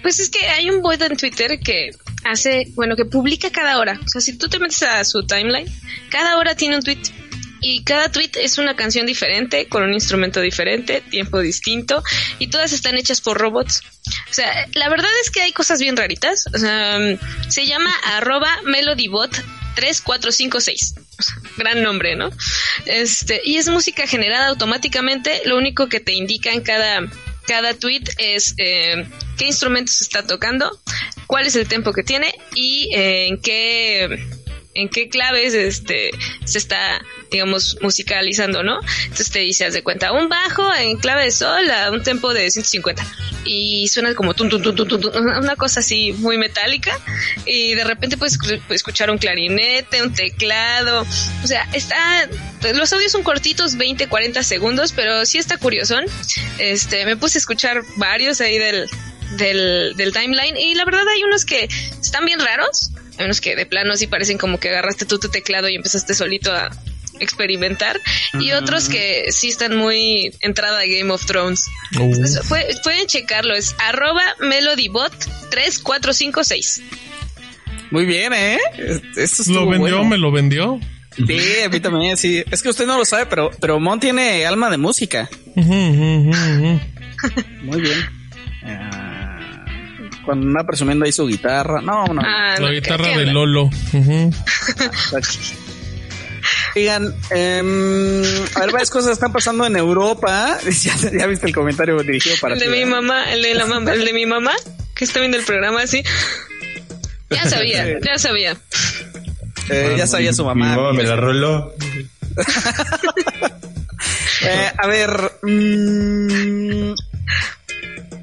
[SPEAKER 6] Pues es que hay un bot en Twitter que hace, bueno, que publica cada hora. O sea, si tú te metes a su timeline, cada hora tiene un tweet y cada tweet es una canción diferente, con un instrumento diferente, tiempo distinto, y todas están hechas por robots. O sea, la verdad es que hay cosas bien raritas. O sea, se llama arroba melodybot 3456. gran nombre, ¿no? Este, y es música generada automáticamente. Lo único que te indica en cada, cada tweet es eh, qué instrumento se está tocando, cuál es el tempo que tiene y eh, en qué en qué claves este se está digamos, musicalizando, ¿no? Entonces te dice, de cuenta, un bajo en clave de sol a un tempo de 150 y suena como una cosa así muy metálica y de repente puedes escuchar un clarinete, un teclado, o sea, está, los audios son cortitos, 20, 40 segundos, pero sí está curioso. Este, me puse a escuchar varios ahí del, del, del timeline y la verdad hay unos que están bien raros, hay unos que de plano sí parecen como que agarraste tú tu teclado y empezaste solito a, experimentar y otros que sí están muy entrada a Game of Thrones. Uh. pueden checarlo, es arroba melodybot3456.
[SPEAKER 1] Muy bien, ¿eh?
[SPEAKER 3] ¿Lo vendió? ¿Me lo vendió?
[SPEAKER 1] Sí, a mí también, sí. Es que usted no lo sabe, pero, pero Mon tiene alma de música. Muy bien. Ah, cuando anda presumiendo ahí su guitarra. No, no.
[SPEAKER 3] Ah, la guitarra de Lolo.
[SPEAKER 1] Digan, em, a ver, varias cosas están pasando en Europa. <laughs> Ya, viste el comentario dirigido para
[SPEAKER 6] el de mi mamá, el de la mamá, el de mi mamá, que está viendo el programa así. Ya <laughs> sabía, ya sabía.
[SPEAKER 1] Eh, ya sabía su mamá.
[SPEAKER 4] me la roló. <laughs>
[SPEAKER 1] Eh, a ver, mmm,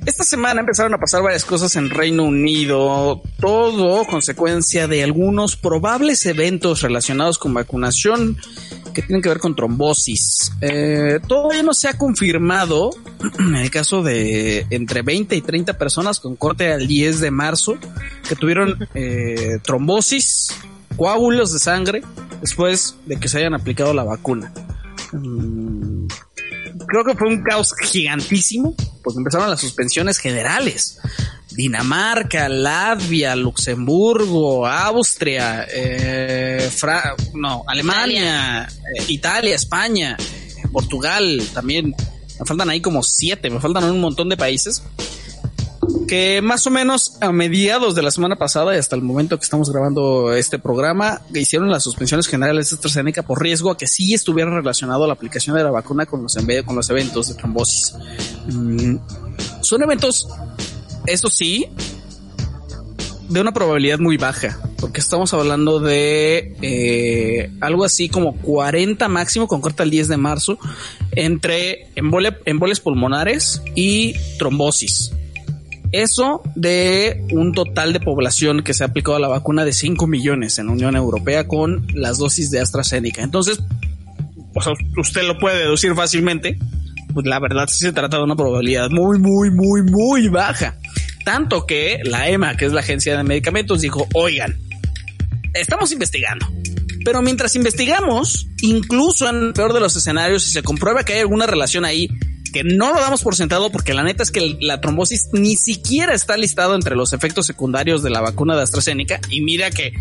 [SPEAKER 1] esta semana empezaron a pasar varias cosas en Reino Unido, todo consecuencia de algunos probables eventos relacionados con vacunación que tienen que ver con trombosis. Eh, todavía no se ha confirmado <clears throat> en el caso de entre 20 y 30 personas con corte al 10 de marzo que tuvieron eh, trombosis, coágulos de sangre después de que se hayan aplicado la vacuna. Mm, creo que fue un caos gigantísimo porque empezaron las suspensiones generales. Dinamarca, Latvia, Luxemburgo, Austria, eh, no, Alemania, Italia, eh, España, Portugal también. Me faltan ahí como siete, me faltan un montón de países que más o menos a mediados de la semana pasada y hasta el momento que estamos grabando este programa hicieron las suspensiones generales de AstraZeneca por riesgo a que sí estuviera relacionado la aplicación de la vacuna con los, con los eventos de trombosis. Mm, son eventos eso sí, de una probabilidad muy baja, porque estamos hablando de eh, algo así como 40 máximo con corta el 10 de marzo entre emboles pulmonares y trombosis. Eso de un total de población que se ha aplicado a la vacuna de 5 millones en la Unión Europea con las dosis de AstraZeneca. Entonces, pues, usted lo puede deducir fácilmente. Pues la verdad sí se trata de una probabilidad muy, muy, muy, muy baja. Tanto que la EMA, que es la agencia de medicamentos, dijo, oigan, estamos investigando. Pero mientras investigamos, incluso en peor de los escenarios, si se comprueba que hay alguna relación ahí, que no lo damos por sentado porque la neta es que la trombosis ni siquiera está listado entre los efectos secundarios de la vacuna de AstraZeneca y mira que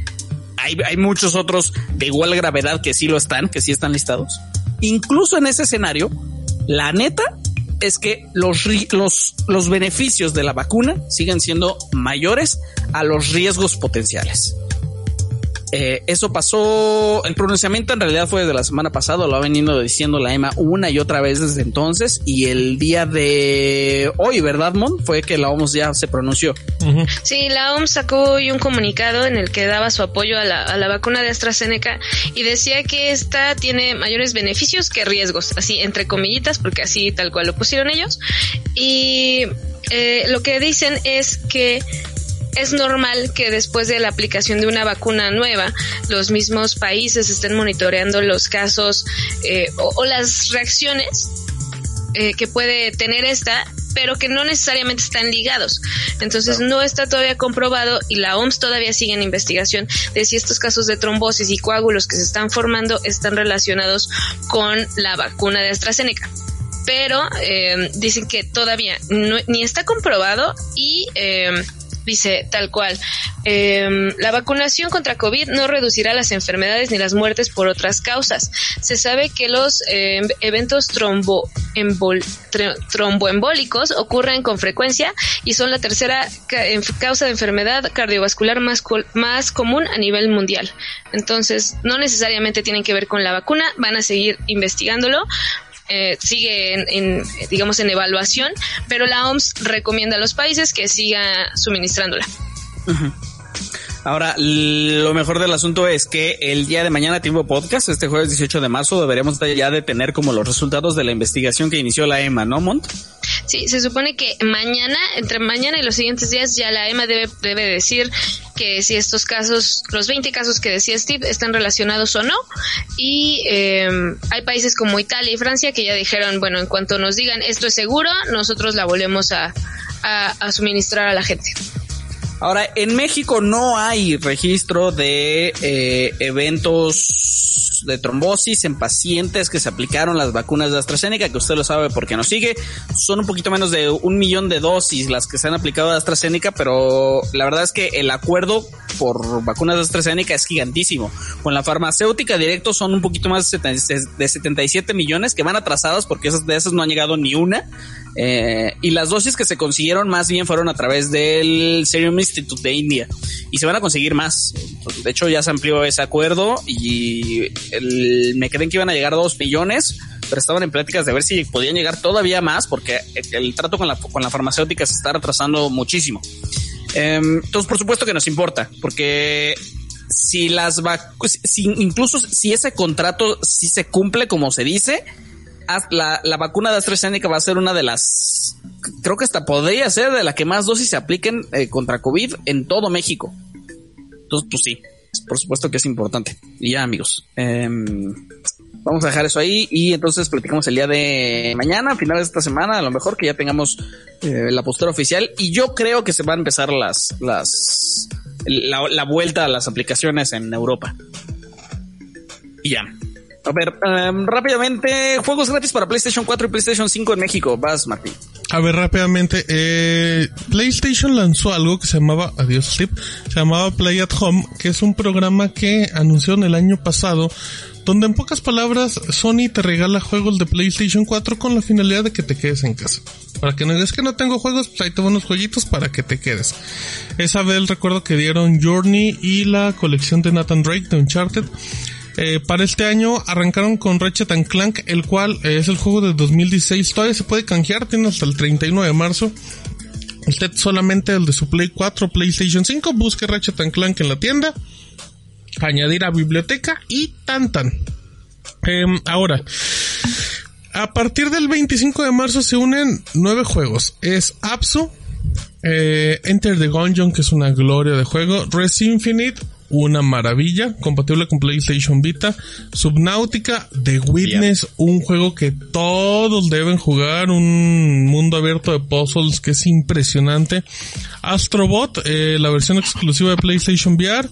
[SPEAKER 1] hay, hay muchos otros de igual gravedad que sí lo están, que sí están listados. Incluso en ese escenario, la neta es que los, los, los beneficios de la vacuna siguen siendo mayores a los riesgos potenciales. Eh, eso pasó, el pronunciamiento en realidad fue de la semana pasada, lo ha venido diciendo la EMA una y otra vez desde entonces y el día de hoy, ¿verdad, Mon? Fue que la OMS ya se pronunció.
[SPEAKER 6] Sí, la OMS sacó hoy un comunicado en el que daba su apoyo a la, a la vacuna de AstraZeneca y decía que esta tiene mayores beneficios que riesgos, así entre comillitas, porque así tal cual lo pusieron ellos. Y eh, lo que dicen es que es normal que después de la aplicación de una vacuna nueva, los mismos países estén monitoreando los casos eh, o, las reacciones eh, que puede tener esta pero que no necesariamente están ligados. Entonces no está todavía comprobado y la OMS todavía sigue en investigación de si estos casos de trombosis y coágulos que se están formando están relacionados con la vacuna de AstraZeneca. Pero eh, dicen que todavía ni está comprobado y dice tal cual, em, la vacunación contra COVID no reducirá las enfermedades ni las muertes por otras causas. Se sabe que los em, eventos trombo, tromboembólicos ocurren con frecuencia y son la tercera causa de enfermedad cardiovascular más, más común a nivel mundial. Entonces, no necesariamente tienen que ver con la vacuna, van a seguir investigándolo, eh, sigue en, digamos, en evaluación, pero la OMS recomienda a los países que siga suministrándola.
[SPEAKER 1] Ahora, lo mejor del asunto es que el día de mañana tiempo podcast, este jueves 18 de marzo, deberíamos ya de tener como los resultados de la investigación que inició la EMA, ¿no, Mont?
[SPEAKER 6] Sí, se supone que mañana, entre mañana y los siguientes días, ya la EMA debe, debe decir que si estos casos, los 20 casos que decía Steve, están relacionados o no. Y em, hay países como Italia y Francia que ya dijeron, bueno, en cuanto nos digan esto es seguro, nosotros la volvemos a, a suministrar a la gente.
[SPEAKER 1] Ahora, en México no hay registro de eh, eventos de trombosis en pacientes que se aplicaron las vacunas de AstraZeneca, que usted lo sabe porque nos sigue. Son un poquito menos de un millón de dosis las que se han aplicado de AstraZeneca, pero la verdad es que el acuerdo por vacunas de AstraZeneca es gigantísimo. Con la farmacéutica directo son un poquito más de 77 millones que van atrasadas porque esas, de esas no han llegado ni una. Eh, y las dosis que se consiguieron más bien fueron a través del Serum Institute de India. Y se van a conseguir más. De hecho, ya se amplió ese acuerdo y me creen que iban a llegar a dos millones, pero estaban en pláticas de ver si podían llegar todavía más porque el, trato con la, con la farmacéutica se está retrasando muchísimo. Em, entonces, por supuesto que nos importa, porque si las vacunas, incluso si ese contrato si se cumple como se dice, la, la, vacuna de AstraZeneca va a ser una de las, creo que hasta podría ser de la que más dosis se apliquen eh, contra COVID en todo México. Entonces, pues sí, por supuesto que es importante. Y ya, amigos. Em, Vamos a dejar eso ahí y entonces platicamos el día de mañana, finales de esta semana, a lo mejor que ya tengamos eh, la postura oficial y yo creo que se van a empezar las, las, la, la vuelta a las aplicaciones en Europa. Y ya. A ver, em, rápidamente, juegos gratis para PlayStation 4 y PlayStation 5 en México. Vas, Martín.
[SPEAKER 3] A ver, rápidamente, eh, PlayStation lanzó algo que se llamaba, adiós Steve, se llamaba Play at Home, que es un programa que anunció en el año pasado, donde en pocas palabras Sony te regala juegos de PlayStation 4 con la finalidad de que te quedes en casa. Para que no digas que no tengo juegos, pues ahí te unos jueguitos para que te quedes. Esa vez recuerdo que dieron Journey y la colección de Nathan Drake de Uncharted. Eh, para este año arrancaron con Ratchet and Clank, el cual eh, es el juego de 2016. Todavía se puede canjear, tiene hasta el 31 de marzo. Usted solamente el de su Play 4, PlayStation 5, busque Ratchet and Clank en la tienda, añadir a biblioteca y tan tan. Em, ahora, a partir del 25 de marzo se unen nueve juegos. Es Apsu, eh, Enter the Gungeon, que es una gloria de juego, Res Infinite, una maravilla, compatible con PlayStation Vita, Subnautica, The Witness, un juego que todos deben jugar, un mundo abierto de puzzles que es impresionante, Astrobot, eh, la versión exclusiva de PlayStation VR,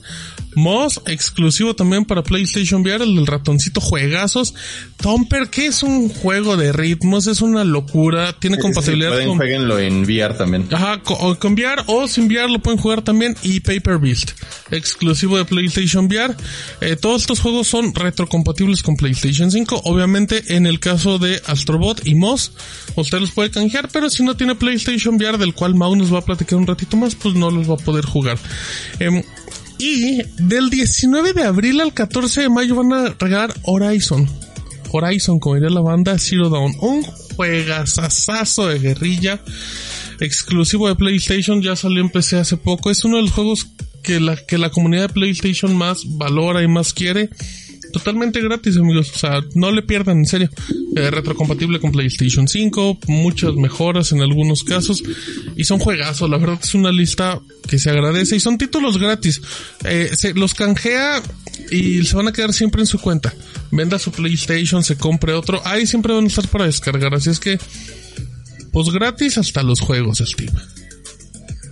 [SPEAKER 3] Moss, exclusivo también para PlayStation VR, el del ratoncito juegazos, Tomper, que es un juego de ritmos, es una locura, tiene compatibilidad
[SPEAKER 4] pueden
[SPEAKER 3] con...
[SPEAKER 4] en VR también.
[SPEAKER 3] Ajá, co- o con VR o sin VR lo pueden jugar también y Paper Beast, exclusivo de PlayStation VR. Eh, todos estos juegos son retrocompatibles con PlayStation 5. Obviamente en el caso de Astrobot y Moss, usted los puede canjear, pero si no tiene PlayStation VR, del cual Mau nos va a platicar un ratito más, pues no los va a poder jugar. Em, y del 19 de abril al 14 de mayo van a regalar Horizon. Horizon, como diría la banda, Zero Dawn. Un juegazazazo de guerrilla. Exclusivo de PlayStation, ya salió en PC hace poco. Es uno de los juegos que la, que la comunidad de PlayStation más valora y más quiere. Totalmente gratis, amigos. O sea, no le pierdan, en serio. Eh, retrocompatible con PlayStation 5, muchas mejoras en algunos casos. Y son juegazos, la verdad es una lista que se agradece. Y son títulos gratis. Eh, se los canjea y se van a quedar siempre en su cuenta. Venda su PlayStation, se compre otro. Ahí siempre van a estar para descargar. Así es que, pues gratis hasta los juegos, Steve.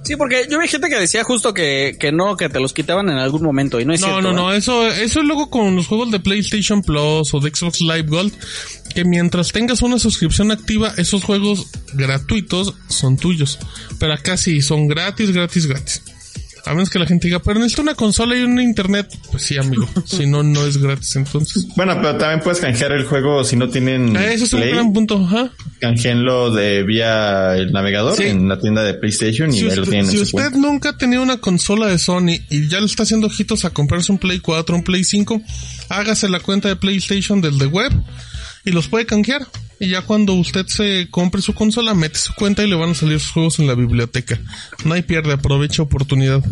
[SPEAKER 1] Sí, porque yo vi gente que decía justo que, que no, que te los quitaban en algún momento y no es
[SPEAKER 3] No,
[SPEAKER 1] cierto.
[SPEAKER 3] no,
[SPEAKER 1] ¿eh?
[SPEAKER 3] no, eso, eso es luego con los juegos de PlayStation Plus o de Xbox Live Gold, que mientras tengas una suscripción activa, esos juegos gratuitos son tuyos. Pero acá sí, son gratis, gratis, gratis. A menos que la gente diga, pero necesito una consola y un internet. Pues sí, amigo. <laughs> si no, no es gratis entonces.
[SPEAKER 4] Bueno, pero también puedes canjear el juego si no tienen
[SPEAKER 3] Eh, Eso es un
[SPEAKER 4] Play.
[SPEAKER 3] gran punto. Ajá.
[SPEAKER 4] Canjeenlo de vía el navegador
[SPEAKER 3] Sí.
[SPEAKER 4] en la tienda de PlayStation y
[SPEAKER 3] Si
[SPEAKER 4] ahí lo
[SPEAKER 3] usted,
[SPEAKER 4] tienen
[SPEAKER 3] si
[SPEAKER 4] en su
[SPEAKER 3] usted
[SPEAKER 4] cuenta.
[SPEAKER 3] nunca ha tenido una consola de Sony y ya le está haciendo ojitos a comprarse un Play 4, un Play 5, hágase la cuenta de PlayStation del de web y los puede canjear. Y ya cuando usted se compre su consola, mete su cuenta y le van a salir sus juegos en la biblioteca. No hay pierde, aprovecha oportunidad.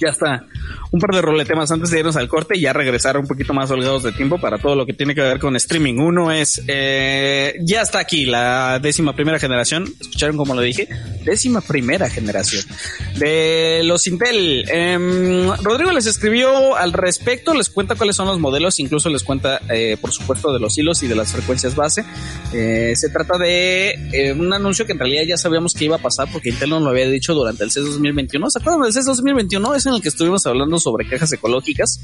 [SPEAKER 1] Ya está. Un par de roletemas antes de irnos al corte y ya regresar un poquito más holgados de tiempo para todo lo que tiene que ver con streaming. Uno es, eh, ya está aquí la décima primera generación. ¿Escucharon como lo dije? Décima primera generación de los Intel. Em, Rodrigo les escribió al respecto, les cuenta cuáles son los modelos, incluso les cuenta, eh, por supuesto, de los hilos y de las frecuencias base. Eh, se trata de un anuncio que en realidad ya sabíamos que iba a pasar porque Intel nos lo había dicho durante el CES 2021. ¿Se acuerdan del CES 2021? Es en el que estuvimos hablando sobre cajas ecológicas.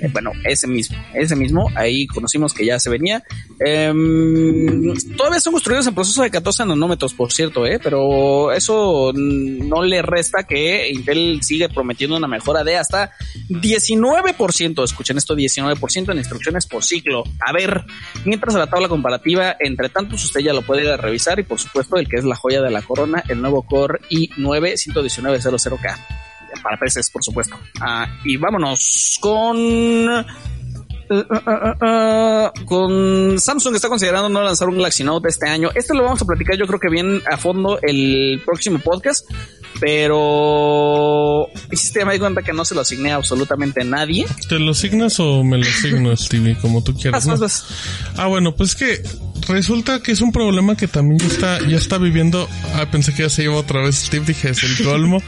[SPEAKER 1] Eh, bueno, ese mismo, ese mismo. Ahí conocimos que ya se venía. Em, todavía son construidos en proceso de 14 nanómetros, por cierto, eh, pero eso no le resta que Intel sigue prometiendo una mejora de hasta 19%. Escuchen esto, 19% en instrucciones por ciclo. A ver, mientras a la tabla comparativa, entre tantos, usted ya lo puede revisar y por supuesto el que es la joya de la corona, el nuevo Core i9 11900K. Para PCs, por supuesto. Ah, y vámonos con... eh, eh, con Samsung está considerando no lanzar un Galaxy Note este año. Este lo vamos a platicar yo creo que bien a fondo el próximo podcast, pero hiciste me di cuenta que no se lo asigné a absolutamente nadie.
[SPEAKER 3] ¿Te lo asignas o me lo asigno, Stevie? <laughs> Como tú quieras. ¿no? Ah, bueno, pues que resulta que es un problema que también ya está, ya está viviendo. Ah, pensé que ya se iba otra vez Steve, dije es el <laughs> colmo.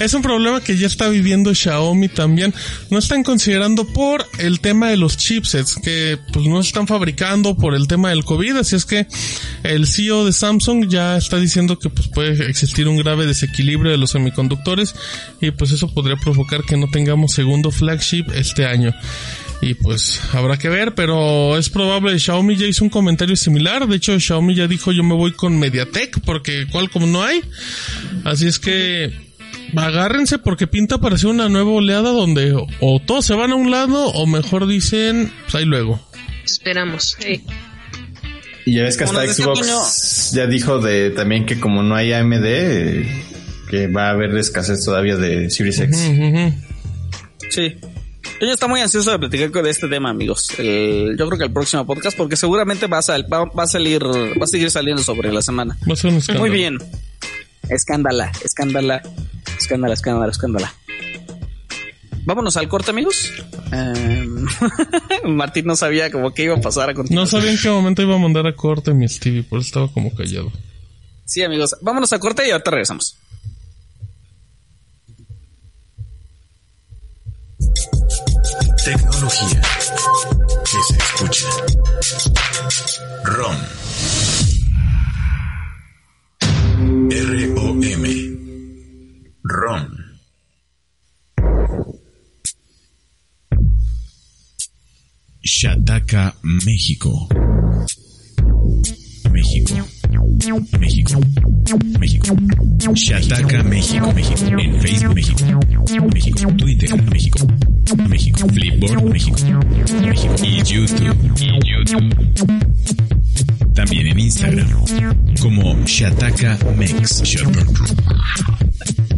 [SPEAKER 3] es un problema que ya está viviendo Xiaomi también. No están considerando por el tema de los chipsets que pues no están fabricando por el tema del COVID. Así es que el CEO de Samsung ya está diciendo que pues puede existir un grave desequilibrio de los semiconductores y pues eso podría provocar que no tengamos segundo flagship este año. Y pues habrá que ver, pero es probable. Xiaomi ya hizo un comentario similar. De hecho, Xiaomi ya dijo yo me voy con MediaTek porque como no hay. Así es que agárrense porque pinta para ser una nueva oleada donde o todos se van a un lado o mejor dicen, pues ahí luego.
[SPEAKER 6] Esperamos.
[SPEAKER 4] Y ya ves que hasta Xbox ya dijo de también que como no hay AMD, que va a haber escasez todavía de Series X.
[SPEAKER 1] Sí. Yo está muy ansioso de platicar de este tema, amigos. yo creo que el próximo podcast, porque seguramente va a, va, a salir, va a seguir saliendo sobre la semana. muy bien. Escándala, escándala, escándala, escándala, escándala. Vámonos al corte, amigos. Em, <laughs> Martín no sabía como que iba a pasar a
[SPEAKER 3] continuación. No sabía en qué momento iba a mandar a corte mi Stevie, por eso estaba como callado.
[SPEAKER 1] Sí, amigos. Vámonos a corte y ahorita regresamos.
[SPEAKER 2] Tecnología que se escucha. ROM. R-O-M. ROM. Shataka, México. México. México. México. Shataka, México. México. En Facebook, México. México. Twitter, México. México. Flipboard, México. México. Y YouTube. Y YouTube. También en Instagram. Como Shataka Mex.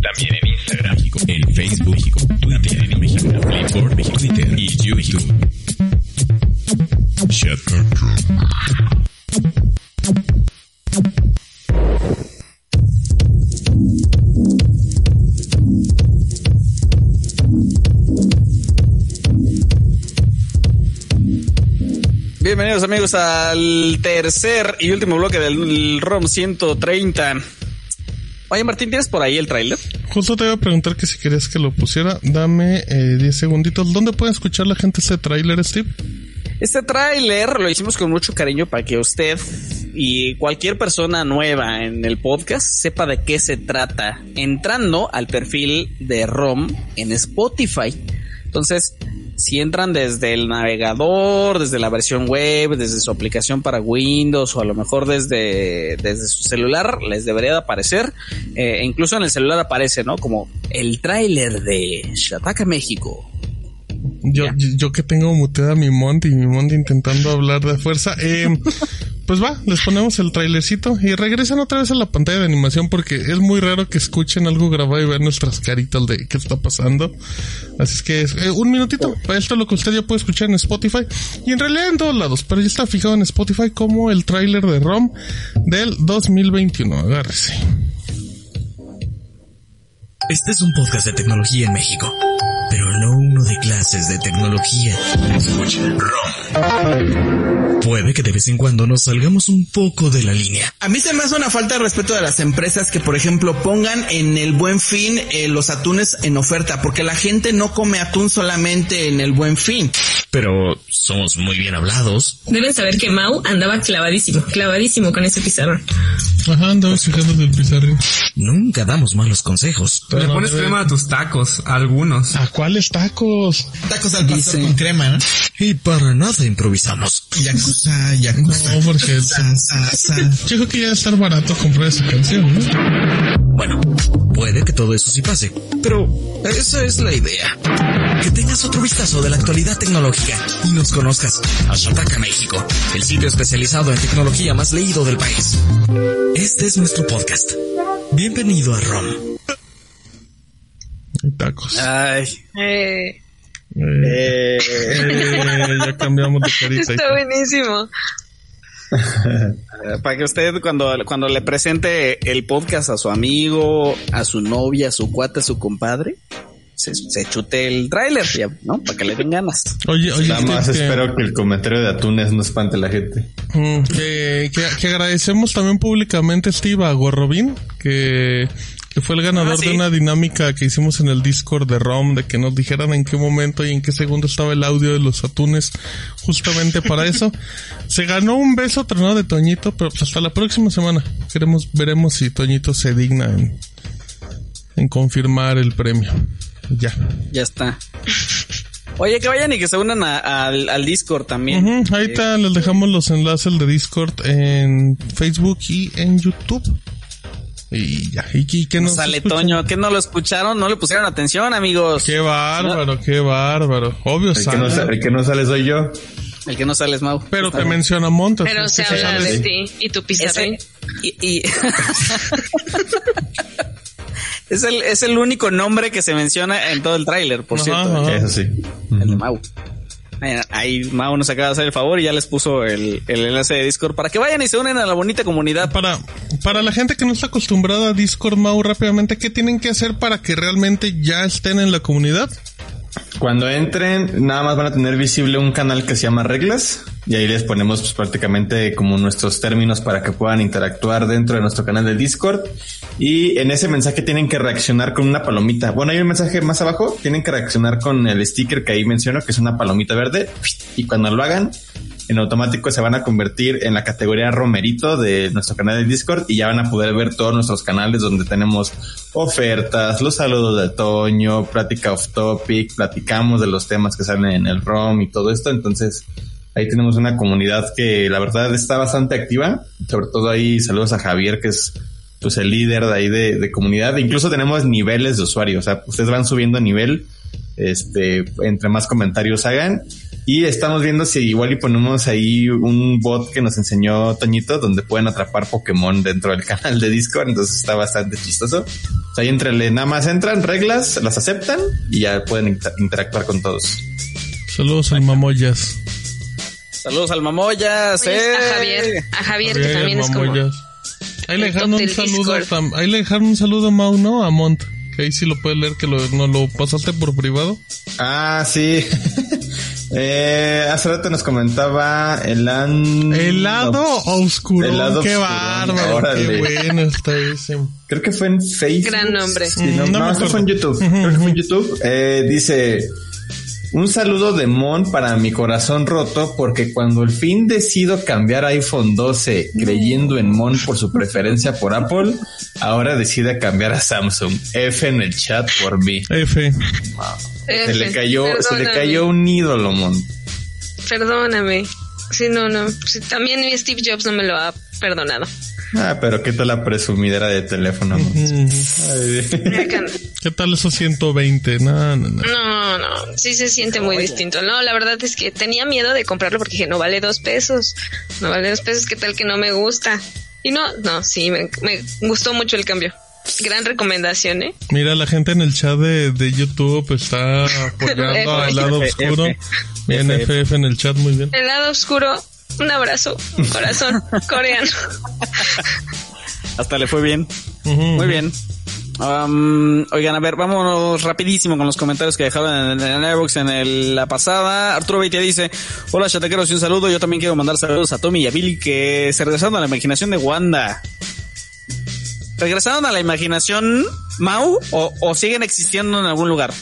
[SPEAKER 2] También en Instagram, México. En Facebook, México. Twitter, en México. Flipboard, México. Twitter y YouTube.
[SPEAKER 1] Bienvenidos amigos al tercer y último bloque del ROM 130. Oye Martín, ¿tienes por ahí el tráiler?
[SPEAKER 3] Justo te iba a preguntar que si querías que lo pusiera, dame 10 eh, segunditos. ¿Dónde puede escuchar la gente ese tráiler, Steve?
[SPEAKER 1] Este tráiler lo hicimos con mucho cariño para que usted y cualquier persona nueva en el podcast sepa de qué se trata entrando al perfil de ROM en Spotify. Entonces, si entran desde el navegador, desde la versión web, desde su aplicación para Windows o a lo mejor desde, desde su celular, les debería de aparecer. Eh, incluso en el celular aparece, ¿no? Como el tráiler de Shataka México
[SPEAKER 3] yo, yo, que tengo muteada mi Monty y mi Monty intentando hablar de fuerza. Eh, <laughs> pues va, les ponemos el trailercito y regresan otra vez a la pantalla de animación porque es muy raro que escuchen algo grabado y ver nuestras caritas de qué está pasando. Así es que eh, un minutito. Esto lo que usted ya puede escuchar en Spotify y en realidad en todos lados, pero ya está fijado en Spotify como el tráiler de ROM del 2021. Agárrese.
[SPEAKER 2] Este es un podcast de tecnología en México pero no uno de clases de tecnología. Escucha, ROM. Puede que de vez en cuando nos salgamos un poco de la línea.
[SPEAKER 7] A mí se me hace una falta de respeto de las empresas que, por ejemplo, pongan en el buen fin eh, los atunes en oferta, porque la gente no come atún solamente en el buen fin.
[SPEAKER 2] Pero somos muy bien hablados.
[SPEAKER 5] Deben saber que Mau andaba clavadísimo, clavadísimo con ese pizarrón.
[SPEAKER 3] Ajá, andaba fijando del pizarrón.
[SPEAKER 2] Nunca damos malos consejos.
[SPEAKER 8] Le pones crema a tus tacos, algunos.
[SPEAKER 3] ¿A cuáles tacos?
[SPEAKER 7] Tacos al pastor con crema, ¿no?
[SPEAKER 2] Y para nada improvisamos.
[SPEAKER 7] Yakuza, Yakuza.
[SPEAKER 3] No, porque... Yo creo que ya debe estar barato comprar esa canción, ¿no?
[SPEAKER 2] Bueno, puede que todo eso sí pase, pero esa es la idea. Que tengas otro vistazo de la actualidad tecnológica y nos conozcas. A Shataka México, el sitio especializado en tecnología más leído del país. Este es nuestro podcast. Bienvenido a ROM.
[SPEAKER 3] Tacos.
[SPEAKER 1] Ay.
[SPEAKER 6] Eh.
[SPEAKER 3] Eh, eh, ya cambiamos de carita.
[SPEAKER 6] Está buenísimo.
[SPEAKER 1] Para que usted cuando, cuando le presente el podcast a su amigo, a su novia, a su cuate, a su compadre, se, se chute el tráiler, ¿no? Para que le den ganas.
[SPEAKER 3] Oye, oye,
[SPEAKER 4] Nada más
[SPEAKER 3] que-
[SPEAKER 4] espero que el comentario de Atunes no espante a la gente.
[SPEAKER 3] Mm, que, que- que agradecemos también públicamente, Steve, a Gorrobin, que, que fue el ganador
[SPEAKER 1] Ah, sí.
[SPEAKER 3] de una dinámica que hicimos en el Discord de ROM, de que nos dijeran en qué momento y en qué segundo estaba el audio de los atunes, justamente para <laughs> eso. Se ganó un beso tronado de Toñito, pero pues hasta la próxima semana. Queremos, veremos si Toñito se digna en, en confirmar el premio. Ya.
[SPEAKER 1] Ya está. Oye, que vayan y que se unan a- al, al Discord también.
[SPEAKER 3] Ujú, ahí está, les dejamos los enlaces de Discord en Facebook y en YouTube. Y ya, y, y que nos
[SPEAKER 1] Sale. Toño, que no lo escucharon, no le pusieron atención, amigos.
[SPEAKER 3] Qué bárbaro, qué bárbaro. Obvio,
[SPEAKER 4] El que, no,
[SPEAKER 3] sale.
[SPEAKER 4] sa- el que no sale soy yo.
[SPEAKER 1] El que no sale es Mau.
[SPEAKER 3] pero te menciona Montes.
[SPEAKER 6] Pero
[SPEAKER 3] es
[SPEAKER 6] se habla de ti y tu
[SPEAKER 1] Ese-
[SPEAKER 6] pizarrín.
[SPEAKER 1] y, y- <laughs> <laughs> es, el, es el único nombre que se menciona en todo el tráiler, por
[SPEAKER 3] Ajá,
[SPEAKER 1] cierto.
[SPEAKER 3] ajá.
[SPEAKER 4] Eso sí.
[SPEAKER 1] El de Mau. Ahí, ahí Mau nos acaba de hacer el favor y ya les puso el, el enlace de Discord para que vayan y se unen a la bonita comunidad.
[SPEAKER 3] Para, para la gente que no está acostumbrada a Discord, Mau, rápidamente, ¿qué tienen que hacer para que realmente ya estén en la comunidad?
[SPEAKER 4] Cuando entren, nada más van a tener visible un canal que se llama Reglas y ahí les ponemos pues, prácticamente como nuestros términos para que puedan interactuar dentro de nuestro canal de Discord. Y en ese mensaje tienen que reaccionar con una palomita. Bueno, hay un mensaje más abajo, tienen que reaccionar con el sticker que ahí menciono, que es una palomita verde. Y cuando lo hagan, en automático se van a convertir en la categoría Romerito de nuestro canal de Discord y ya van a poder ver todos nuestros canales donde tenemos ofertas, los saludos de Toño, plática off topic, platicamos de los temas que salen en el ROM y todo esto. Entonces ahí tenemos una comunidad que la verdad está bastante activa. Sobre todo ahí saludos a Javier que es pues el líder de ahí de, de comunidad. Incluso tenemos niveles de usuarios. O sea, ustedes van subiendo nivel este, entre más comentarios hagan. Y estamos viendo si igual y ponemos ahí un bot que nos enseñó Toñito, donde pueden atrapar Pokémon dentro del <laughs> canal de Discord. Entonces está bastante chistoso. O sea, ahí entre nada más entran, reglas, las aceptan y ya pueden inter- interactuar con todos.
[SPEAKER 3] Saludos al Mamoyas.
[SPEAKER 1] Saludos al Mamoyas. ¡eh!
[SPEAKER 6] a Javier, a Javier que también es como.
[SPEAKER 3] Ahí le dejaron un saludo, tam- ahí le dejaron un saludo a Mau, ¿no? A Mont. Que ahí sí lo puedes leer, que lo, no lo pasaste por privado.
[SPEAKER 4] Ah, sí. <laughs> eh, hace rato nos comentaba el an...
[SPEAKER 3] Helado oscuro.
[SPEAKER 4] Helado
[SPEAKER 3] qué bárbaro, qué bueno está ese.
[SPEAKER 4] Creo que fue en Facebook.
[SPEAKER 6] Gran nombre.
[SPEAKER 4] Sí, no,
[SPEAKER 3] no
[SPEAKER 4] no,
[SPEAKER 3] me
[SPEAKER 4] fue en YouTube. Creo que fue en YouTube. Eh, dice, un saludo de Mon para mi corazón roto porque cuando al fin decido cambiar a iPhone 12 creyendo en Mon por su preferencia por Apple, ahora decide cambiar a Samsung. F en el chat por mí.
[SPEAKER 3] F.
[SPEAKER 4] Se le cayó, se le cayó un ídolo, Mon.
[SPEAKER 6] Perdóname. Sí, no, no. Sí, también Steve Jobs no me lo ha perdonado.
[SPEAKER 4] Ah, pero qué tal la presumidera de teléfono.
[SPEAKER 3] ¿Qué tal esos 120? No, no, no.
[SPEAKER 6] No, no, sí se siente muy distinto. No, la verdad es que tenía miedo de comprarlo porque dije, no vale dos pesos. No vale dos pesos, ¿qué tal que no me gusta? Y no, no, sí, me, me gustó mucho el cambio. Gran recomendación, ¿eh?
[SPEAKER 3] Mira, la gente en el chat de, de YouTube está apoyando <laughs> al lado oscuro. Bien. FF en el chat, muy bien.
[SPEAKER 6] El lado oscuro, un abrazo, un corazón <laughs> coreano.
[SPEAKER 1] Hasta le fue bien. Muy bien. Um, oigan, a ver, vámonos rapidísimo con los comentarios que dejaron en, en Airbox en el- la pasada. Arturo Beitia dice, hola chatequeros y un saludo. Yo también quiero mandar saludos a Tommy y a Billy que se regresaron a la imaginación de Wanda. ¿Regresaron a la imaginación Mau o, o siguen existiendo en algún lugar?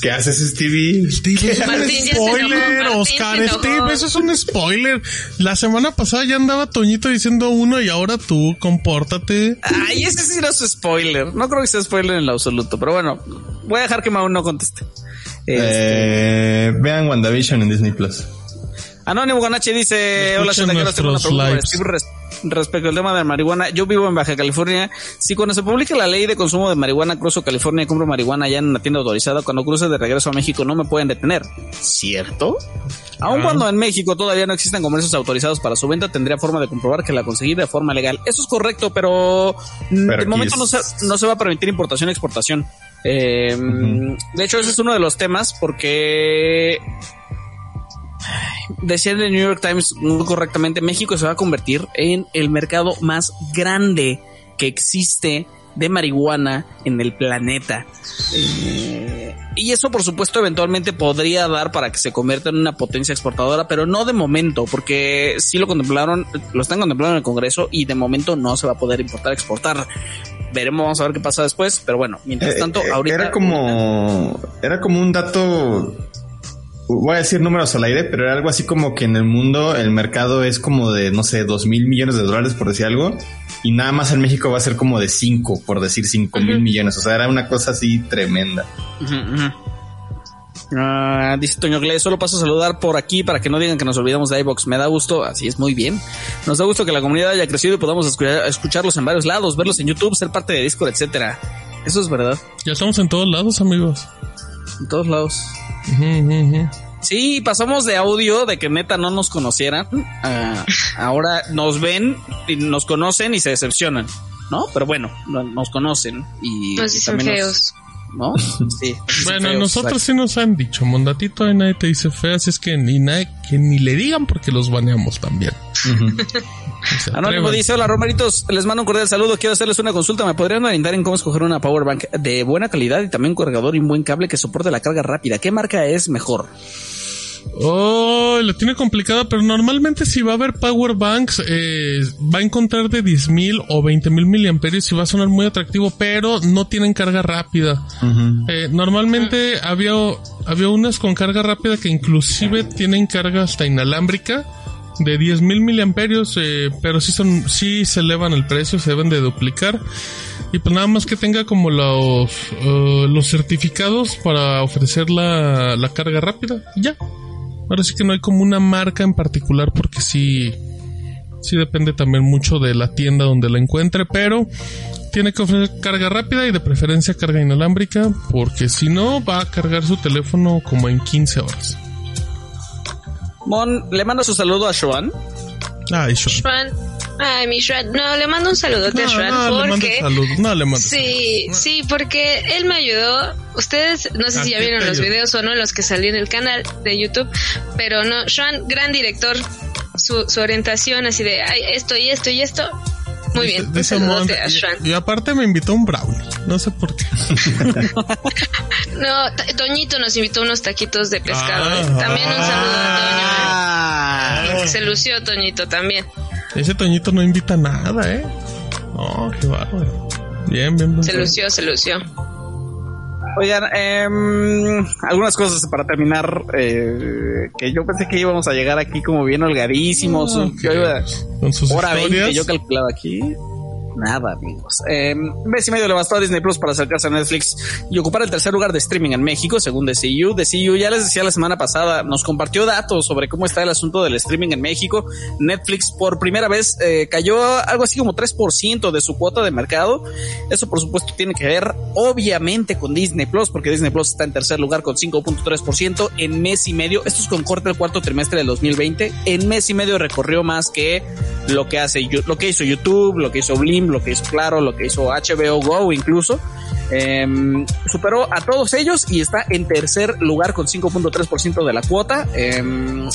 [SPEAKER 4] ¿Qué haces, Stevie?
[SPEAKER 3] Es un
[SPEAKER 6] se
[SPEAKER 3] spoiler, Oscar. Steve, eso es un spoiler. La semana pasada ya andaba Toñito diciendo uno y ahora tú, compórtate.
[SPEAKER 1] Ay, ese sí no es spoiler. No creo que sea spoiler en lo absoluto, pero bueno, voy a dejar que Mau no conteste. Este,
[SPEAKER 4] Eh, vean WandaVision en Disney Plus.
[SPEAKER 1] Anónimo Ganache dice, hola,
[SPEAKER 3] Escuchen
[SPEAKER 1] chatequeros, tengo una
[SPEAKER 3] nuestros
[SPEAKER 1] pregunta respecto al tema de la marihuana. Yo vivo en Baja California. Si cuando se publique la ley de consumo de marihuana cruzo California y compro marihuana ya en una tienda autorizada, cuando cruce de regreso a México no me pueden detener. ¿Cierto? Aun
[SPEAKER 3] Ah.
[SPEAKER 1] cuando en México todavía no existen comercios autorizados para su venta, tendría forma de comprobar que la conseguí de forma legal. Eso es correcto, pero, mm,
[SPEAKER 4] Pero
[SPEAKER 1] de momento no se, no se va a permitir importación y exportación. Eh, De hecho, ese es uno de los temas porque decía el New York Times muy correctamente, México se va a convertir en el mercado más grande que existe de marihuana en el planeta. Eh, y eso, por supuesto, eventualmente podría dar para que se convierta en una potencia exportadora, pero no de momento, porque sí lo contemplaron, lo están contemplando en el Congreso y de momento no se va a poder importar, exportar. Veremos, vamos a ver qué pasa después, pero bueno, mientras
[SPEAKER 4] Eh,
[SPEAKER 1] tanto,
[SPEAKER 4] eh,
[SPEAKER 1] ahorita.
[SPEAKER 4] Era como. Era como un dato. Voy a decir números al aire, pero era algo así como que en el mundo el mercado es como de, no sé, dos mil millones de dólares, por decir algo. Y nada más en México va a ser como de cinco, por decir cinco mil millones. O sea, era una cosa así tremenda.
[SPEAKER 1] Ah, dice Toño Gle, solo paso a saludar por aquí para que no digan que nos olvidamos de iBox. Me da gusto, así es muy bien. Nos da gusto que la comunidad haya crecido y podamos escuchar- escucharlos en varios lados, verlos en YouTube, ser parte de Discord, etcétera. Eso es verdad,
[SPEAKER 3] Ya estamos en todos lados, amigos.
[SPEAKER 1] en todos lados. Sí, pasamos de audio de que neta no nos conocieran. a ahora nos ven y nos conocen y se decepcionan, ¿no? Pero bueno, no- nos conocen y
[SPEAKER 6] Nos dicen feos.
[SPEAKER 1] ¿No? Sí. <laughs>
[SPEAKER 3] Bueno,
[SPEAKER 1] feos,
[SPEAKER 3] nosotros
[SPEAKER 1] exacto.
[SPEAKER 3] sí nos han dicho, Mondatito de nadie te dice fea, así es que ni nadie, que ni le digan porque los baneamos también. <laughs> O sea,
[SPEAKER 1] Anónimo dice, hola Romeritos, les mando un cordial saludo, quiero hacerles una consulta, ¿me podrían orientar en cómo escoger una power bank de buena calidad y también un cargador y un buen cable que soporte la carga rápida? ¿Qué marca es mejor?
[SPEAKER 3] Oh, la tiene complicada, pero normalmente si va a haber power banks, eh, va a encontrar de 10.000 o 20.000 miliamperios y va a sonar muy atractivo, pero no tienen carga rápida. Eh, normalmente había, había unas con carga rápida que inclusive tienen carga hasta inalámbrica de 10.000 miliamperios, eh, pero sí son, sí se elevan el precio, se deben de duplicar. Y pues nada más que tenga como los, eh, los certificados para ofrecer la, la carga rápida. ya. Ahora sí que no hay como una marca en particular porque sí, sí depende también mucho de la tienda donde la encuentre, pero tiene que ofrecer carga rápida y de preferencia carga inalámbrica porque si no va a cargar su teléfono como en 15 horas.
[SPEAKER 1] Mon, le mando su saludo a Joan.
[SPEAKER 3] Ay, Sean.
[SPEAKER 6] Ay, mi Shwan. No, le mando un saludote a
[SPEAKER 3] No,
[SPEAKER 6] Shwan
[SPEAKER 3] no, le mando
[SPEAKER 6] porque...
[SPEAKER 3] saludos. No, le mando.
[SPEAKER 6] Sí, sí, porque él me ayudó. Ustedes, no sé
[SPEAKER 3] ¿A
[SPEAKER 6] si ya vieron los
[SPEAKER 3] ayudó?
[SPEAKER 6] videos o no, los que salí en el canal de YouTube, pero no, Sean, gran director, su, su orientación así de, ay, esto y esto y esto. Muy bien, un
[SPEAKER 3] Dice
[SPEAKER 6] saludote
[SPEAKER 3] Mon-
[SPEAKER 6] a Sean.
[SPEAKER 3] y, y aparte me invitó un brownie. No sé por qué. <laughs>
[SPEAKER 6] No, Toñito nos invitó unos taquitos de pescado.
[SPEAKER 3] Ah.
[SPEAKER 6] ¿eh? También un saludo
[SPEAKER 1] Ah.
[SPEAKER 6] a Toño. ¿eh? Se lució Toñito también.
[SPEAKER 3] Ese Toñito no invita nada, ¿eh? No, qué bárbaro. Bien, bien, bien.
[SPEAKER 6] Se lució, se lució.
[SPEAKER 1] Oigan, em, algunas cosas para terminar, eh, que yo pensé que íbamos a llegar aquí como bien holgadísimos.
[SPEAKER 3] Ah,
[SPEAKER 1] iba
[SPEAKER 3] Con sus
[SPEAKER 1] hora 20,
[SPEAKER 3] historias.
[SPEAKER 1] yo calculaba aquí. Nada, amigos. Un mes y medio le bastó a Disney Plus para acercarse a Netflix y ocupar el tercer lugar de streaming en México, según DCU. DCU ya les decía la semana pasada, nos compartió datos sobre cómo está el asunto del streaming en México. Netflix por primera vez eh, cayó algo así como 3% de su cuota de mercado. Eso, por supuesto, tiene que ver obviamente con Disney Plus, porque Disney Plus está en tercer lugar con 5.3% en mes y medio. Esto es con corte del cuarto trimestre del 2020. En mes y medio recorrió más que lo que hace, lo que hizo YouTube, lo que hizo Blim, lo que hizo Claro, lo que hizo HBO Go incluso. Em, superó a todos ellos y está en tercer lugar con 5.3% de la cuota. Em,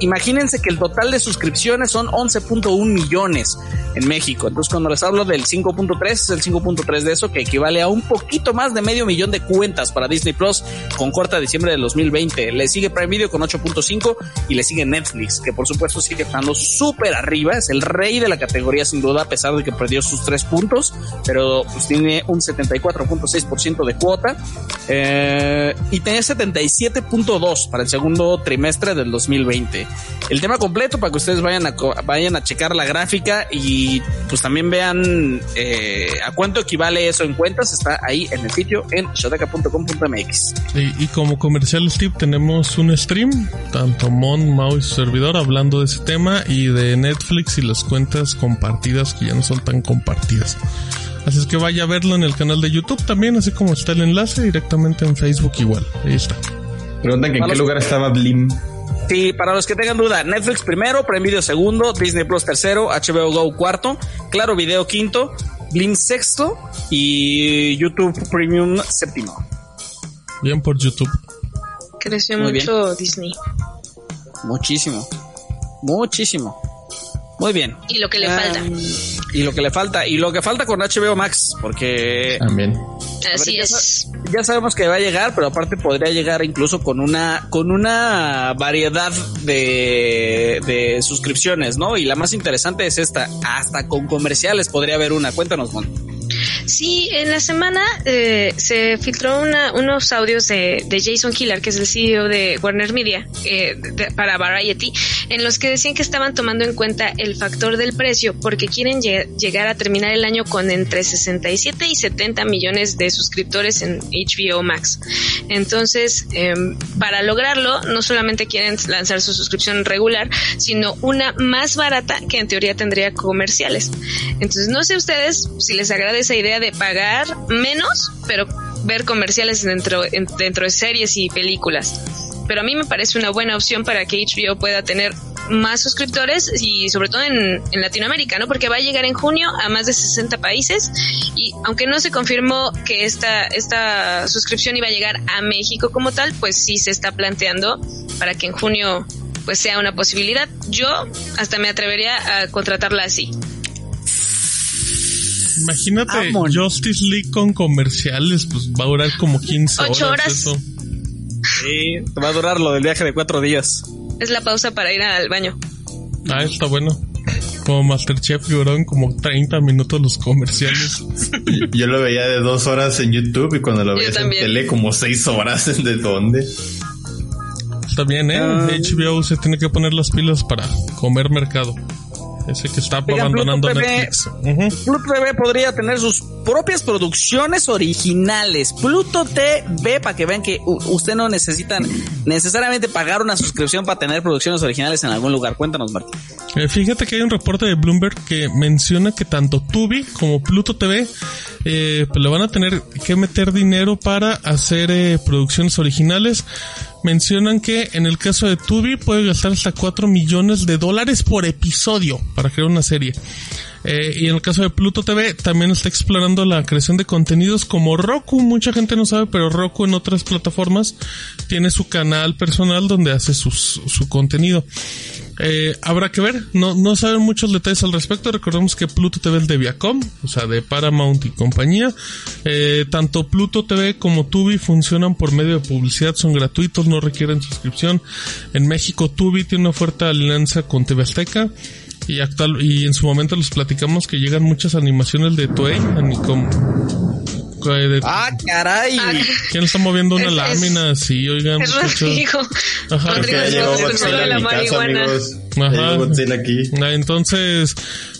[SPEAKER 1] imagínense que el total de suscripciones son 11.1 millones en México. Entonces, cuando les hablo del 5.3, es el 5.3 de eso, que equivale a un poquito más de medio millón de cuentas para Disney Plus con corta diciembre del 2020. Le sigue Prime Video con 8.5 y le sigue Netflix, que por supuesto sigue estando súper arriba. Es el rey de la categoría, sin duda, a pesar de que perdió sus tres puntos, pero pues tiene un 74.6% de cuota. Eh, y tenía 77.2 para el segundo trimestre del 2020. El tema completo para que ustedes vayan a vayan a checar la gráfica y pues también vean eh, a cuánto equivale eso en cuentas está ahí en el sitio en shotaka.com.mx.
[SPEAKER 3] Y, y como comercial Steve tenemos un stream, tanto Mon, Mao y su servidor hablando de ese tema y de Netflix y las cuentas compartidas que ya no son tan compartidas. Así es que vaya a verlo en el canal de YouTube también, así como está el enlace directamente en Facebook igual. Ahí está.
[SPEAKER 4] Preguntan que en qué lugar estaba Blim.
[SPEAKER 1] Sí, para los que tengan duda, Netflix primero, Prime Video segundo, Disney Plus tercero, HBO Go cuarto, Claro Video quinto, Blim sexto y YouTube Premium séptimo.
[SPEAKER 3] Bien por YouTube.
[SPEAKER 6] Creció
[SPEAKER 1] Muy
[SPEAKER 6] mucho Disney.
[SPEAKER 1] Muchísimo. Muchísimo. Muy bien.
[SPEAKER 6] Y lo que le falta.
[SPEAKER 1] Y y lo que le falta y lo que falta con HBO Max, porque
[SPEAKER 4] También.
[SPEAKER 6] Así es.
[SPEAKER 1] ya sabemos que va a llegar, pero aparte podría llegar incluso con una con una variedad de, de suscripciones, ¿no? Y la más interesante es esta, hasta con comerciales podría haber una. Cuéntanos, Mon.
[SPEAKER 6] Sí, en la semana eh, se filtró una- unos audios de, de Jason Killar, que es el CEO de Warner Media, eh, de- para Variety, en los que decían que estaban tomando en cuenta el factor del precio porque quieren lle- llegar a terminar el año con entre 67 y 70 millones de suscriptores en HBO Max. Entonces, em, para lograrlo, no solamente quieren lanzar su suscripción regular, sino una más barata que en teoría tendría comerciales. Entonces, no sé ustedes si les agrada esa idea de pagar menos, pero ver comerciales dentro, en- dentro de series y películas. Pero a mí me parece una buena opción para que HBO pueda tener más suscriptores y sobre todo en, en Latinoamérica, ¿no? Porque va a llegar en junio a más de 60 países y aunque no se confirmó que esta, esta suscripción iba a llegar a México como tal, pues sí se está planteando para que en junio pues sea una posibilidad. Yo hasta me atrevería a contratarla así.
[SPEAKER 3] Imagínate
[SPEAKER 1] Amon.
[SPEAKER 3] Justice League con comerciales, pues va a durar como 15 horas.
[SPEAKER 6] Ocho horas.
[SPEAKER 3] Eso.
[SPEAKER 1] Sí, te va a durar lo del viaje de cuatro días.
[SPEAKER 6] Es la pausa para ir al baño.
[SPEAKER 3] Ah, está bueno. Como Masterchef duraron como 30 minutos los comerciales. <laughs>
[SPEAKER 4] Yo lo veía de dos horas en YouTube y cuando lo
[SPEAKER 6] Yo
[SPEAKER 4] veías en tele como seis horas. ¿De dónde?
[SPEAKER 3] Está bien, ¿eh?
[SPEAKER 1] Ah.
[SPEAKER 3] HBO se tiene que poner las pilas para comer mercado. Ese que está
[SPEAKER 1] Oigan,
[SPEAKER 3] abandonando
[SPEAKER 1] Pluto TV.
[SPEAKER 3] Netflix.
[SPEAKER 1] Pluto TV podría tener sus propias producciones originales. Pluto TV, para que vean que u- usted no necesita necesariamente pagar una suscripción para tener producciones originales en algún lugar. Cuéntanos, Martín.
[SPEAKER 3] Eh, fíjate que hay un reporte de Bloomberg que menciona que tanto Tubi como Pluto TV eh, pues le van a tener que meter dinero para hacer eh, producciones originales. Mencionan que en el caso de Tubi puede gastar hasta 4 millones de dólares por episodio para crear una serie. Eh, y en el caso de Pluto TV también está explorando la creación de contenidos como Roku. Mucha gente no sabe, pero Roku en otras plataformas tiene su canal personal donde hace sus- su contenido. Eh, habrá que ver, no, no saben muchos detalles al respecto. Recordemos que Pluto TV es de Viacom, o sea, de Paramount y compañía. Eh, tanto Pluto TV como Tubi funcionan por medio de publicidad, son gratuitos, no requieren suscripción. En México, Tubi tiene una fuerte alianza con TV Azteca. Y actual, y en su momento les platicamos que llegan muchas animaciones de Toei, co- de-
[SPEAKER 1] Ah, caray. <laughs>
[SPEAKER 3] ¿Quién está moviendo una
[SPEAKER 6] Es-
[SPEAKER 3] lámina? Sí, oigan,
[SPEAKER 6] Es
[SPEAKER 3] muchachos.
[SPEAKER 6] Rodrigo.
[SPEAKER 3] Ajá.
[SPEAKER 6] Rodrigo es
[SPEAKER 4] Godzilla
[SPEAKER 6] de la marihuana.
[SPEAKER 3] Ajá.
[SPEAKER 4] Godzilla aquí.
[SPEAKER 3] Ah, Entonces,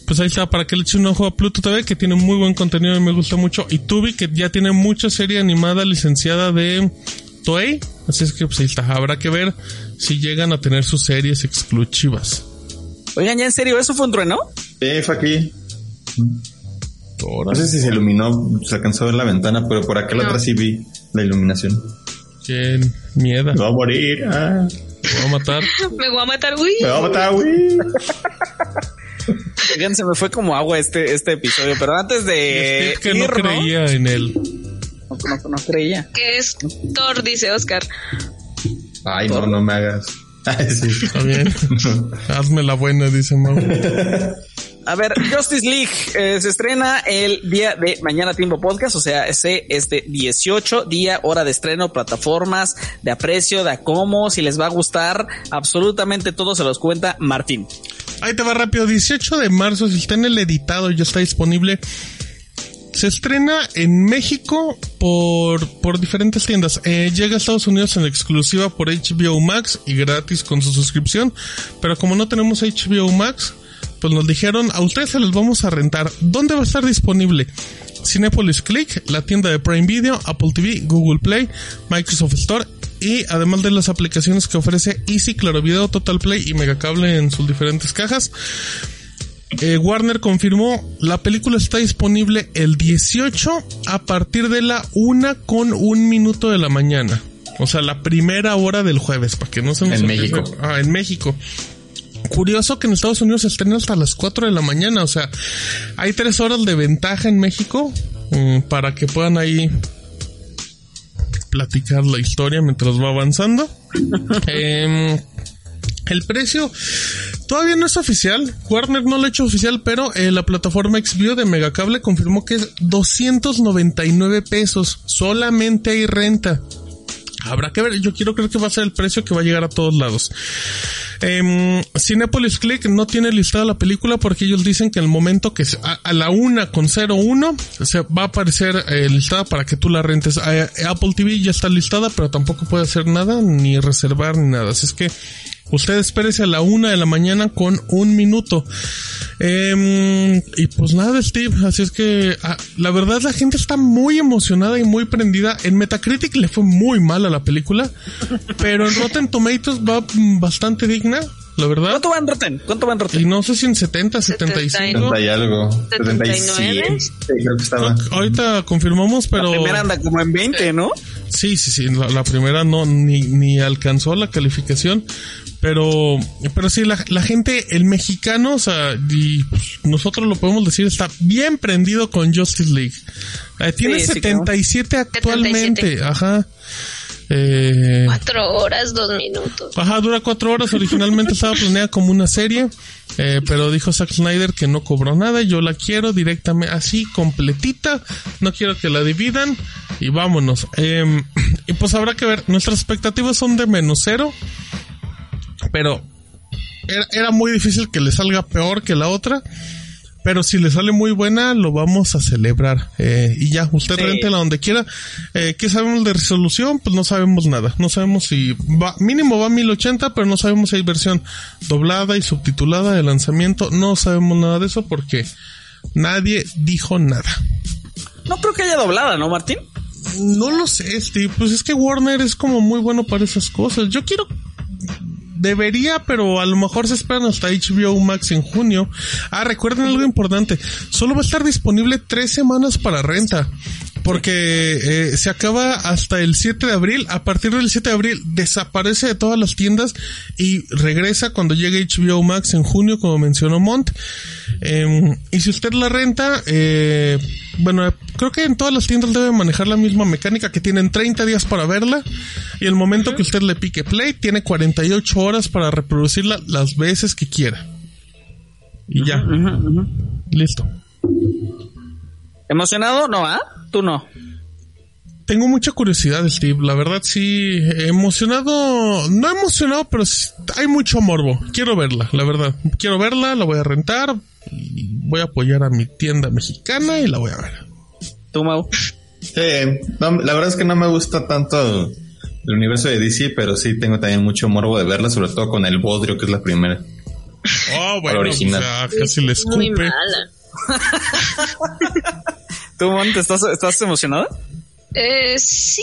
[SPEAKER 3] pues ahí está, para que le eche un ojo a Pluto TV, que tiene muy buen contenido y me gusta mucho. Y Tubi, que ya tiene mucha serie animada licenciada de Toei. Así es que pues ahí está, habrá que ver si llegan a tener sus series exclusivas.
[SPEAKER 1] Oigan, ya en serio, ¿eso fue un trueno?
[SPEAKER 4] Sí, fue aquí. No sé si se iluminó, se alcanzó a ver la ventana, pero por acá
[SPEAKER 6] No.
[SPEAKER 4] atrás sí vi la iluminación.
[SPEAKER 3] qué miedo.
[SPEAKER 4] Me va a morir. Ah,
[SPEAKER 3] Me va a matar.
[SPEAKER 6] Me voy a matar, uy.
[SPEAKER 4] me va a matar, güey. <laughs>
[SPEAKER 1] Oigan, se me fue como agua este, este episodio, pero antes de
[SPEAKER 3] Es que no creía en él.
[SPEAKER 1] No, no- no creía.
[SPEAKER 6] Que es Thor, dice Oscar.
[SPEAKER 4] Ay, no, no me hagas. Sí.
[SPEAKER 3] Está bien. Hazme la buena, dice Mau.
[SPEAKER 1] A ver, Justice League eh, se estrena el día de mañana tiempo podcast, o sea, ese este 18 día hora de estreno, plataformas de aprecio, de a cómo, si les va a gustar, absolutamente todo se los cuenta Martín.
[SPEAKER 3] Ahí te va rápido. 18 de marzo, si está en el editado, ya está disponible. Se estrena en México por, por diferentes tiendas. Eh, llega a Estados Unidos en exclusiva por HBO Max y gratis con su suscripción. Pero como no tenemos HBO Max, pues nos dijeron, a ustedes se los vamos a rentar. ¿Dónde va a estar disponible? Cinepolis Click, la tienda de Prime Video, Apple TV, Google Play, Microsoft Store y además de las aplicaciones que ofrece Easy, Claro Video, Total Play y Megacable en sus diferentes cajas. Eh, Warner confirmó la película está disponible el 18 a partir de la una con un minuto de la mañana. O sea, la primera hora del jueves, para que no se nos
[SPEAKER 4] En. México.
[SPEAKER 3] Ah, en México. Curioso que en Estados Unidos se estrena hasta las 4 de la mañana. O sea, hay tres horas de ventaja en México mm, para que puedan ahí platicar la historia mientras va avanzando. <laughs> Em, el precio, Todavía no es oficial. Warner no lo ha hecho oficial, pero eh, la plataforma Xview de Megacable confirmó que es 299 pesos. Solamente hay renta. Habrá que ver, yo quiero creer que va a ser el precio que va a llegar a todos lados. Eh, Cinepolis Click no tiene listada la película porque ellos dicen que en el momento que a la una con 01 se va a aparecer eh, listada para que tú la rentes. Eh, Apple TV ya está listada, pero tampoco puede hacer nada, ni reservar, ni nada. Así es que usted espérese a la una de la mañana con un minuto. Em, y pues nada, Steve. Así es que ah, la verdad la gente está muy emocionada y muy prendida. En Metacritic le fue muy mal a la película, pero en Rotten Tomatoes va bastante digna, la verdad.
[SPEAKER 1] ¿Cuánto va en Rotten? ¿Cuánto va en
[SPEAKER 3] Y
[SPEAKER 1] Rotten?
[SPEAKER 3] no sé si en 70, 75.
[SPEAKER 4] 70 y algo.
[SPEAKER 6] 79.
[SPEAKER 4] 77. Creo que estaba.
[SPEAKER 3] Ahorita confirmamos,
[SPEAKER 1] La
[SPEAKER 3] pero
[SPEAKER 1] primera anda como en 20, ¿no?
[SPEAKER 3] sí, sí, sí. La, la primera no ni, ni alcanzó la calificación, pero pero sí la, la gente, el mexicano, o sea, y pues, nosotros lo podemos decir, está bien prendido con Justice League. Eh, tiene
[SPEAKER 1] Sí, sí,
[SPEAKER 3] 77 actualmente, ajá. Eh,
[SPEAKER 6] Cuatro horas, dos minutos.
[SPEAKER 3] Ajá, dura cuatro horas. Originalmente estaba planeada como una serie, eh, pero dijo Zack Snyder que no cobró nada. Yo la quiero directamente, así, completita. No quiero que la dividan. Y vámonos. Eh, <clears throat> y pues habrá que ver. Nuestras expectativas son de menos cero. Pero era, era muy difícil que le salga peor que la otra. Pero si le sale muy buena, lo vamos a celebrar. Eh, y ya, usted
[SPEAKER 1] Sí.
[SPEAKER 3] rentela donde quiera. Eh, ¿Qué sabemos de resolución? Pues no sabemos nada. No sabemos si va, mínimo va a 1080, pero no sabemos si hay versión doblada y subtitulada de lanzamiento. No sabemos nada de eso porque nadie dijo nada.
[SPEAKER 1] No creo que haya doblada, ¿no, Martín?
[SPEAKER 3] No lo sé, Steve. Pues es que Warner es como muy bueno para esas cosas. Yo quiero. Debería, pero a lo mejor se esperan hasta HBO Max en junio. Ah, recuerden algo importante. Solo va a estar disponible tres semanas para renta. Porque eh, se acaba hasta el 7 de abril. A partir del 7 de abril desaparece de todas las tiendas y regresa cuando llegue HBO Max en junio, como mencionó Mont. Eh, y si usted la renta, eh, bueno, creo que en todas las tiendas debe manejar la misma mecánica que tienen 30 días para verla y el momento que usted le pique play tiene 48 horas para reproducirla las veces que quiera. Y ya. Listo.
[SPEAKER 1] ¿Emocionado? No, ¿ah? Tú no.
[SPEAKER 3] Tengo mucha curiosidad, Steve. La verdad, sí. Emocionado. No emocionado, pero sí- hay mucho morbo. Quiero verla, la verdad. Quiero verla, la voy a rentar. Y voy a apoyar a mi tienda mexicana y la voy a ver.
[SPEAKER 1] Tú, Mau.
[SPEAKER 4] Sí, no, la verdad es que no me gusta tanto el universo de DC, pero sí tengo también mucho morbo de verla, sobre todo con el Bodrio, que es la primera.
[SPEAKER 3] Oh, bueno,
[SPEAKER 4] original.
[SPEAKER 3] o sea, casi le
[SPEAKER 6] Muy
[SPEAKER 3] escupe.
[SPEAKER 6] mala.
[SPEAKER 1] ¿Tú, Mont, estás, estás emocionada?
[SPEAKER 6] Eh, sí,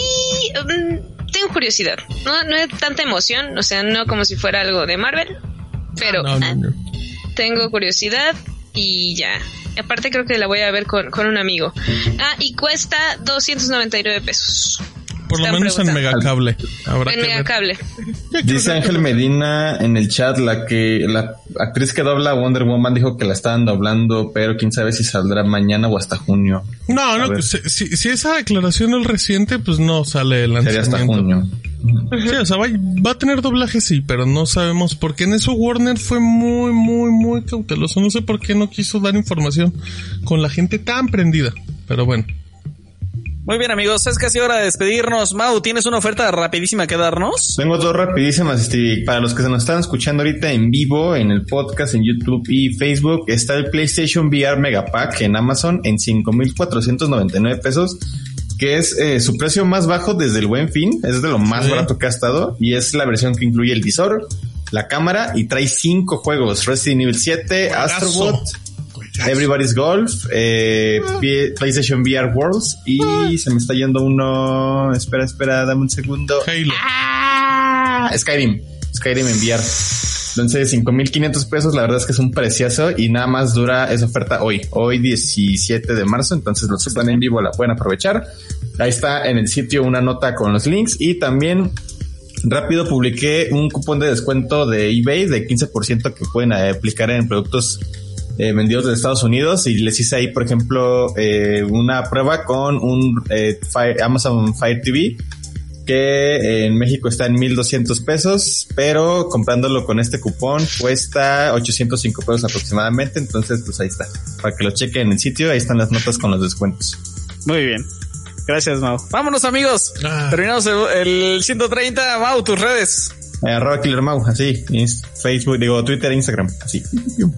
[SPEAKER 6] mm, tengo curiosidad. No, no es tanta emoción, o sea, no como si fuera algo de Marvel, pero
[SPEAKER 3] No, no, no.
[SPEAKER 6] tengo curiosidad y ya. Aparte creo que la voy a ver con, con un amigo. Ah, y cuesta 299 pesos.
[SPEAKER 3] Por lo menos en. Megacable. Habrá
[SPEAKER 6] En. Megacable.
[SPEAKER 4] Dice Ángel Medina en el chat la que la actriz que dobla Wonder Woman dijo que la estaban doblando, pero quién sabe si saldrá mañana o hasta junio.
[SPEAKER 3] No,
[SPEAKER 4] A
[SPEAKER 3] no, si, si- si esa declaración es reciente, pues no sale el
[SPEAKER 4] Sería hasta
[SPEAKER 3] lanzamiento.
[SPEAKER 4] junio.
[SPEAKER 3] Sí, o sea, va, va a tener doblaje, sí, pero no sabemos por qué. En eso Warner fue muy, muy, muy cauteloso. No sé por qué no quiso dar información con la gente tan prendida. Pero bueno.
[SPEAKER 1] Muy bien, amigos. Es casi hora de despedirnos. Mau, ¿tienes una oferta rapidísima que darnos?
[SPEAKER 4] Tengo dos rapidísimas, este, para los que se nos están escuchando ahorita en vivo, en el podcast, en YouTube y Facebook, está el PlayStation VR Megapack en Amazon en 5.499 pesos, que es eh, su precio más bajo desde el buen fin, es de lo más
[SPEAKER 3] Sí.
[SPEAKER 4] barato que ha estado, y es la versión que incluye el visor, la cámara y trae cinco juegos, Resident Evil 7, Astrobot, Everybody's Golf, eh, P- PlayStation VR Worlds y se me está yendo uno. Espera, espera, dame un segundo.
[SPEAKER 3] Halo.
[SPEAKER 4] Ah, Skyrim. Skyrim en VR. Entonces, 5500 pesos, la verdad es que es un precioso y nada más dura esa oferta hoy, hoy 17 de marzo. Entonces, los que están en vivo la pueden aprovechar. Ahí está en el sitio una nota con los links y también rápido publiqué un cupón de descuento de eBay de 15% que pueden aplicar en productos eh, vendidos de Estados Unidos y les hice ahí, por ejemplo, eh, una prueba con un eh, Fire- Amazon Fire TV que en México está en 1200 pesos, pero comprándolo con este cupón cuesta 805 pesos aproximadamente. Entonces, pues ahí está. Para que lo chequen en el sitio, ahí están las notas con los descuentos.
[SPEAKER 1] Muy bien. Gracias, Mau. Vámonos, amigos.
[SPEAKER 3] Ah.
[SPEAKER 1] Terminamos el, el 130. Mau, tus redes.
[SPEAKER 4] Arroba Killer Mau, así. Facebook, digo, Twitter, Instagram, así.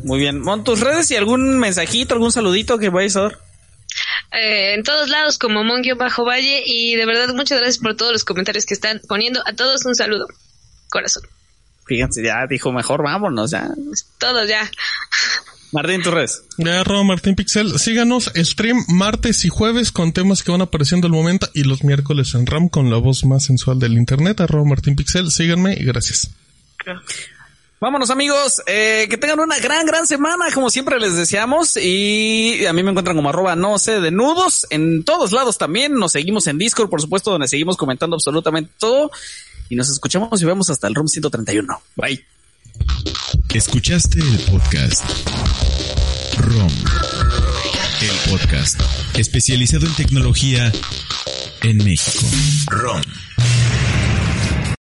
[SPEAKER 1] Muy bien. Mon, tus redes y algún mensajito, algún saludito que vayas a dar.
[SPEAKER 6] Eh, en todos lados como Monguio Bajo Valle y de verdad muchas gracias por todos los comentarios que están poniendo. A todos un saludo. Corazón.
[SPEAKER 1] Fíjense, ya dijo mejor, vámonos, ya.
[SPEAKER 6] Todos ya.
[SPEAKER 1] Martín, tus redes.
[SPEAKER 3] De arroba Martín Pixel. Síganos, stream martes y jueves con temas que van apareciendo al momento y los miércoles en RAM con la voz más sensual del internet. Arroba Martín Pixel. Síganme y gracias.
[SPEAKER 1] Vámonos amigos, eh, que tengan una gran, gran semana, como siempre les deseamos. Y a mí me encuentran como arroba no sé de nudos en todos lados también. Nos seguimos en Discord, por supuesto, donde seguimos comentando absolutamente todo. Y nos escuchamos y vemos hasta el room 131. Bye.
[SPEAKER 2] Escuchaste el podcast ROM. El podcast especializado en tecnología en México. ROM.